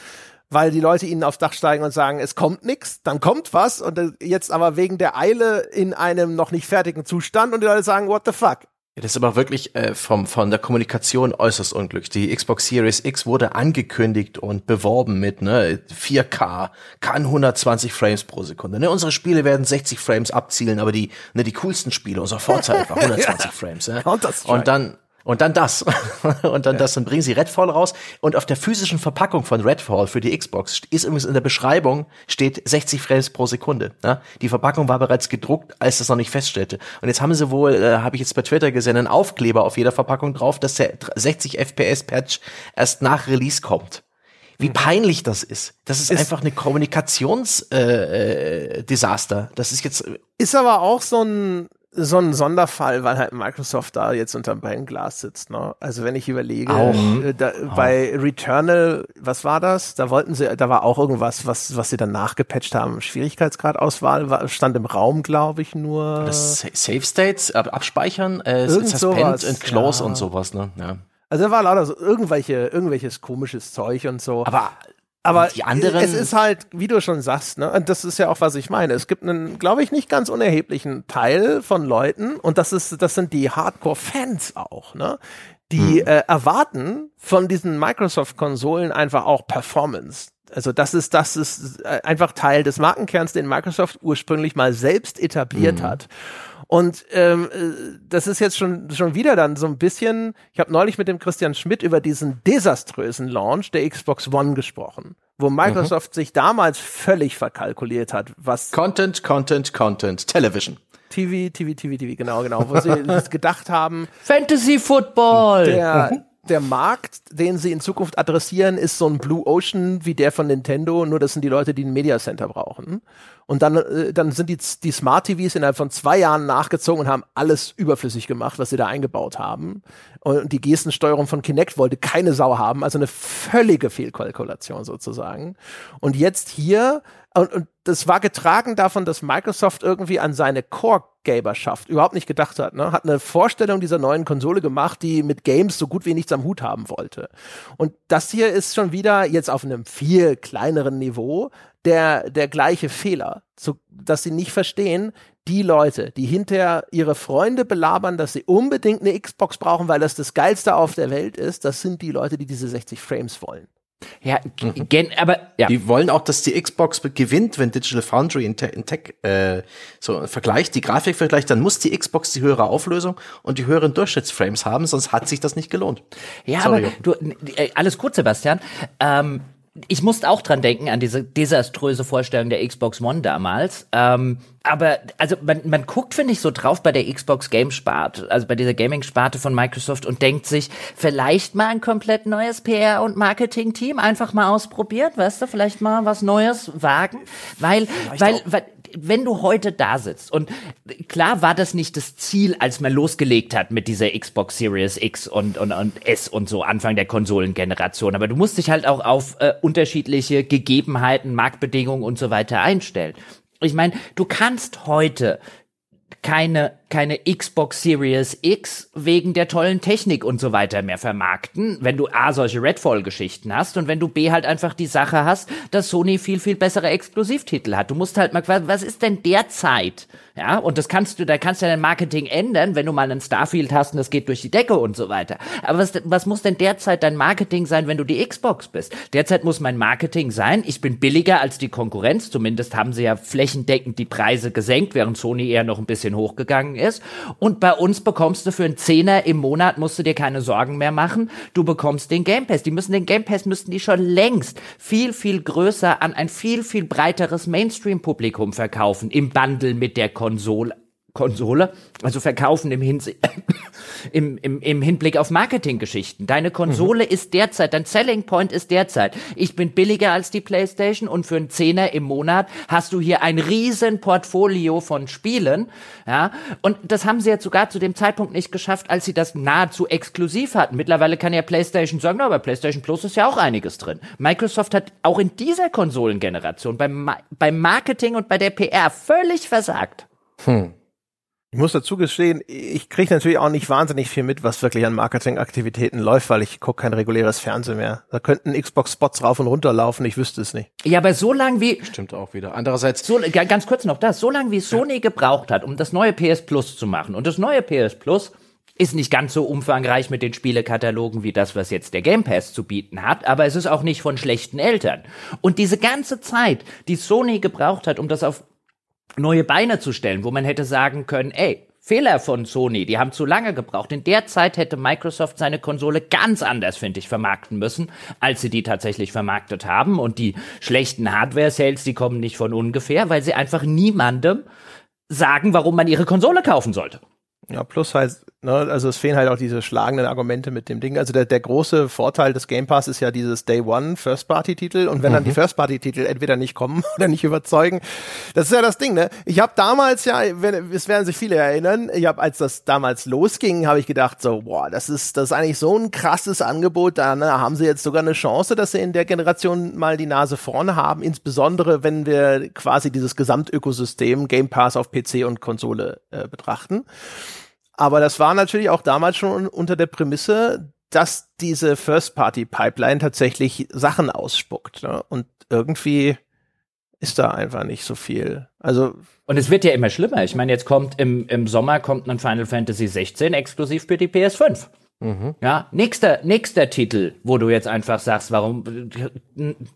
Speaker 1: weil die Leute ihnen aufs Dach steigen und sagen, es kommt nichts, dann kommt was und jetzt aber wegen der Eile in einem noch nicht fertigen Zustand und die Leute sagen, what the fuck?
Speaker 3: Das ist aber wirklich äh, vom, von der Kommunikation äußerst unglücklich. Die Xbox Series X wurde angekündigt und beworben mit ne, 4K, kann 120 Frames pro Sekunde. Ne? Unsere Spiele werden 60 Frames abzielen, aber die, ne, die coolsten Spiele, unser Forza [LAUGHS] war 120 ja. Frames. Ja? Und dann und dann das. [LAUGHS] und dann ja. das. Dann bringen sie Redfall raus. Und auf der physischen Verpackung von Redfall für die Xbox ist übrigens in der Beschreibung steht 60 Frames pro Sekunde. Ja? Die Verpackung war bereits gedruckt, als das noch nicht feststellte. Und jetzt haben sie wohl, äh, habe ich jetzt bei Twitter gesehen, einen Aufkleber auf jeder Verpackung drauf, dass der 60 FPS Patch erst nach Release kommt. Wie mhm. peinlich das ist. Das ist, ist einfach eine Kommunikationsdesaster. Äh, äh, Desaster. das ist jetzt.
Speaker 1: Ist aber auch so ein so ein Sonderfall, weil halt Microsoft da jetzt unterm Brennglas sitzt. Ne? Also wenn ich überlege, auch. Äh, da, auch. bei Returnal, was war das? Da wollten sie, da war auch irgendwas, was, was sie dann nachgepatcht haben. Schwierigkeitsgradauswahl war, stand im Raum, glaube ich, nur.
Speaker 3: Das Save States ab, abspeichern, äh, Suspend sowas. and Close ja. und sowas. Ne? Ja.
Speaker 1: Also da war lauter so irgendwelche, irgendwelches komisches Zeug und so.
Speaker 3: Aber
Speaker 1: aber die anderen es ist halt, wie du schon sagst, ne, und das ist ja auch, was ich meine. Es gibt einen, glaube ich, nicht ganz unerheblichen Teil von Leuten, und das ist, das sind die Hardcore-Fans auch, ne, die hm. äh, erwarten von diesen Microsoft-Konsolen einfach auch Performance. Also das ist, das ist äh, einfach Teil des Markenkerns, den Microsoft ursprünglich mal selbst etabliert hm. hat. Und ähm, äh, das ist jetzt schon, schon wieder dann so ein bisschen, ich habe neulich mit dem Christian Schmidt über diesen desaströsen Launch der Xbox One gesprochen, wo Microsoft mhm. sich damals völlig verkalkuliert hat, was
Speaker 3: Content, Content, Content, Television.
Speaker 1: TV, TV, TV, TV, genau, genau, wo sie [LAUGHS] gedacht haben.
Speaker 2: Fantasy Football!
Speaker 1: Der, mhm der Markt, den sie in Zukunft adressieren, ist so ein Blue Ocean wie der von Nintendo, nur das sind die Leute, die ein Media Center brauchen. Und dann, äh, dann sind die, die Smart TVs innerhalb von zwei Jahren nachgezogen und haben alles überflüssig gemacht, was sie da eingebaut haben. Und die Gestensteuerung von Kinect wollte keine Sau haben, also eine völlige Fehlkalkulation sozusagen. Und jetzt hier, und, und das war getragen davon, dass Microsoft irgendwie an seine Core-Gamerschaft überhaupt nicht gedacht hat. Ne? Hat eine Vorstellung dieser neuen Konsole gemacht, die mit Games so gut wie nichts am Hut haben wollte. Und das hier ist schon wieder jetzt auf einem viel kleineren Niveau der, der gleiche Fehler, zu, dass sie nicht verstehen, die Leute, die hinterher ihre Freunde belabern, dass sie unbedingt eine Xbox brauchen, weil das das geilste auf der Welt ist, das sind die Leute, die diese 60 Frames wollen.
Speaker 2: Ja, mhm. gen, aber ja.
Speaker 3: Die wollen auch, dass die Xbox gewinnt, wenn Digital Foundry in, Te in Tech äh, so vergleicht, die Grafik vergleicht, dann muss die Xbox die höhere Auflösung und die höheren Durchschnittsframes haben, sonst hat sich das nicht gelohnt.
Speaker 2: Ja, Sorry. aber du, äh, alles gut, Sebastian. Ähm, ich musste auch dran denken, an diese desaströse Vorstellung der Xbox One damals. Ähm, aber also man, man guckt, finde ich, so drauf bei der Xbox Game Sparte, also bei dieser Gaming-Sparte von Microsoft und denkt sich, vielleicht mal ein komplett neues PR- und Marketing-Team einfach mal ausprobiert, weißt du, vielleicht mal was Neues wagen. Weil, weil, weil wenn du heute da sitzt und klar war das nicht das Ziel, als man losgelegt hat mit dieser Xbox Series X und, und, und S und so Anfang der Konsolengeneration, aber du musst dich halt auch auf äh, unterschiedliche Gegebenheiten, Marktbedingungen und so weiter einstellen. Ich meine, du kannst heute keine, keine Xbox Series X wegen der tollen Technik und so weiter mehr vermarkten, wenn du A, solche Redfall-Geschichten hast und wenn du B, halt einfach die Sache hast, dass Sony viel, viel bessere Exklusivtitel hat. Du musst halt mal, was ist denn derzeit ja, und das kannst du, da kannst du dein Marketing ändern, wenn du mal einen Starfield hast und das geht durch die Decke und so weiter. Aber was, was muss denn derzeit dein Marketing sein, wenn du die Xbox bist? Derzeit muss mein Marketing sein, ich bin billiger als die Konkurrenz, zumindest haben sie ja flächendeckend die Preise gesenkt, während Sony eher noch ein bisschen hochgegangen ist. Und bei uns bekommst du für einen Zehner im Monat, musst du dir keine Sorgen mehr machen, du bekommst den Game Pass. Die müssen den Game Pass, müssten die schon längst viel, viel größer an ein viel, viel breiteres Mainstream-Publikum verkaufen, im Bundle mit der Kon Konsole, Konsole, also verkaufen im, Hinsi [COUGHS] im, im, im Hinblick auf Marketinggeschichten. Deine Konsole mhm. ist derzeit, dein Selling Point ist derzeit, ich bin billiger als die Playstation und für einen Zehner im Monat hast du hier ein riesen Portfolio von Spielen, ja, und das haben sie jetzt sogar zu dem Zeitpunkt nicht geschafft, als sie das nahezu exklusiv hatten. Mittlerweile kann ja Playstation sagen, aber Playstation Plus ist ja auch einiges drin. Microsoft hat auch in dieser Konsolengeneration beim, beim Marketing und bei der PR völlig versagt. Hm.
Speaker 1: Ich muss dazu gestehen, ich kriege natürlich auch nicht wahnsinnig viel mit, was wirklich an Marketingaktivitäten läuft, weil ich gucke kein reguläres Fernsehen mehr. Da könnten Xbox-Spots rauf und runter laufen, ich wüsste es nicht.
Speaker 2: Ja, aber so lang wie...
Speaker 3: Stimmt auch wieder. Andererseits...
Speaker 2: So, ganz kurz noch das. So lange wie Sony ja. gebraucht hat, um das neue PS Plus zu machen. Und das neue PS Plus ist nicht ganz so umfangreich mit den Spielekatalogen wie das, was jetzt der Game Pass zu bieten hat, aber es ist auch nicht von schlechten Eltern. Und diese ganze Zeit, die Sony gebraucht hat, um das auf neue Beine zu stellen, wo man hätte sagen können, ey, Fehler von Sony, die haben zu lange gebraucht. In der Zeit hätte Microsoft seine Konsole ganz anders, finde ich, vermarkten müssen, als sie die tatsächlich vermarktet haben. Und die schlechten Hardware-Sales, die kommen nicht von ungefähr, weil sie einfach niemandem sagen, warum man ihre Konsole kaufen sollte.
Speaker 1: Ja, plus halt, ne, also es fehlen halt auch diese schlagenden Argumente mit dem Ding. Also der, der große Vorteil des Game Pass ist ja dieses Day One First-Party-Titel und wenn mhm. dann die. First-Party-Titel entweder nicht kommen [LAUGHS] oder nicht überzeugen, das ist ja das Ding, ne? Ich habe damals ja, wenn, es werden sich viele erinnern, ich habe, als das damals losging, habe ich gedacht so, boah, das ist, das ist eigentlich so ein krasses Angebot, da ne, haben sie jetzt sogar eine Chance, dass sie in der Generation mal die Nase vorne haben, insbesondere wenn wir quasi dieses Gesamtökosystem Game Pass auf PC und Konsole äh, betrachten. Aber das war natürlich auch damals schon unter der Prämisse, dass diese First-Party-Pipeline tatsächlich Sachen ausspuckt. Ne? Und irgendwie ist da einfach nicht so viel. Also
Speaker 2: und es wird ja immer schlimmer. Ich meine, jetzt kommt im, im Sommer kommt ein Final Fantasy 16 exklusiv für die PS5. Mhm. Ja, nächster, nächster Titel, wo du jetzt einfach sagst, warum,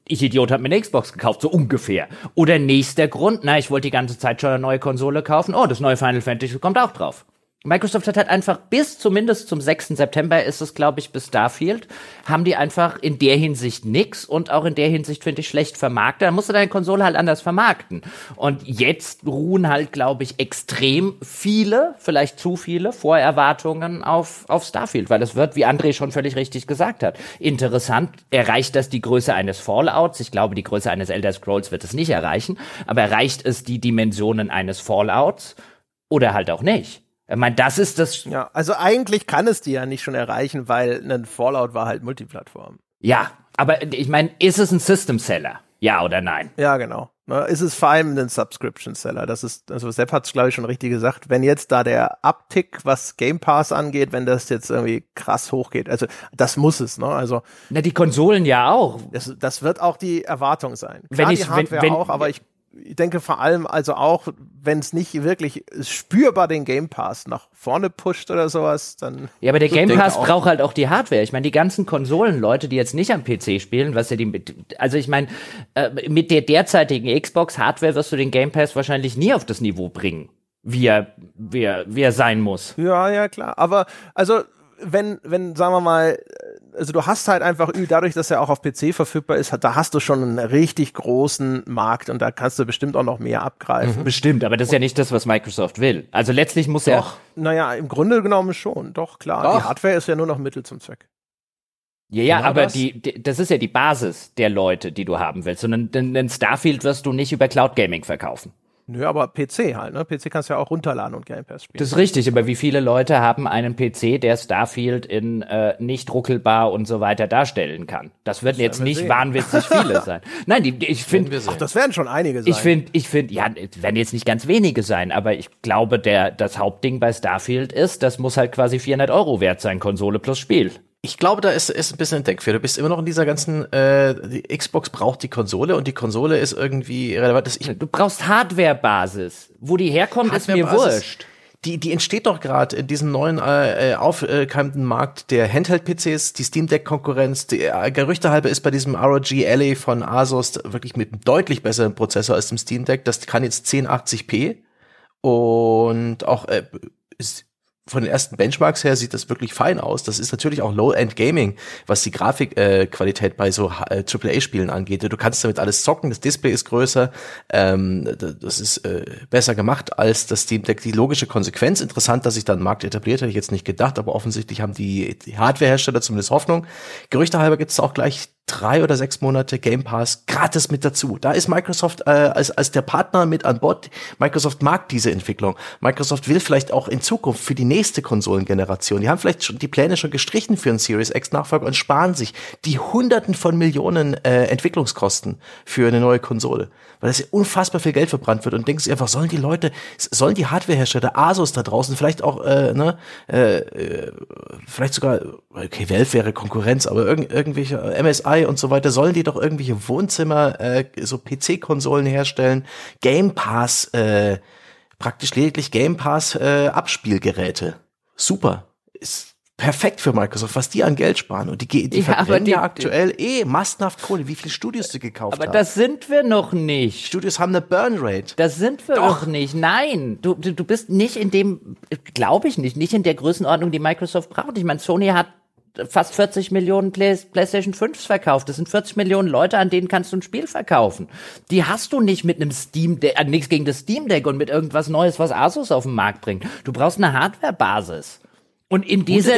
Speaker 2: ich Idiot hab mir eine Xbox gekauft, so ungefähr. Oder nächster Grund, na, ich wollte die ganze Zeit schon eine neue Konsole kaufen, oh, das neue Final Fantasy kommt auch drauf. Microsoft hat halt einfach bis zumindest zum 6. September ist es, glaube ich, bis Starfield, haben die einfach in der Hinsicht nix und auch in der Hinsicht finde ich schlecht vermarktet. Da musst du deine Konsole halt anders vermarkten. Und jetzt ruhen halt, glaube ich, extrem viele, vielleicht zu viele Vorerwartungen auf, auf Starfield, weil es wird, wie André schon völlig richtig gesagt hat, interessant. Erreicht das die Größe eines Fallouts? Ich glaube, die Größe eines Elder Scrolls wird es nicht erreichen, aber erreicht es die Dimensionen eines Fallouts? Oder halt auch nicht. Ich meine, das ist das.
Speaker 1: Ja, also eigentlich kann es die ja nicht schon erreichen, weil ein Fallout war halt Multiplattform.
Speaker 2: Ja, aber ich meine, ist es ein System Seller? Ja oder nein?
Speaker 1: Ja, genau. Ist es vor allem ein Subscription Seller? Das ist, also Sepp hat es glaube ich schon richtig gesagt. Wenn jetzt da der Uptick, was Game Pass angeht, wenn das jetzt irgendwie krass hochgeht, also das muss es, ne? Also.
Speaker 2: Na, die Konsolen ja auch.
Speaker 1: Das, das wird auch die Erwartung sein. Klar, wenn ich, die Hardware wenn, wenn, auch, aber ich ich denke vor allem also auch, wenn es nicht wirklich spürbar den Game Pass nach vorne pusht oder sowas, dann.
Speaker 2: Ja, aber der Game Pass braucht halt auch die Hardware. Ich meine, die ganzen Konsolenleute, die jetzt nicht am PC spielen, was ja die, also ich meine, äh, mit der derzeitigen Xbox Hardware wirst du den Game Pass wahrscheinlich nie auf das Niveau bringen, wie er, wie er, wie er sein muss.
Speaker 1: Ja, ja, klar. Aber, also, wenn, wenn, sagen wir mal, also du hast halt einfach, dadurch, dass er auch auf PC verfügbar ist, da hast du schon einen richtig großen Markt und da kannst du bestimmt auch noch mehr abgreifen.
Speaker 2: Mhm. Bestimmt, aber das ist ja nicht das, was Microsoft will. Also letztlich muss er.
Speaker 1: Doch, naja, im Grunde genommen schon, doch, klar. Doch. Die Hardware ist ja nur noch Mittel zum Zweck.
Speaker 2: Ja, ja, genau aber das? Die, die, das ist ja die Basis der Leute, die du haben willst. Und ein Starfield wirst du nicht über Cloud Gaming verkaufen.
Speaker 1: Nö, aber PC halt, ne? PC kannst du ja auch runterladen und Game Pass spielen.
Speaker 2: Das ist richtig, aber wie viele Leute haben einen PC, der Starfield in äh, nicht ruckelbar und so weiter darstellen kann? Das werden das jetzt nicht sehen. wahnwitzig viele [LAUGHS] sein. Nein, die, ich finde,
Speaker 1: das werden schon einige sein.
Speaker 2: Ich finde, ich finde, ja, es werden jetzt nicht ganz wenige sein, aber ich glaube, der das Hauptding bei Starfield ist, das muss halt quasi 400 Euro wert sein, Konsole plus Spiel.
Speaker 3: Ich glaube, da ist, ist ein bisschen ein Denkfehler. Du bist immer noch in dieser ganzen, äh, die Xbox braucht die Konsole und die Konsole ist irgendwie relevant. Ich,
Speaker 2: du brauchst Hardware-Basis. Wo die herkommt, Hardware ist mir wurscht.
Speaker 3: Die, die entsteht doch gerade in diesem neuen äh, äh aufkeimenden Markt der Handheld-PCs, die Steam Deck-Konkurrenz. Die äh, Gerüchte halber ist bei diesem ROG Ally von Asus wirklich mit einem deutlich besseren Prozessor als dem Steam Deck. Das kann jetzt 1080p und auch äh, ist von den ersten Benchmarks her sieht das wirklich fein aus. Das ist natürlich auch Low-End Gaming, was die Grafikqualität äh, bei so äh, AAA-Spielen angeht. Du kannst damit alles zocken, das Display ist größer, ähm, das ist äh, besser gemacht als das Steam Deck. Die logische Konsequenz, interessant, dass sich dann Markt etabliert, hätte ich jetzt nicht gedacht, aber offensichtlich haben die, die Hardware-Hersteller zumindest Hoffnung. Gerüchte halber gibt es auch gleich drei oder sechs Monate Game Pass gratis mit dazu. Da ist Microsoft äh, als, als der Partner mit an Bord. Microsoft mag diese Entwicklung. Microsoft will vielleicht auch in Zukunft für die nächste Konsolengeneration, die haben vielleicht schon die Pläne schon gestrichen für einen Series X Nachfolger und sparen sich die Hunderten von Millionen äh, Entwicklungskosten für eine neue Konsole. Weil das ja unfassbar viel Geld verbrannt wird und denkst einfach, sollen die Leute, sollen die Hardwarehersteller, Asus da draußen, vielleicht auch, äh, ne, äh, äh vielleicht sogar, okay, Valve wäre Konkurrenz, aber irgend, irgendwelche MSI und so weiter, sollen die doch irgendwelche Wohnzimmer, äh, so PC-Konsolen herstellen, Game Pass, äh, praktisch lediglich Game Pass äh, Abspielgeräte. Super. Ist perfekt für Microsoft, was die an Geld sparen. Und die, die ja, verbrennen ja aktuell eh massenhaft Kohle. Wie viele Studios du gekauft
Speaker 2: aber
Speaker 3: haben.
Speaker 2: Aber das sind wir noch nicht.
Speaker 3: Studios haben eine Burn Rate.
Speaker 2: Das sind wir Doch. noch nicht. Nein, du, du, du bist nicht in dem, glaube ich nicht, nicht in der Größenordnung, die Microsoft braucht. Ich meine, Sony hat fast 40 Millionen Play PlayStation 5 verkauft. Das sind 40 Millionen Leute, an denen kannst du ein Spiel verkaufen. Die hast du nicht mit einem Steam Deck, äh, nichts gegen das Steam Deck und mit irgendwas Neues, was Asus auf den Markt bringt. Du brauchst eine Hardware-Basis. Und in dieser,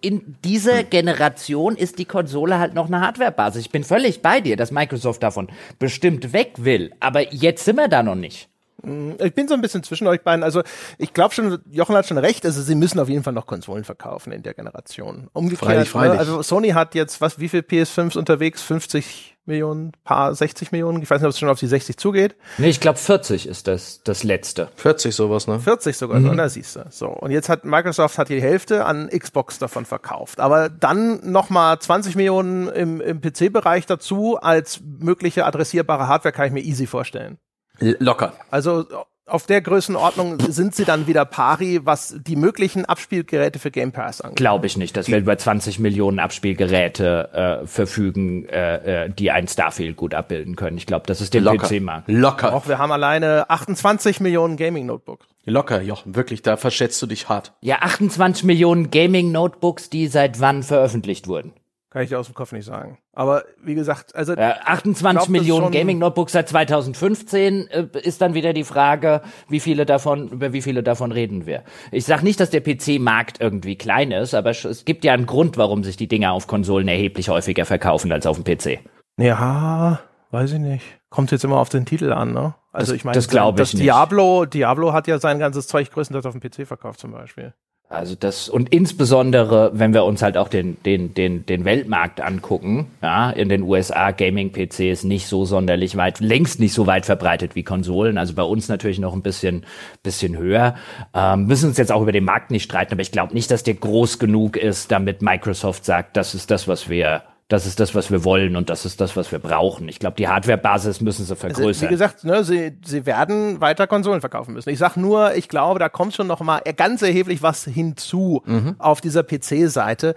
Speaker 2: in dieser Generation ist die Konsole halt noch eine Hardware-Basis. Ich bin völlig bei dir, dass Microsoft davon bestimmt weg will. Aber jetzt sind wir da noch nicht.
Speaker 1: Mm, ich bin so ein bisschen zwischen euch beiden. Also ich glaube schon, Jochen hat schon recht. Also sie müssen auf jeden Fall noch Konsolen verkaufen in der Generation. Umgekehrt, freilich, freilich. Ne? also Sony hat jetzt was, wie viel PS5s unterwegs? 50 Millionen, paar 60 Millionen. Ich weiß nicht, ob es schon auf die 60 zugeht.
Speaker 2: Nee, ich glaube 40 ist das das letzte.
Speaker 3: 40 sowas, ne?
Speaker 1: 40 sogar, mhm. da siehst du. So und jetzt hat Microsoft hat die Hälfte an Xbox davon verkauft, aber dann noch mal 20 Millionen im, im PC-Bereich dazu als mögliche adressierbare Hardware kann ich mir easy vorstellen.
Speaker 3: Locker.
Speaker 1: Also auf der Größenordnung sind sie dann wieder pari, was die möglichen Abspielgeräte für Game Pass angeht.
Speaker 2: Glaube ich nicht, dass wir über 20 Millionen Abspielgeräte äh, verfügen, äh, äh, die ein Starfield gut abbilden können. Ich glaube, das ist dem PC-Markt.
Speaker 1: Locker. Auch wir haben alleine 28 Millionen Gaming-Notebooks.
Speaker 3: Locker, Jochen, wirklich, da verschätzt du dich hart.
Speaker 2: Ja, 28 Millionen Gaming-Notebooks, die seit wann veröffentlicht wurden.
Speaker 1: Kann ich dir aus dem Kopf nicht sagen. Aber wie gesagt, also.
Speaker 2: Ja, 28 glaub, Millionen Gaming-Notebooks seit 2015 äh, ist dann wieder die Frage, wie viele davon, über wie viele davon reden wir. Ich sag nicht, dass der PC-Markt irgendwie klein ist, aber es gibt ja einen Grund, warum sich die Dinger auf Konsolen erheblich häufiger verkaufen als auf dem PC.
Speaker 1: Ja, weiß ich nicht. Kommt jetzt immer auf den Titel an, ne? Also
Speaker 2: das,
Speaker 1: ich meine,
Speaker 2: das glaube ich
Speaker 1: das Diablo, Diablo hat ja sein ganzes Zeug größtenteils auf dem PC verkauft zum Beispiel.
Speaker 2: Also das und insbesondere, wenn wir uns halt auch den den den den Weltmarkt angucken, ja, in den USA Gaming PC ist nicht so sonderlich weit, längst nicht so weit verbreitet wie Konsolen. Also bei uns natürlich noch ein bisschen bisschen höher. Ähm, müssen uns jetzt auch über den Markt nicht streiten, aber ich glaube nicht, dass der groß genug ist, damit Microsoft sagt, das ist das, was wir das ist das, was wir wollen und das ist das, was wir brauchen. Ich glaube, die Hardware-Basis müssen sie vergrößern. Also,
Speaker 1: wie gesagt, ne, sie, sie werden weiter Konsolen verkaufen müssen. Ich sag nur, ich glaube, da kommt schon noch mal ganz erheblich was hinzu mhm. auf dieser PC-Seite.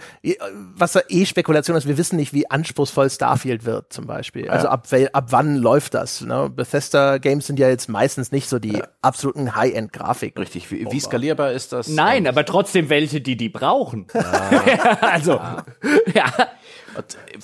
Speaker 1: Was da eh Spekulation ist, wir wissen nicht, wie anspruchsvoll Starfield wird zum Beispiel. Also ja. ab, ab wann läuft das? Ne? Bethesda-Games sind ja jetzt meistens nicht so die ja. absoluten High-End-Grafik.
Speaker 3: Richtig, wie, wie, skalierbar ist das?
Speaker 2: Nein, aber trotzdem welche, die die brauchen. [LAUGHS] Ja. also, ja.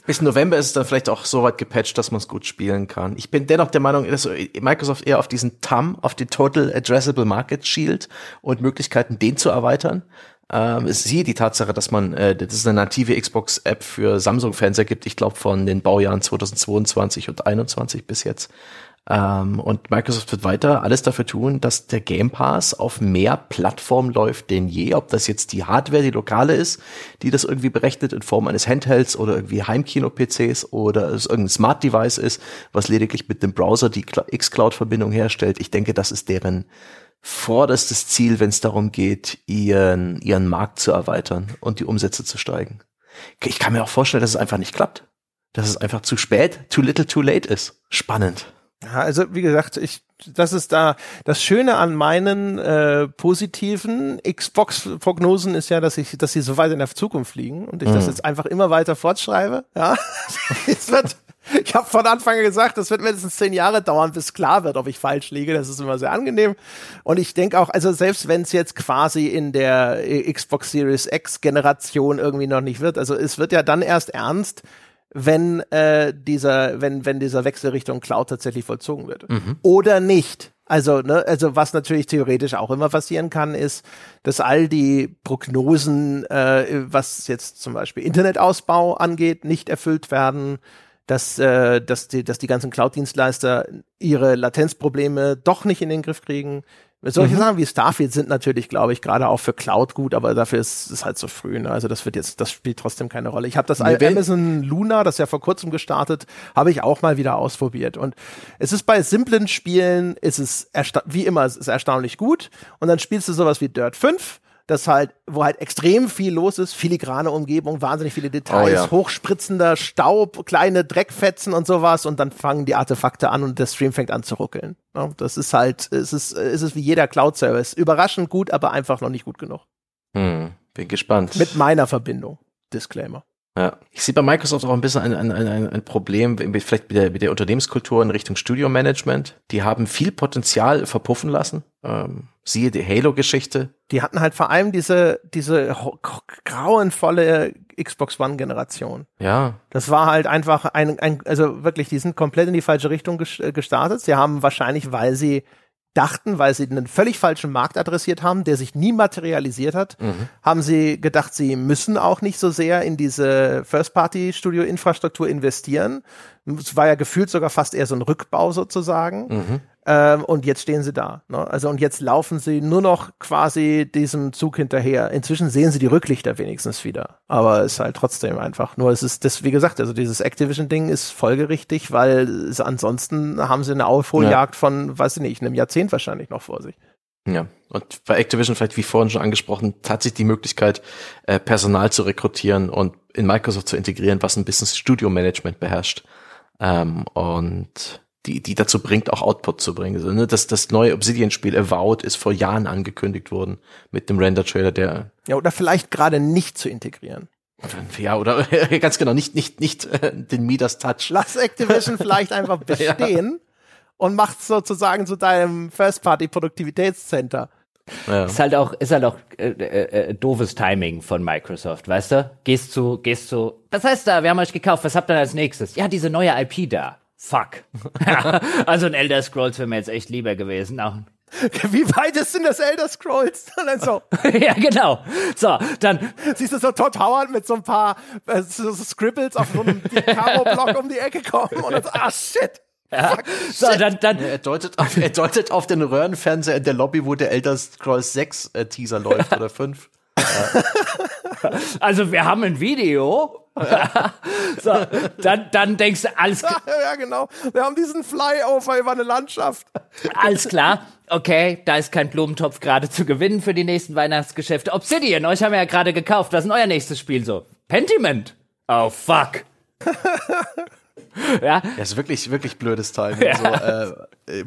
Speaker 3: Bis November ist es dann vielleicht auch so weit gepatcht, dass man es gut spielen kann. Ich bin dennoch der Meinung, dass Microsoft eher auf diesen TAM, auf die Total Addressable Market schielt und Möglichkeiten, den zu erweitern. Ähm, es siehe die Tatsache, dass man, äh, das ist eine native Xbox-App für Samsung-Fans ergibt, ich glaube von den Baujahren 2022 und 2021 bis jetzt. Ähm, und Microsoft wird weiter alles dafür tun, dass der Game Pass auf mehr Plattformen läuft denn je. Ob das jetzt die Hardware, die lokale ist, die das irgendwie berechnet in Form eines Handhelds oder irgendwie Heimkino-PCs oder es irgendein Smart Device ist, was lediglich mit dem Browser die X-Cloud-Verbindung herstellt. Ich denke, das ist deren vorderstes Ziel, wenn es darum geht, ihren, ihren Markt zu erweitern und die Umsätze zu steigen. Ich kann mir auch vorstellen, dass es einfach nicht klappt. Dass es einfach zu spät, too little, too late ist. Spannend.
Speaker 1: Ja, also wie gesagt, ich das ist da das Schöne an meinen äh, positiven Xbox-Prognosen ist ja, dass ich, dass sie so weit in der Zukunft liegen und ich mhm. das jetzt einfach immer weiter fortschreibe. Ja, [LAUGHS] es wird. Ich habe von Anfang an gesagt, das wird mindestens zehn Jahre dauern, bis klar wird, ob ich falsch liege. Das ist immer sehr angenehm. Und ich denke auch, also selbst wenn es jetzt quasi in der Xbox Series X Generation irgendwie noch nicht wird, also es wird ja dann erst ernst, wenn äh, dieser, wenn, wenn dieser Wechsel Richtung Cloud tatsächlich vollzogen wird. Mhm. Oder nicht. Also, ne, also was natürlich theoretisch auch immer passieren kann, ist, dass all die Prognosen, äh, was jetzt zum Beispiel Internetausbau angeht, nicht erfüllt werden, dass, äh, dass, die, dass die ganzen Cloud-Dienstleister ihre Latenzprobleme doch nicht in den Griff kriegen. Solche mhm. Sachen wie Starfield sind natürlich, glaube ich, gerade auch für Cloud gut, aber dafür ist es halt so früh. Ne? Also das wird jetzt, das spielt trotzdem keine Rolle. Ich habe das nee, Amazon Luna, das ja vor kurzem gestartet, habe ich auch mal wieder ausprobiert. Und es ist bei simplen Spielen, ist es wie immer, es ist erstaunlich gut. Und dann spielst du sowas wie Dirt 5 das halt, wo halt extrem viel los ist, filigrane Umgebung, wahnsinnig viele Details, oh, ja. hochspritzender Staub, kleine Dreckfetzen und sowas und dann fangen die Artefakte an und der Stream fängt an zu ruckeln. Ja, das ist halt, es ist, es ist wie jeder Cloud-Service. Überraschend gut, aber einfach noch nicht gut genug.
Speaker 3: Hm, bin gespannt.
Speaker 1: Mit meiner Verbindung. Disclaimer.
Speaker 3: Ja. Ich sehe bei Microsoft auch ein bisschen ein, ein, ein, ein Problem, vielleicht mit der, mit der Unternehmenskultur in Richtung Studio-Management. Die haben viel Potenzial verpuffen lassen. Ähm, siehe die Halo-Geschichte.
Speaker 1: Die hatten halt vor allem diese, diese grauenvolle Xbox One-Generation.
Speaker 3: Ja.
Speaker 1: Das war halt einfach ein, ein, also wirklich, die sind komplett in die falsche Richtung gestartet. Sie haben wahrscheinlich, weil sie dachten, weil sie einen völlig falschen Markt adressiert haben, der sich nie materialisiert hat, mhm. haben sie gedacht, sie müssen auch nicht so sehr in diese First-Party-Studio-Infrastruktur investieren. Es war ja gefühlt sogar fast eher so ein Rückbau sozusagen. Mhm. Ähm, und jetzt stehen sie da. Ne? Also und jetzt laufen sie nur noch quasi diesem Zug hinterher. Inzwischen sehen sie die Rücklichter wenigstens wieder. Aber es ist halt trotzdem einfach. Nur es ist das, wie gesagt, also dieses Activision-Ding ist folgerichtig, weil es, ansonsten haben sie eine Aufholjagd ja. von, weiß ich nicht, einem Jahrzehnt wahrscheinlich noch vor sich.
Speaker 3: Ja, und bei Activision vielleicht wie vorhin schon angesprochen, tatsächlich die Möglichkeit, äh, Personal zu rekrutieren und in Microsoft zu integrieren, was ein Business Studio Management beherrscht. Ähm, und die, die dazu bringt, auch Output zu bringen. Also, ne, das, das neue Obsidian-Spiel Avowed ist vor Jahren angekündigt worden mit dem Render-Trailer, der.
Speaker 1: Ja, oder vielleicht gerade nicht zu integrieren. [LAUGHS]
Speaker 3: Ja, oder [LAUGHS] ganz genau, nicht, nicht, nicht äh, den Midas Touch.
Speaker 1: Lass Activision [LAUGHS] vielleicht einfach bestehen ja. und macht sozusagen zu deinem First-Party-Produktivitätscenter.
Speaker 2: Ja. Ist halt auch, ist halt auch äh, äh, äh, doofes Timing von Microsoft, weißt du? Gehst zu, gehst zu, was heißt da, wir haben euch gekauft, was habt ihr als nächstes? Ja, diese neue IP da. Fuck. [LAUGHS] also ein Elder Scrolls wäre mir jetzt echt lieber gewesen. Auch [LAUGHS]
Speaker 1: Wie weit ist denn das Elder Scrolls? [LAUGHS] So.
Speaker 2: ja, genau. So, dann.
Speaker 1: Siehst du so Todd Howard mit so ein paar äh, so, so Scribbles auf so einem Caro-Block um die Ecke kommen und dann so, ah, shit. Ja. Fuck,
Speaker 3: so, dann, dann. Er deutet, auf, er deutet auf den Röhrenfernseher in der Lobby, wo der Elder Scrolls 6 äh, Teaser läuft oder 5.
Speaker 2: Also wir haben ein Video. [LAUGHS] so, dann, dann denkst du, alles
Speaker 1: klar. Ja, genau. Wir haben diesen Flyover über eine Landschaft.
Speaker 2: Alles klar. Okay, da ist kein Blumentopf gerade zu gewinnen für die nächsten Weihnachtsgeschäfte. Obsidian, euch haben wir ja gerade gekauft. Was ist denn euer nächstes Spiel so? Pentiment. Oh, fuck. [LAUGHS] [LAUGHS]
Speaker 3: ja. Das ist wirklich, wirklich blödes Timing. [LAUGHS] Ja. So, äh, äh,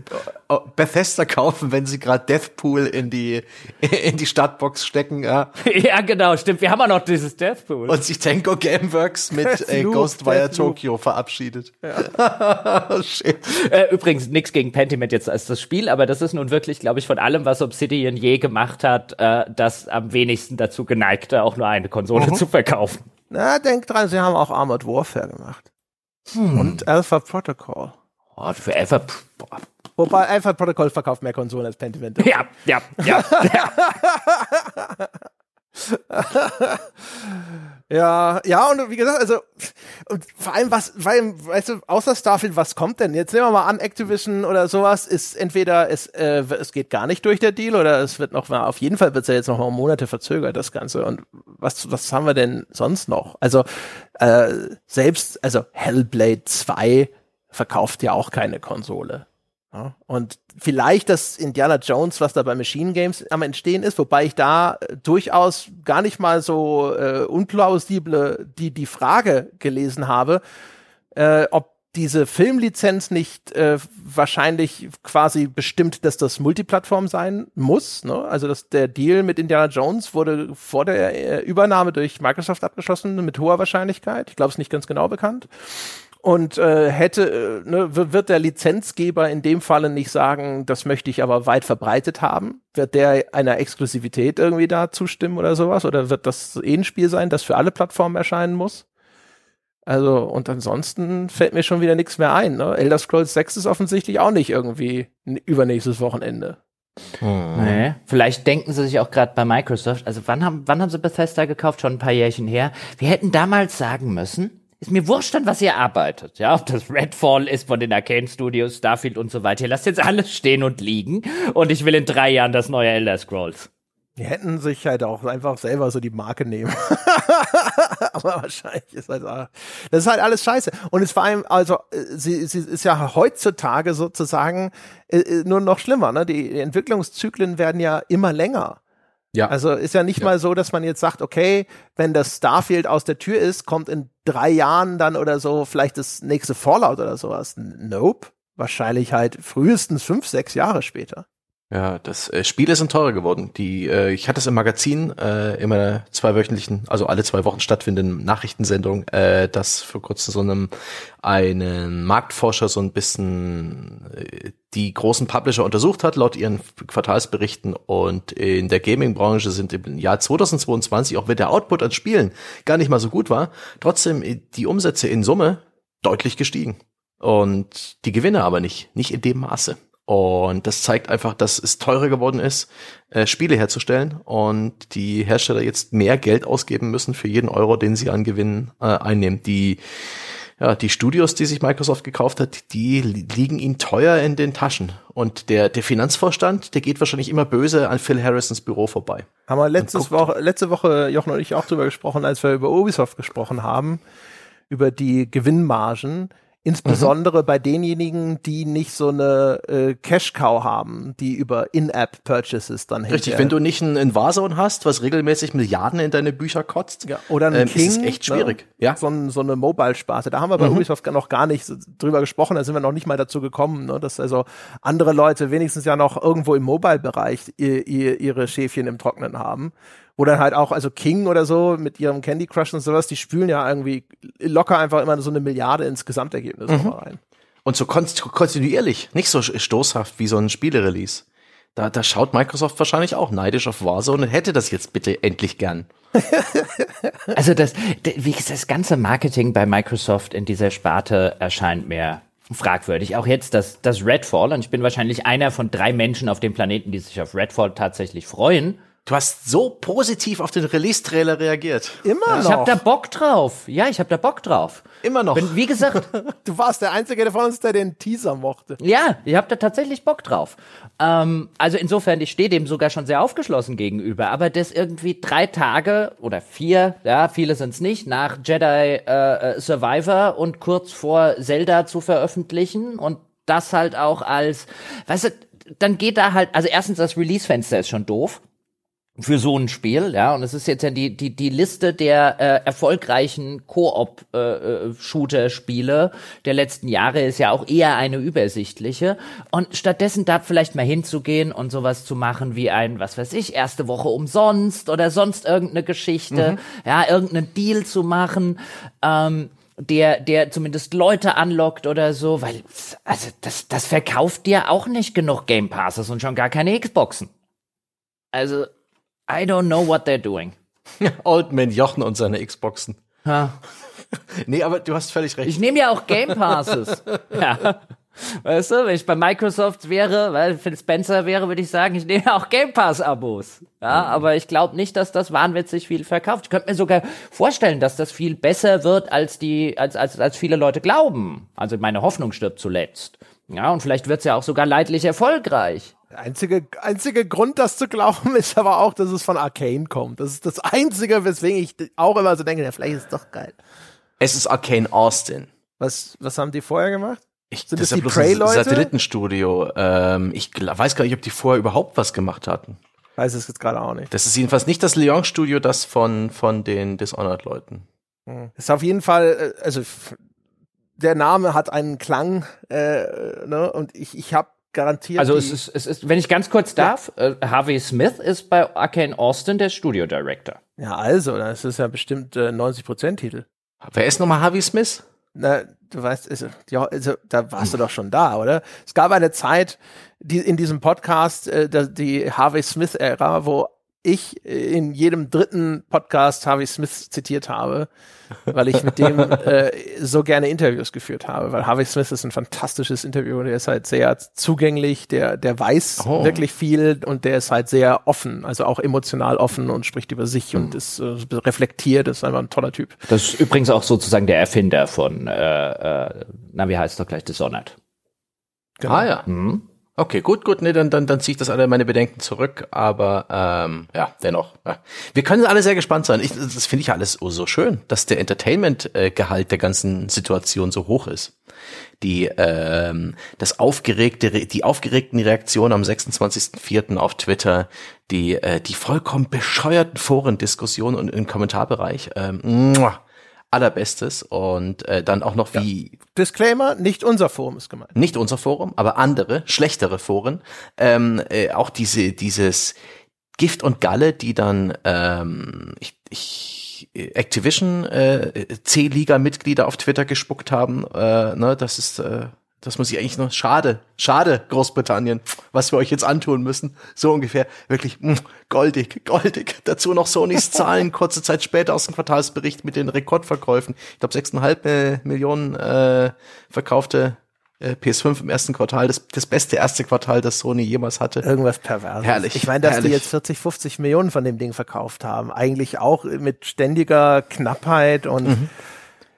Speaker 3: Bethesda kaufen, wenn sie gerade Deathpool in die, [LAUGHS] in die Startbox stecken, ja.
Speaker 2: Ja, genau, stimmt. Wir haben ja noch dieses Deathpool.
Speaker 3: Und sich Tango Gameworks mit äh, Ghostwire Tokyo verabschiedet. Ja.
Speaker 2: oh, shit. Äh, übrigens, nix gegen Pentiment jetzt als das Spiel, aber das ist nun wirklich, glaube ich, von allem, was Obsidian je gemacht hat, äh, das am wenigsten dazu geneigte, auch nur eine Konsole mhm. zu verkaufen.
Speaker 1: Na, denk dran, sie haben auch Armored Warfare gemacht. Hm. Und Alpha Protocol.
Speaker 2: Oh, für Alpha. Boah.
Speaker 1: Wobei Alpha Protocol verkauft mehr Konsolen als Pentiment.
Speaker 2: Ja, ja, ja. ja. [LAUGHS] [LAUGHS]
Speaker 1: ja, ja, und wie gesagt, also, und vor allem was, weil, weißt du, außer Starfield, was kommt denn? Jetzt nehmen wir mal an, Activision oder sowas ist entweder es, äh, es geht gar nicht durch der Deal oder es wird noch mal, auf jeden Fall wird es ja jetzt noch mal Monate verzögert, das Ganze. Und was, was haben wir denn sonst noch? Also, äh, selbst, also Hellblade 2 verkauft ja auch keine Konsole. Ja, und vielleicht das Indiana Jones, was da bei Machine Games am Entstehen ist, wobei ich da äh, durchaus gar nicht mal so äh, unplausible die, die Frage gelesen habe, äh, ob diese Filmlizenz nicht äh, wahrscheinlich quasi bestimmt, dass das Multiplattform sein muss. Ne? Also dass der Deal mit Indiana Jones wurde vor der äh, Übernahme durch Microsoft abgeschlossen mit hoher Wahrscheinlichkeit. Ich glaube, es ist nicht ganz genau bekannt und äh, hätte, äh, ne, wird der Lizenzgeber in dem Falle nicht sagen, das möchte ich aber weit verbreitet haben? Wird der einer Exklusivität irgendwie da zustimmen oder sowas? Oder wird das eh ein Spiel sein, das für alle Plattformen erscheinen muss? Also, und ansonsten fällt mir schon wieder nichts mehr ein. Ne? Elder Scrolls 6 ist offensichtlich auch nicht irgendwie übernächstes Wochenende.
Speaker 2: Hm. Nee. Vielleicht denken sie sich auch gerade bei Microsoft, also wann haben, wann haben sie Bethesda gekauft? Schon ein paar Jährchen her. Wir hätten damals sagen müssen, ist mir wurscht, an was ihr arbeitet. Ja, ob das Redfall ist von den Arcane Studios, Starfield und so weiter. Ihr lasst jetzt alles stehen und liegen und ich will in drei Jahren das neue Elder Scrolls.
Speaker 1: Die hätten sich halt auch einfach selber so die Marke nehmen. [LAUGHS] Aber wahrscheinlich ist halt, das ist halt alles scheiße. Und es vor allem, also, sie, sie ist ja heutzutage sozusagen äh, äh, nur noch schlimmer, ne? Die Entwicklungszyklen werden ja immer länger. Ja. Also ist ja nicht ja. mal so, dass man jetzt sagt, okay, wenn das Starfield aus der Tür ist, kommt in drei Jahren dann oder so vielleicht das nächste Fallout oder sowas. Nope. Wahrscheinlich halt frühestens fünf, sechs Jahre später.
Speaker 3: Ja, das äh, Spiele sind teurer geworden. Die, äh, ich hatte es im Magazin äh, in meiner zweiwöchentlichen, also alle zwei Wochen stattfindenden Nachrichtensendung, äh, das vor kurzem so einem einen Marktforscher so ein bisschen äh, die großen Publisher untersucht hat, laut ihren Quartalsberichten. Und in der Gaming-Branche sind im Jahr 2022, auch wenn der Output an Spielen gar nicht mal so gut war, trotzdem die Umsätze in Summe deutlich gestiegen. Und die Gewinne aber nicht, nicht in dem Maße. Und das zeigt einfach, dass es teurer geworden ist, äh, Spiele herzustellen und die Hersteller jetzt mehr Geld ausgeben müssen für jeden Euro, den sie an Gewinn äh, einnehmen. Die ja, die Studios, die sich Microsoft gekauft hat, die liegen ihnen teuer in den Taschen. Und der, der Finanzvorstand, der geht wahrscheinlich immer böse an Phil Harrisons Büro vorbei.
Speaker 1: Haben wir letztes Woche, letzte Woche, Jochen und ich auch drüber gesprochen, als wir über Ubisoft gesprochen haben, über die Gewinnmargen Insbesondere mhm. bei denjenigen, die nicht so eine äh, Cash-Cow haben, die über In-App-Purchases dann
Speaker 3: Richtig, wenn du nicht ein, ein Warzone hast, was regelmäßig Milliarden in deine Bücher kotzt,
Speaker 1: ja, oder ein ähm, King, ist
Speaker 3: es echt ne? schwierig.
Speaker 1: Ne? Ja. So, so eine Mobile-Sparte. Da haben wir bei mhm. Ubisoft noch gar nicht drüber gesprochen, da sind wir noch nicht mal dazu gekommen, ne? dass also andere Leute wenigstens ja noch irgendwo im Mobile-Bereich ihr, ihr, ihre Schäfchen im Trocknen haben wo dann halt auch, also King oder so mit ihrem Candy Crush und sowas, die spülen ja irgendwie locker einfach immer so eine Milliarde ins Gesamtergebnis mhm. rein.
Speaker 3: Und so kontinuierlich, nicht so stoßhaft wie so ein Spielerelease. Da, da schaut Microsoft wahrscheinlich auch neidisch auf Warzone und hätte das jetzt bitte endlich gern. [LAUGHS]
Speaker 2: also das, wie gesagt, das ganze Marketing bei Microsoft in dieser Sparte erscheint mir fragwürdig. Auch jetzt das, das Redfall, und ich bin wahrscheinlich einer von drei Menschen auf dem Planeten, die sich auf Redfall tatsächlich freuen.
Speaker 3: Du hast so positiv auf den Release-Trailer reagiert.
Speaker 2: Immer ja. noch. Ich hab da Bock drauf. Ja, ich hab da Bock drauf.
Speaker 3: Immer noch.
Speaker 2: Bin, wie gesagt. [LAUGHS]
Speaker 1: du warst der Einzige von uns, der den Teaser mochte.
Speaker 2: Ja, ich hab da tatsächlich Bock drauf. Ähm, also insofern, ich stehe dem sogar schon sehr aufgeschlossen gegenüber. Aber das irgendwie drei Tage oder vier, ja, viele sind's nicht, nach Jedi äh, äh Survivor und kurz vor Zelda zu veröffentlichen und das halt auch als, weißt du, dann geht da halt, also erstens das Release-Fenster ist schon doof für so ein Spiel, ja, und es ist jetzt ja die die die Liste der äh, erfolgreichen Koop äh, äh, Shooter Spiele der letzten Jahre ist ja auch eher eine übersichtliche und stattdessen da vielleicht mal hinzugehen und sowas zu machen wie ein was weiß ich erste Woche umsonst oder sonst irgendeine Geschichte, mhm. ja, irgendeinen Deal zu machen, ähm, der, der zumindest Leute anlockt oder so, weil, also, das, das verkauft dir auch nicht genug Game Passes und schon gar keine Xboxen. Also, I don't know what they're doing. [LAUGHS]
Speaker 3: Old Man Jochen und seine Xboxen.
Speaker 2: Ha. [LAUGHS]
Speaker 3: nee, aber du hast völlig recht.
Speaker 2: Ich nehme ja auch Game Passes. [LAUGHS] ja. Weißt du, wenn ich bei Microsoft wäre, weil Phil Spencer wäre, würde ich sagen, ich nehme auch Game Pass-Abos. Ja, mhm. aber ich glaube nicht, dass das wahnwitzig viel verkauft. Ich könnte mir sogar vorstellen, dass das viel besser wird, als die, als, als, als viele Leute glauben. Also meine Hoffnung stirbt zuletzt. Ja, und vielleicht wird's ja auch sogar leidlich erfolgreich.
Speaker 1: Einzige, einzige Grund, das zu glauben, [LAUGHS] ist aber auch, dass es von Arcane kommt. Das ist das Einzige, weswegen ich auch immer so denke, ja, vielleicht ist es doch geil.
Speaker 3: Es ist Arcane Austin.
Speaker 1: Was, was haben die vorher gemacht?
Speaker 3: Ich, Sind das, das ist ja bloß ein Satellitenstudio. Ähm, ich weiß gar nicht, ob die vorher überhaupt was gemacht hatten.
Speaker 1: Weiß es jetzt gerade auch nicht.
Speaker 3: Das ist jedenfalls nicht das Lyon-Studio, das von, von den Dishonored-Leuten.
Speaker 1: Hm. Ist auf jeden Fall, äh, also der Name hat einen Klang, äh, ne? Und ich, ich habe garantiert.
Speaker 2: Also es ist, es ist, wenn ich ganz kurz darf, ja. äh, Harvey Smith ist bei Arcane Austin der Studio Director.
Speaker 1: Ja, also, das ist ja bestimmt äh, 90% Titel.
Speaker 3: Wer ist nochmal Harvey Smith?
Speaker 1: Na, du weißt, also, ja, also, da warst du doch schon da, oder? Es gab eine Zeit, die in diesem Podcast, äh, die Harvey Smith-Ära, wo ich in jedem dritten Podcast Harvey Smith zitiert habe, weil ich mit dem [LAUGHS] äh, so gerne Interviews geführt habe, weil Harvey Smith ist ein fantastisches Interview, der ist halt sehr zugänglich, der der weiß oh. wirklich viel und der ist halt sehr offen, also auch emotional offen und spricht über sich und ist äh, reflektiert, ist einfach ein toller Typ.
Speaker 2: Das ist übrigens auch sozusagen der Erfinder von äh, äh, na wie heißt doch gleich Dishonored.
Speaker 3: Genau. Ah ja. Mhm. Okay, gut, gut, nee, dann, dann, dann ziehe ich das alle meine Bedenken zurück, aber ähm, ja, dennoch. Ja. Wir können alle sehr gespannt sein. Ich, das finde ich alles so schön, dass der Entertainment-Gehalt der ganzen Situation so hoch ist. Die, ähm, das aufgeregte, die aufgeregten Reaktionen am 26.04. auf Twitter, die, äh, die vollkommen bescheuerten Forendiskussionen und im Kommentarbereich. Ähm, muah allerbestes und äh, dann auch noch wie ja.
Speaker 1: Disclaimer, nicht unser Forum ist gemeint.
Speaker 3: Nicht unser Forum, aber andere, schlechtere Foren. Ähm, äh, auch diese, dieses Gift und Galle, die dann ähm, ich, ich Activision äh, C-Liga-Mitglieder auf Twitter gespuckt haben, äh, ne, das ist äh, das muss ich eigentlich noch, schade, schade, Großbritannien, was wir euch jetzt antun müssen. So ungefähr, wirklich mh, hm, goldig, goldig. Dazu noch Sonys [LAUGHS] Zahlen kurze Zeit später aus dem Quartalsbericht mit den Rekordverkäufen. Ich glaube, 6,5 äh, Millionen äh, verkaufte äh, PS5 im ersten Quartal, das, das beste erste Quartal, das Sony jemals hatte.
Speaker 1: Irgendwas pervers.
Speaker 3: Herrlich.
Speaker 1: Ich meine, dass
Speaker 3: herrlich.
Speaker 1: die jetzt 40, 50 Millionen von dem Ding verkauft haben. Eigentlich auch mit ständiger Knappheit und mhm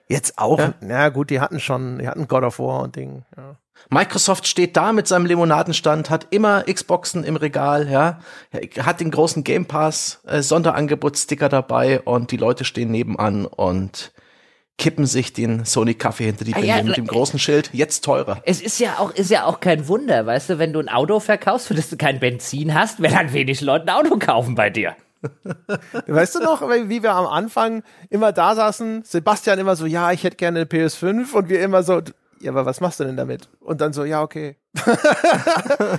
Speaker 1: Jetzt auch, ja. na gut, die hatten schon, die hatten God of War und Ding. Ja.
Speaker 3: Microsoft steht da mit seinem Limonadenstand, hat immer Xboxen im Regal, ja, hat den großen Game Pass äh, Sonderangebotssticker dabei und die Leute stehen nebenan und kippen sich den Sony Kaffee hinter die ah, Binde ja, mit dem großen Schild, jetzt teurer.
Speaker 2: Es ist ja auch, ist ja auch kein Wunder, weißt du, wenn du ein Auto verkaufst, für das du kein Benzin hast, werden halt wenig Leute ein Auto kaufen bei dir.
Speaker 1: Weißt du noch, wie wir am Anfang immer da saßen? Sebastian immer so, ja, ich hätte gerne eine PS5 und wir immer so, ja, aber was machst du denn damit? Und dann so, ja, okay.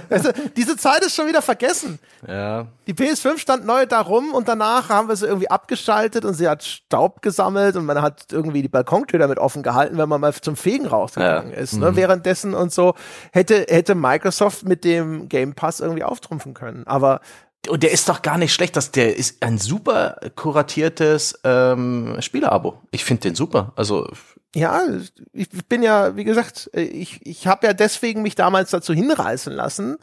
Speaker 1: weißt [LAUGHS] du, diese Zeit ist schon wieder vergessen.
Speaker 3: Ja.
Speaker 1: Die PS5 stand neu da rum und danach haben wir sie irgendwie abgeschaltet und sie hat Staub gesammelt und man hat irgendwie die Balkontür damit offen gehalten, wenn man mal zum Fegen rausgegangen ja. ist. Ne? Mhm. Währenddessen und so hätte, hätte Microsoft mit dem Game Pass irgendwie auftrumpfen können. Aber
Speaker 3: und der ist doch gar nicht schlecht. Das, der ist ein super kuratiertes ähm, Spielerabo. Ich finde den super. Also
Speaker 1: ja, ich bin ja, wie gesagt, ich, ich habe ja deswegen mich damals dazu hinreißen lassen,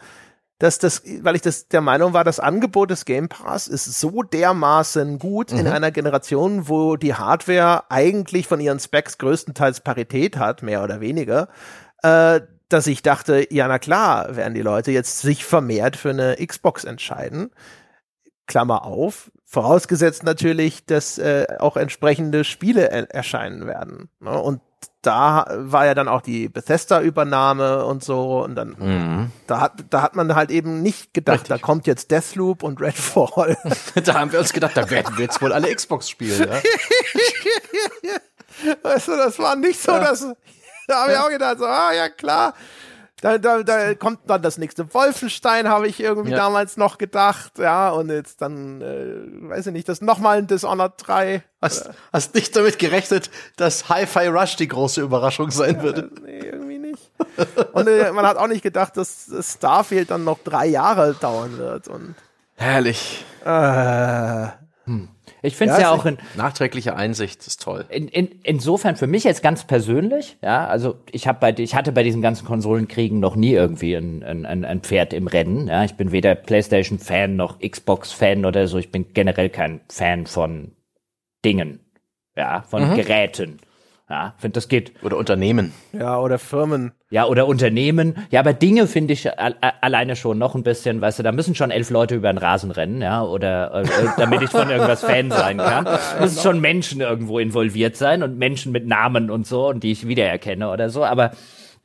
Speaker 1: dass das, weil ich das der Meinung war, das Angebot des Game Pass ist so dermaßen gut mhm. in einer Generation, wo die Hardware eigentlich von ihren Specs größtenteils Parität hat, mehr oder weniger, äh, dass ich dachte, ja, na klar, werden die Leute jetzt sich vermehrt für eine Xbox entscheiden. Klammer auf, vorausgesetzt natürlich, dass äh, auch entsprechende Spiele er erscheinen werden. Ne? Und da war ja dann auch die Bethesda-Übernahme und so und dann mhm. da hat da hat man halt eben nicht gedacht, Richtig. da kommt jetzt Deathloop und Redfall. [LAUGHS]
Speaker 3: da haben wir uns gedacht, da werden wir jetzt wohl alle Xbox spielen. Ja? [LAUGHS]
Speaker 1: weißt du, das war nicht so, ja. dass da habe ich auch gedacht, so, ah ja klar. Da, da, da kommt dann das nächste Wolfenstein, habe ich irgendwie ja. damals noch gedacht, ja, und jetzt dann, äh, weiß ich nicht, das nochmal ein Dishonored 3.
Speaker 3: Hast, hast nicht damit gerechnet, dass Hi-Fi Rush die große Überraschung sein ja, würde?
Speaker 1: Nee, irgendwie nicht. und äh, man hat auch nicht gedacht, dass Starfield dann noch drei Jahre dauern wird. Und
Speaker 3: Herrlich.
Speaker 2: Äh, hm. Ich finde es ja, ja auch in
Speaker 3: nachträgliche Einsicht ist toll.
Speaker 2: In, in, insofern für mich jetzt ganz persönlich, ja, also ich habe bei ich hatte bei diesen ganzen Konsolenkriegen noch nie irgendwie ein, ein, ein Pferd im Rennen. Ja, ich bin weder PlayStation Fan noch Xbox Fan oder so. Ich bin generell kein Fan von Dingen, ja, von mhm. Geräten. Ja, finde das geht.
Speaker 3: Oder Unternehmen.
Speaker 1: Ja, oder Firmen.
Speaker 2: Ja, oder Unternehmen. Ja, aber Dinge finde ich alleine schon noch ein bisschen, weißt du, da müssen schon elf Leute über den Rasen rennen, ja, oder äh, äh damit ich von irgendwas Fan sein kann. [LAUGHS] Müssen schon Menschen irgendwo involviert sein und Menschen mit Namen und so und die ich wiedererkenne oder so. Aber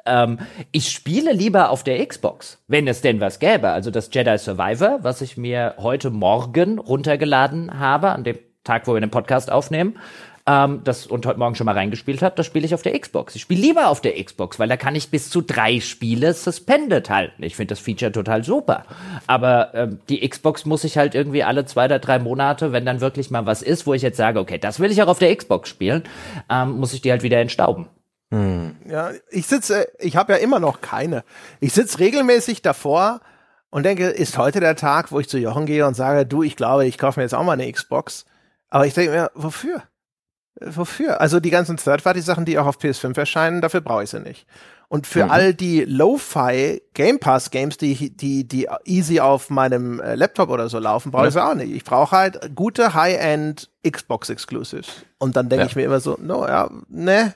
Speaker 2: ähm, ich spiele lieber auf der Xbox, wenn es denn was gäbe. Also das Jedi Survivor, was ich mir heute Morgen runtergeladen habe, an dem Tag, wo wir den Podcast aufnehmen ähm, das und heute Morgen schon mal reingespielt habe, das spiele ich auf der Xbox. Ich spiele lieber auf der Xbox, weil da kann ich bis zu drei Spiele suspended halten. Ich finde das Feature total super. Aber ähm, die Xbox muss ich halt irgendwie alle zwei oder drei Monate, wenn dann wirklich mal was ist, wo ich jetzt sage, okay, das will ich auch auf der Xbox spielen, ähm, muss ich die halt wieder entstauben.
Speaker 1: Hm. Ja, ich sitze, ich habe ja immer noch keine. Ich sitze regelmäßig davor und denke, ist heute der Tag, wo ich zu Jochen gehe und sage, du, ich glaube, ich kaufe mir jetzt auch mal eine Xbox. Aber ich denke mir, wofür? Wofür? Also die ganzen Third-Party-Sachen, die auch auf PS5 erscheinen, dafür brauche ich sie nicht. Und für mhm. all die Lo-Fi Game Pass Games, die, die, die easy auf meinem äh, Laptop oder so laufen, brauche ich sie auch nicht. Ich brauche halt gute High-End Xbox Exclusives. Und dann denke ja. ich mir immer so, no, ja, ne,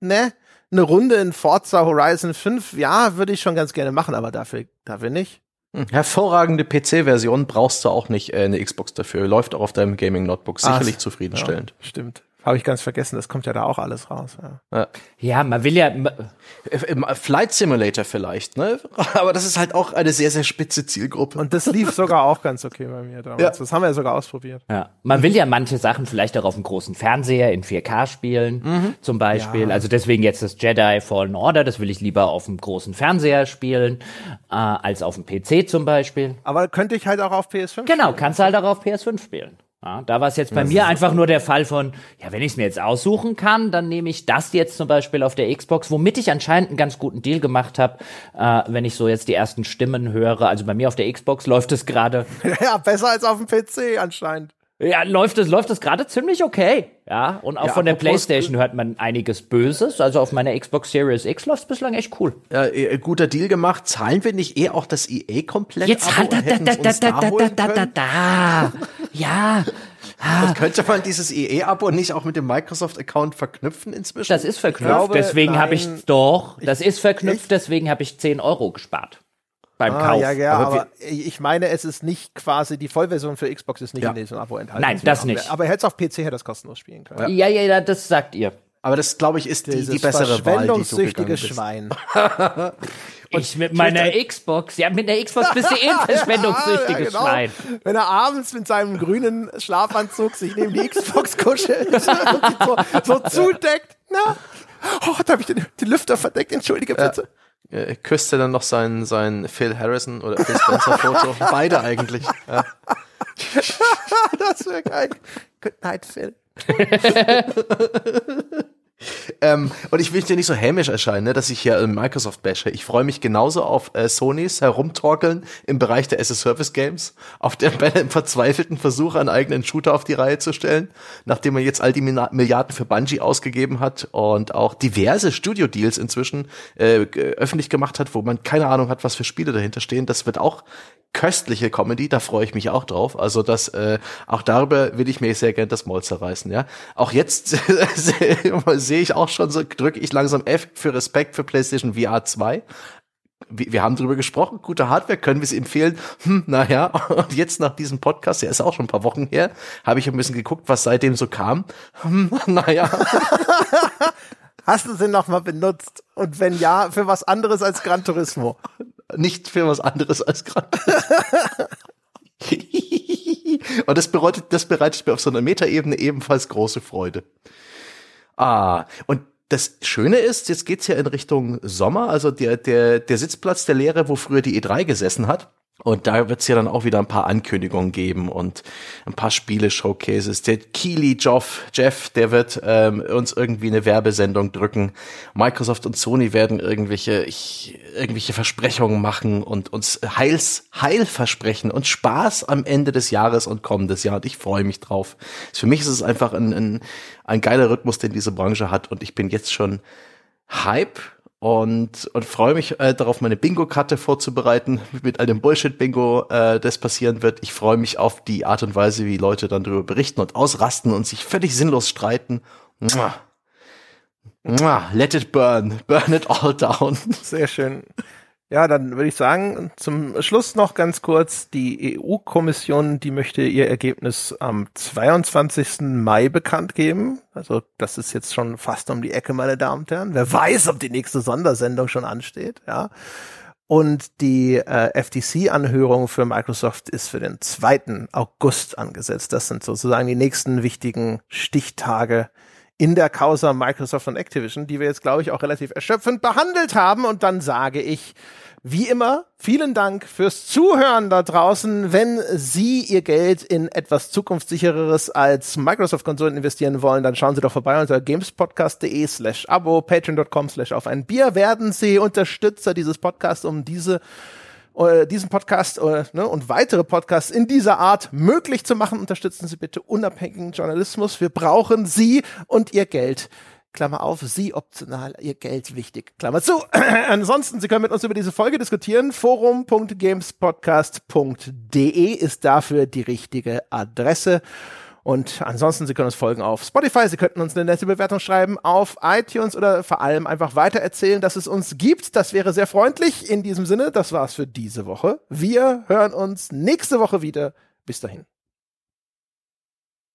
Speaker 1: ne, eine Runde in Forza Horizon 5, ja, würde ich schon ganz gerne machen, aber dafür, dafür nicht.
Speaker 3: Hervorragende PC-Version brauchst du auch nicht äh, eine Xbox dafür. Läuft auch auf deinem Gaming-Notebook sicherlich Ach, zufriedenstellend.
Speaker 1: Ja, stimmt. Habe ich ganz vergessen, das kommt ja da auch alles raus.
Speaker 2: Ja, ja man will ja.
Speaker 3: Äh, Flight Simulator vielleicht, ne? [LAUGHS] Aber das ist halt auch eine sehr, sehr spitze Zielgruppe.
Speaker 1: Und das lief sogar auch ganz okay bei mir damals. Ja. Das haben wir ja sogar ausprobiert.
Speaker 2: Ja. Man will ja manche Sachen vielleicht auch auf dem großen Fernseher in 4K spielen, mhm. zum Beispiel. Ja. Also deswegen jetzt das Jedi Fallen Order, das will ich lieber auf dem großen Fernseher spielen, äh, als auf dem PC zum Beispiel.
Speaker 1: Aber könnte ich halt auch auf PS5
Speaker 2: Genau, spielen. kannst du halt auch auf PS5 spielen. Ja, da war es jetzt bei das mir einfach nur der Fall von, ja, wenn ich es mir jetzt aussuchen kann, dann nehme ich das jetzt zum Beispiel auf der Xbox, womit ich anscheinend einen ganz guten Deal gemacht habe, äh, wenn ich so jetzt die ersten Stimmen höre. Also bei mir auf der Xbox läuft es gerade. [LAUGHS]
Speaker 1: ja, besser als auf dem PC anscheinend.
Speaker 2: Ja, läuft es, läuft es gerade ziemlich okay. Ja, und auch ja, von der PlayStation hört man einiges Böses. Also auf meiner Xbox Series X läuft es bislang echt cool.
Speaker 3: Ja, äh, guter Deal gemacht. Zahlen wir nicht eh auch das EA komplett?
Speaker 2: Jetzt hat da, da, da, da, da, da, da, da, da. Ja.
Speaker 3: Und könnte man dieses EA-Abo nicht auch mit dem Microsoft-Account verknüpfen inzwischen?
Speaker 2: Das ist verknüpft, glaube, deswegen habe ich doch, das ist verknüpft, deswegen habe ich 10 Euro gespart beim ah, Kauf.
Speaker 1: Ja, ja, aber, aber ich meine, es ist nicht quasi, die Vollversion für Xbox ist nicht ja. in diesem Abo enthalten.
Speaker 2: Nein, das nicht.
Speaker 1: Aber hätte es auf PC hätte das kostenlos spielen können.
Speaker 2: Ja, ja, ja, das sagt ihr.
Speaker 3: Aber das, glaube ich, ist die, die bessere Wahl, die du gegangen
Speaker 1: Schwein. [LAUGHS]
Speaker 2: ich mit meiner Xbox, ja, mit der Xbox bist du eh ein [LAUGHS] verschwendungssüchtiges ja, genau. Schwein.
Speaker 1: Wenn er abends mit seinem grünen Schlafanzug sich neben die Xbox kuschelt [LAUGHS] und so, so zudeckt, na, oh, da habe ich den, den Lüfter verdeckt, entschuldige bitte. Ja
Speaker 3: äh, küsste dann noch sein, sein Phil Harrison oder Phil Spencer Foto. [LAUGHS] Beide eigentlich. [LAUGHS] Ja.
Speaker 1: das wäre geil. Good night, Phil. [LAUGHS]
Speaker 3: ähm, und ich will dir nicht so hämisch erscheinen, ne, dass ich hier Microsoft bashe. Ich freue mich genauso auf äh, Sonys Herumtorkeln im Bereich der as-a-Service-Games, auf einem verzweifelten Versuch, einen eigenen Shooter auf die Reihe zu stellen, nachdem man jetzt all die Milliarden für Bungie ausgegeben hat und auch diverse Studio-Deals inzwischen äh, öffentlich gemacht hat, wo man keine Ahnung hat, was für Spiele dahinter stehen. Das wird auch köstliche Comedy, da freue ich mich auch drauf. Also das, äh, auch darüber will ich mir sehr gern das Maul zerreißen, ja. Auch jetzt [LAUGHS] sehe ich auch schon so, drücke ich langsam F für Respekt für PlayStation VR 2 wir haben darüber gesprochen, gute Hardware, können wir sie empfehlen? Hm, naja, [LAUGHS] und jetzt nach diesem Podcast, der ist auch schon ein paar Wochen her, habe ich ein bisschen geguckt, was seitdem so kam. Hm, [LAUGHS] naja. [LAUGHS]
Speaker 1: Hast du sie noch mal benutzt? Und wenn ja, für was anderes als Gran Turismo?
Speaker 3: nicht für was anderes als gerade. Und das bereitet, das bereitet mir auf so einer Metaebene ebenfalls große Freude. Ah, und das Schöne ist, jetzt geht's ja in Richtung Sommer, also der, der, der Sitzplatz der Lehre, wo früher die E3 gesessen hat, und da wird es ja dann auch wieder ein paar Ankündigungen geben und ein paar Spiele-Showcases. Der Keely Jeff, Jeff, der wird ähm, uns irgendwie eine Werbesendung drücken. Microsoft und Sony werden irgendwelche, ich, irgendwelche Versprechungen machen und uns Heils, Heil versprechen und Spaß am Ende des Jahres und kommendes Jahr. Und ich freue mich drauf. Für mich ist es einfach ein, ein, ein geiler Rhythmus, den diese Branche hat. Und ich bin jetzt schon Hype und, und freue mich äh, darauf, meine Bingo-Karte vorzubereiten mit einem Bullshit-Bingo, äh, das passieren wird. Ich freue mich auf die Art und Weise, wie Leute dann darüber berichten und ausrasten und sich völlig sinnlos streiten. Mua. Mua. Let it burn. Burn it all down.
Speaker 1: Sehr schön. Ja, dann würde ich sagen, zum Schluss noch ganz kurz, die EU-Kommission, die möchte ihr Ergebnis am 22. Mai bekannt geben. Also das ist jetzt schon fast um die Ecke, meine Damen und Herren. Wer weiß, ob die nächste Sondersendung schon ansteht, ja. Und die äh, FTC-Anhörung für Microsoft ist für den 2. August angesetzt. Das sind sozusagen die nächsten wichtigen Stichtage in der Causa Microsoft und Activision, die wir jetzt, glaube ich, auch relativ erschöpfend behandelt haben. Und dann sage ich, wie immer, vielen Dank fürs Zuhören da draußen. Wenn Sie Ihr Geld in etwas zukunftssichereres als Microsoft-Konsolen investieren wollen, dann schauen Sie doch vorbei unter gamespodcast.de slash abo, patreon.com slash auf ein Bier. Werden Sie Unterstützer dieses Podcasts, um diese äh, diesen Podcast äh, ne, und weitere Podcasts in dieser Art möglich zu machen. Unterstützen Sie bitte unabhängigen Journalismus. Wir brauchen Sie und Ihr Geld. Klammer auf, Sie optional, Ihr Geld wichtig. Klammer zu. [CLEARS THROAT] Ansonsten, Sie können mit uns über diese Folge diskutieren. Forum.gamespodcast.de ist dafür die richtige Adresse. Und ansonsten, Sie können uns folgen auf Spotify, Sie könnten uns eine nette Bewertung schreiben auf iTunes oder vor allem einfach weitererzählen, dass es uns gibt. Das wäre sehr freundlich. In diesem Sinne, das war's für diese Woche. Wir hören uns nächste Woche wieder. Bis dahin.